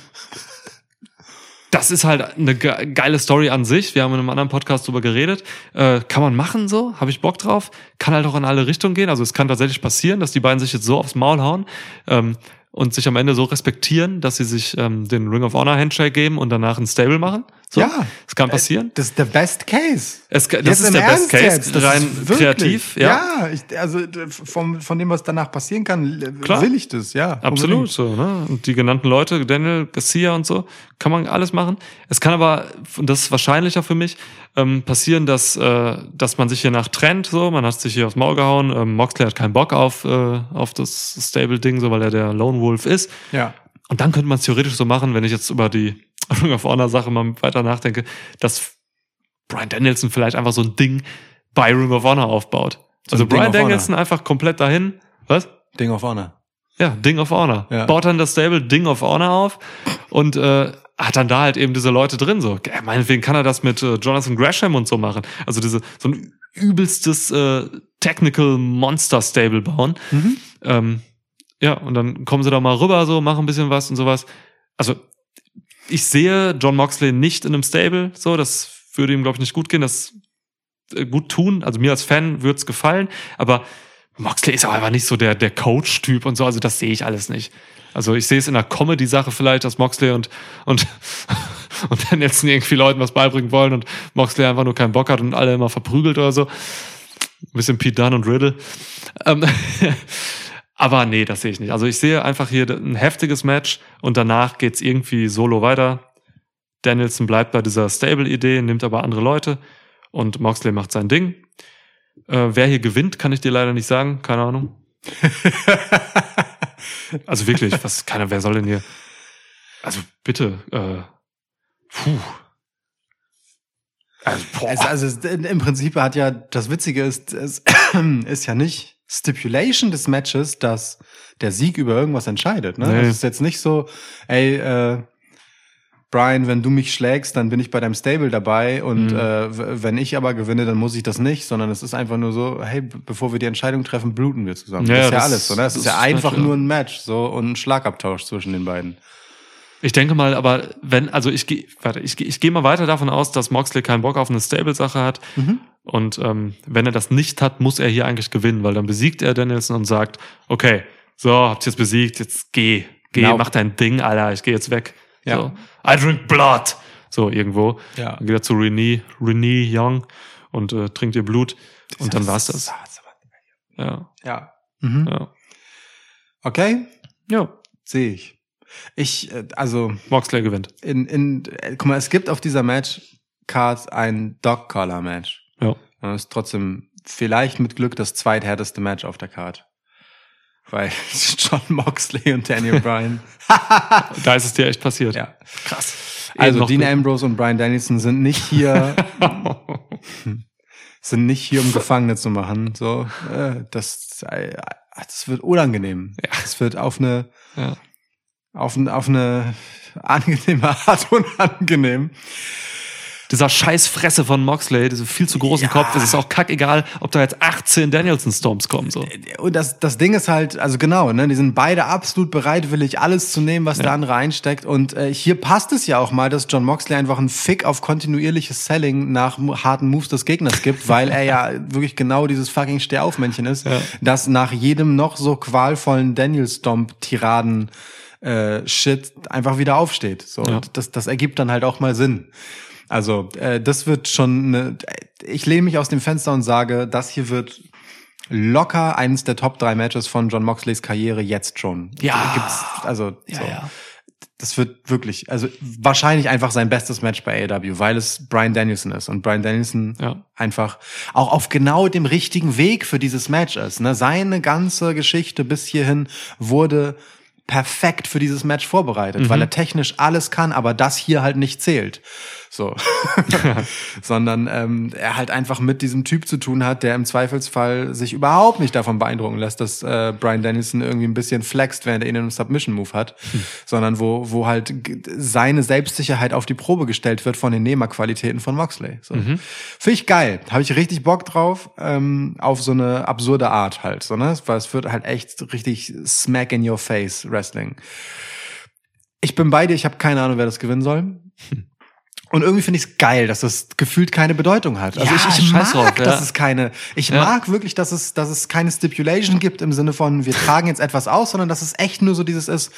das ist halt eine ge geile Story an sich. Wir haben in einem anderen Podcast drüber geredet. Äh, kann man machen so, habe ich Bock drauf. Kann halt auch in alle Richtungen gehen. Also es kann tatsächlich passieren, dass die beiden sich jetzt so aufs Maul hauen ähm, und sich am Ende so respektieren, dass sie sich ähm, den Ring of Honor Handshake geben und danach ein Stable machen. So, Ja. es kann passieren. Das ist der Best Case. Es, das Jetzt ist der Ernst Best Case, jetzt, rein kreativ. Ja, ja ich, also vom, von dem, was danach passieren kann, Klar. will ich das, ja. Absolut, unbedingt. so, ne? Und die genannten Leute, Daniel Garcia und so, kann man alles machen. Es kann aber, und das ist wahrscheinlicher für mich, ähm, passieren, dass, äh, dass man sich hier nach trennt, so, man hat sich hier aufs Maul gehauen, ähm, Moxley hat keinen Bock auf, äh, auf das Stable-Ding, so, weil er der Lone Wolf ist. Ja. Und dann könnte man es theoretisch so machen, wenn ich jetzt über die Ring of Honor Sache mal weiter nachdenke, dass Brian Danielson vielleicht einfach so ein Ding bei Ring of Honor aufbaut. So also Brian. Danielson einfach komplett dahin, was? Ding of Honor. Ja, Ding of Honor. Ja. Baut dann das Stable Ding of Honor auf und äh, hat dann da halt eben diese Leute drin. So, ja, meinetwegen kann er das mit äh, Jonathan Gresham und so machen. Also diese so ein übelstes äh, Technical Monster Stable bauen. Mhm. Ähm, ja, und dann kommen sie da mal rüber, so machen ein bisschen was und sowas. Also ich sehe John Moxley nicht in einem Stable, so das würde ihm glaube ich nicht gut gehen. Das äh, gut tun. Also mir als Fan würde es gefallen, aber Moxley ist auch einfach nicht so der, der Coach-Typ und so, also das sehe ich alles nicht. Also ich sehe es in der Comedy-Sache vielleicht, dass Moxley und, und, (laughs) und dann jetzt irgendwie Leuten was beibringen wollen und Moxley einfach nur keinen Bock hat und alle immer verprügelt oder so. Ein bisschen Pete Dunne und Riddle. Ähm, (laughs) aber nee, das sehe ich nicht. Also ich sehe einfach hier ein heftiges Match und danach geht's irgendwie solo weiter. Danielson bleibt bei dieser Stable-Idee, nimmt aber andere Leute und Moxley macht sein Ding. Äh, wer hier gewinnt, kann ich dir leider nicht sagen. Keine Ahnung. (laughs) Also wirklich, was, keiner, wer soll denn hier? Also bitte, äh, puh. Also, also es, im Prinzip hat ja, das Witzige ist, es (coughs) ist ja nicht Stipulation des Matches, dass der Sieg über irgendwas entscheidet. Ne? Nee. Es ist jetzt nicht so, ey, äh, Brian, wenn du mich schlägst, dann bin ich bei deinem Stable dabei und Mhm. äh, wenn ich aber gewinne, dann muss ich das nicht, sondern es ist einfach nur so, hey, bevor wir die Entscheidung treffen, bluten wir zusammen. Ja, das ist ja das- alles so, ne? Es das ist ja einfach nur ein Match so und ein Schlagabtausch zwischen den beiden. Ich denke mal, aber wenn, also ich gehe, warte, ich, ich gehe mal weiter davon aus, dass Moxley keinen Bock auf eine Stable-Sache hat. Mhm. Und ähm, wenn er das nicht hat, muss er hier eigentlich gewinnen, weil dann besiegt er Danielson und sagt, okay, so, habt ihr jetzt besiegt, jetzt geh, geh, Genau. mach dein Ding, Alter, ich gehe jetzt weg. Ja. So, I drink blood. So, irgendwo. Ja. Dann geht er zu Renee, Renee Young und äh, trinkt ihr Blut. Und dann war's das. Ja, Ja. Mhm. ja. Okay, Ja, sehe ich. Ich, äh, also Moxley gewinnt. in, in, äh, guck mal, es gibt auf dieser Match-Card ein Dog-Collar-Match. Ja. Und das ist trotzdem vielleicht mit Glück das zweithärteste Match auf der Card. Weil (laughs) John Moxley und Daniel Bryan. Da ist es dir echt passiert. ja. Krass. Also Eben Dean mit- Ambrose und Bryan Danielson sind nicht hier, (laughs) sind nicht hier, um Gefangene zu machen. So, äh, das, äh, das wird unangenehm. Ja. Es wird auf eine, ja. auf, ein- auf eine angenehme Art (laughs) unangenehm. Dieser scheiß Fresse von Moxley, diese viel zu großen Ja. Kopf, es ist auch kackegal, ob da jetzt 18 Danielson-Storms kommen. So. Und das, das Ding ist halt, also genau, ne, die sind beide absolut bereitwillig, alles zu nehmen, was der andere einsteckt. Und äh, hier passt es ja auch mal, dass John Moxley einfach einen Fick auf kontinuierliches Selling nach harten Moves des Gegners gibt, (laughs) weil er ja wirklich genau dieses fucking Stehaufmännchen ist, Ja. das nach jedem noch so qualvollen Daniel-Stomp-Tiraden äh, Shit einfach wieder aufsteht. So, Ja. und das, das ergibt dann halt auch mal Sinn. Also, äh, das wird schon, ne, ich lehne mich aus dem Fenster und sage, das hier wird locker eines der Top drei Matches von John Moxleys Karriere jetzt schon. Ja. Gibt's, also, Ja, so. ja. Das wird wirklich, also wahrscheinlich einfach sein bestes Match bei AEW, weil es Brian Danielson ist und Brian Danielson Ja. einfach auch auf genau dem richtigen Weg für dieses Match ist. Ne? Seine ganze Geschichte bis hierhin wurde perfekt für dieses Match vorbereitet, weil er technisch alles kann, aber das hier halt nicht zählt. So. (laughs) Sondern ähm, er halt einfach mit diesem Typ zu tun hat, der im Zweifelsfall sich überhaupt nicht davon beeindrucken lässt, dass äh, Brian Dennison irgendwie ein bisschen flext, während er ihn in einem Submission-Move hat, sondern wo, wo halt seine Selbstsicherheit auf die Probe gestellt wird von den Nehmerqualitäten von Moxley. So. Finde ich geil. Habe ich richtig Bock drauf, ähm, auf so eine absurde Art halt. So, ne? Weil es wird halt echt richtig smack in your face Wrestling. Ich bin bei dir, ich habe keine Ahnung, wer das gewinnen soll. Und irgendwie finde ich es geil, dass das gefühlt keine Bedeutung hat. Also Ja, ich, ich mag, drauf, ja. dass es keine, ich Ja. mag wirklich, dass es, dass es keine Stipulation gibt im Sinne von, wir tragen jetzt etwas aus, sondern dass es echt nur so dieses ist,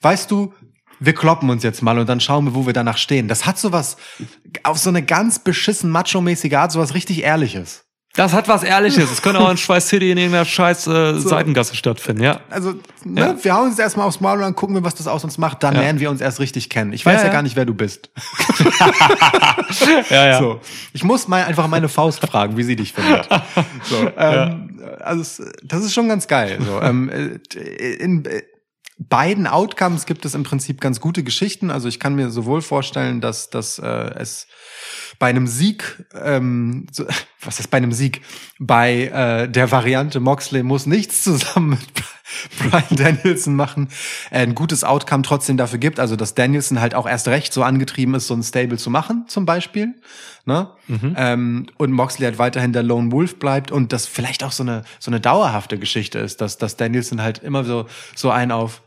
weißt du, wir kloppen uns jetzt mal und dann schauen wir, wo wir danach stehen. Das hat sowas, auf so eine ganz beschissen macho-mäßige Art, sowas richtig Ehrliches. Das hat was Ehrliches. Es könnte auch in Schweiß City in irgendeiner scheiß äh, Seitengasse stattfinden, ja. Also, ne, Ja. wir hauen uns erstmal aufs Maul und dann gucken wir, was das aus uns macht. Dann Ja. lernen wir uns erst richtig kennen. Ich weiß Ja, ja, gar nicht, wer du bist. (laughs) Ja, ja. So. Ich muss mal einfach meine Faust fragen, wie sie dich findet. So, (laughs) ähm, also das ist schon ganz geil. So, ähm, äh, in äh, beiden Outcomes gibt es im Prinzip ganz gute Geschichten. Also ich kann mir sowohl vorstellen, dass, dass äh, es bei einem Sieg, ähm, so, (laughs) was ist bei einem Sieg? Bei äh, der Variante Moxley muss nichts zusammen mit (laughs) Brian Danielson machen, äh, ein gutes Outcome trotzdem dafür gibt. Also dass Danielson halt auch erst recht so angetrieben ist, so ein Stable zu machen, zum Beispiel. Ne? Ähm, und Moxley halt weiterhin der Lone Wolf bleibt und das vielleicht auch so eine so eine dauerhafte Geschichte ist, dass, dass Danielson halt immer so so ein auf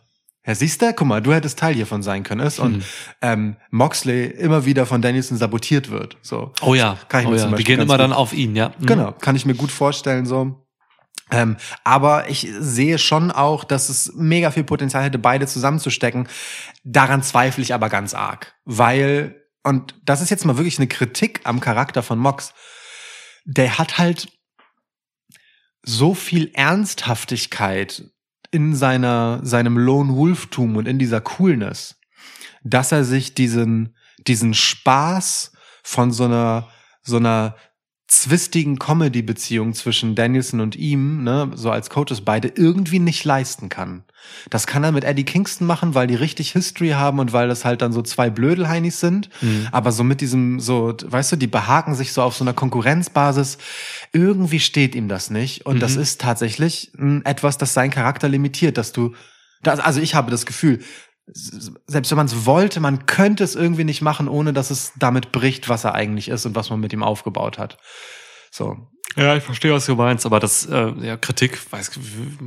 ja, siehst du, guck mal, du hättest Teil hiervon sein können. Ist. Und ähm, Moxley immer wieder von Danielson sabotiert wird. So. Oh ja, Kann ich oh mir ja. zum Die Beispiel gehen immer gut- dann auf ihn, ja. Mhm. Genau, kann ich mir gut vorstellen so. Ähm, aber ich sehe schon auch, dass es mega viel Potenzial hätte, beide zusammenzustecken. Daran zweifle ich aber ganz arg, weil und das ist jetzt mal wirklich eine Kritik am Charakter von Mox. Der hat halt so viel Ernsthaftigkeit in seiner seinem Lone Wolftum und in dieser Coolness, dass er sich diesen diesen Spaß von so einer, so einer zwistigen Comedy-Beziehung zwischen Danielson und ihm, ne, so als Coaches beide, irgendwie nicht leisten kann. Das kann er mit Eddie Kingston machen, weil die richtig History haben und weil das halt dann so zwei Blödelheinis sind. Mhm. Aber so mit diesem, so, weißt du, die behaken sich so auf so einer Konkurrenzbasis. Irgendwie steht ihm das nicht. Und das Mhm. ist tatsächlich etwas, das seinen Charakter limitiert, dass du, das, also ich habe das Gefühl, selbst wenn man es wollte, man könnte es irgendwie nicht machen, ohne dass es damit bricht, was er eigentlich ist und was man mit ihm aufgebaut hat. So. Ja, ich verstehe, was du meinst, aber das, äh, ja, Kritik, weiß,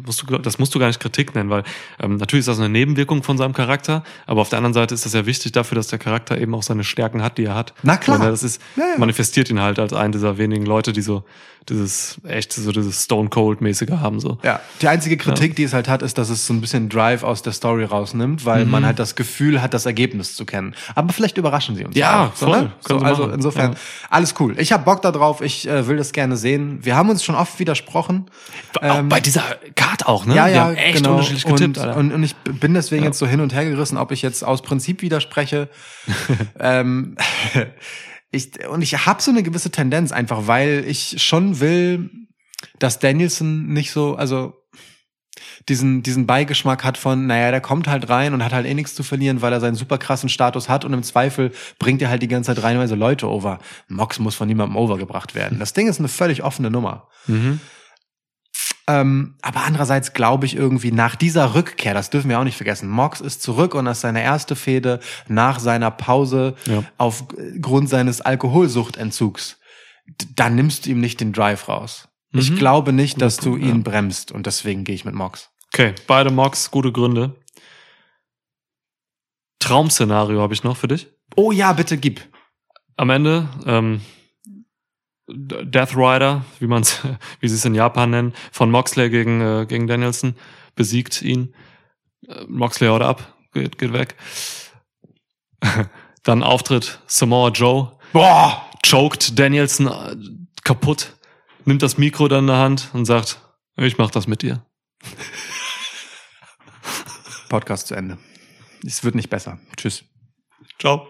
musst du, das musst du gar nicht Kritik nennen, weil ähm, natürlich ist das eine Nebenwirkung von seinem Charakter, aber auf der anderen Seite ist das ja wichtig dafür, dass der Charakter eben auch seine Stärken hat, die er hat. Na klar. Und, äh, das ist, Ja, ja. manifestiert ihn halt als einen dieser wenigen Leute, die so dieses, echt so dieses Stone Cold-mäßige haben, so. Ja, die einzige Kritik, die es halt hat, ist, dass es so ein bisschen Drive aus der Story rausnimmt, weil man halt das Gefühl hat, das Ergebnis zu kennen. Aber vielleicht überraschen sie uns. Ja, auch, so, voll. ne? so, Können sie Also insofern, Ja. alles cool. Ich habe Bock da drauf, ich äh, will das gerne sehen. Wir haben uns schon oft widersprochen. auch bei dieser Card auch, ne? Ähm, Ja, ja, echt genau. unterschiedlich getippt, und, und, und ich bin deswegen jetzt so hin und her gerissen, ob ich jetzt aus Prinzip widerspreche. (laughs) ähm, (laughs) ich, und ich habe so eine gewisse Tendenz einfach, weil ich schon will, dass Danielson nicht so, also diesen, diesen Beigeschmack hat von, naja, der kommt halt rein und hat halt eh nichts zu verlieren, weil er seinen super krassen Status hat und im Zweifel bringt er halt die ganze Zeit reinweise Leute over. Mox muss von niemandem overgebracht werden. Das Ding ist eine völlig offene Nummer. Mhm. Ähm, aber andererseits glaube ich irgendwie nach dieser Rückkehr, das dürfen wir auch nicht vergessen, Mox ist zurück und das ist seine erste Fehde nach seiner Pause Ja. aufgrund seines Alkoholsuchtentzugs. D- Da nimmst du ihm nicht den Drive raus. Ich Mhm. glaube nicht, dass du ihn ja. bremst und deswegen gehe ich mit Mox. Okay, beide Mocks, gute Gründe. Traumszenario habe ich noch für dich. Oh ja, bitte gib. am Ende ähm, Death Rider, wie man's, (laughs) wie sie es in Japan nennen, von Moxley gegen äh, gegen Danielson besiegt ihn. Äh, Moxley haut ab, geht geht weg. (laughs) Dann Auftritt Samoa Joe, Boah! choked Danielson äh, kaputt, nimmt das Mikro dann in der Hand und sagt, ich mach das mit dir. Podcast zu Ende. Es wird nicht besser. Tschüss. Ciao.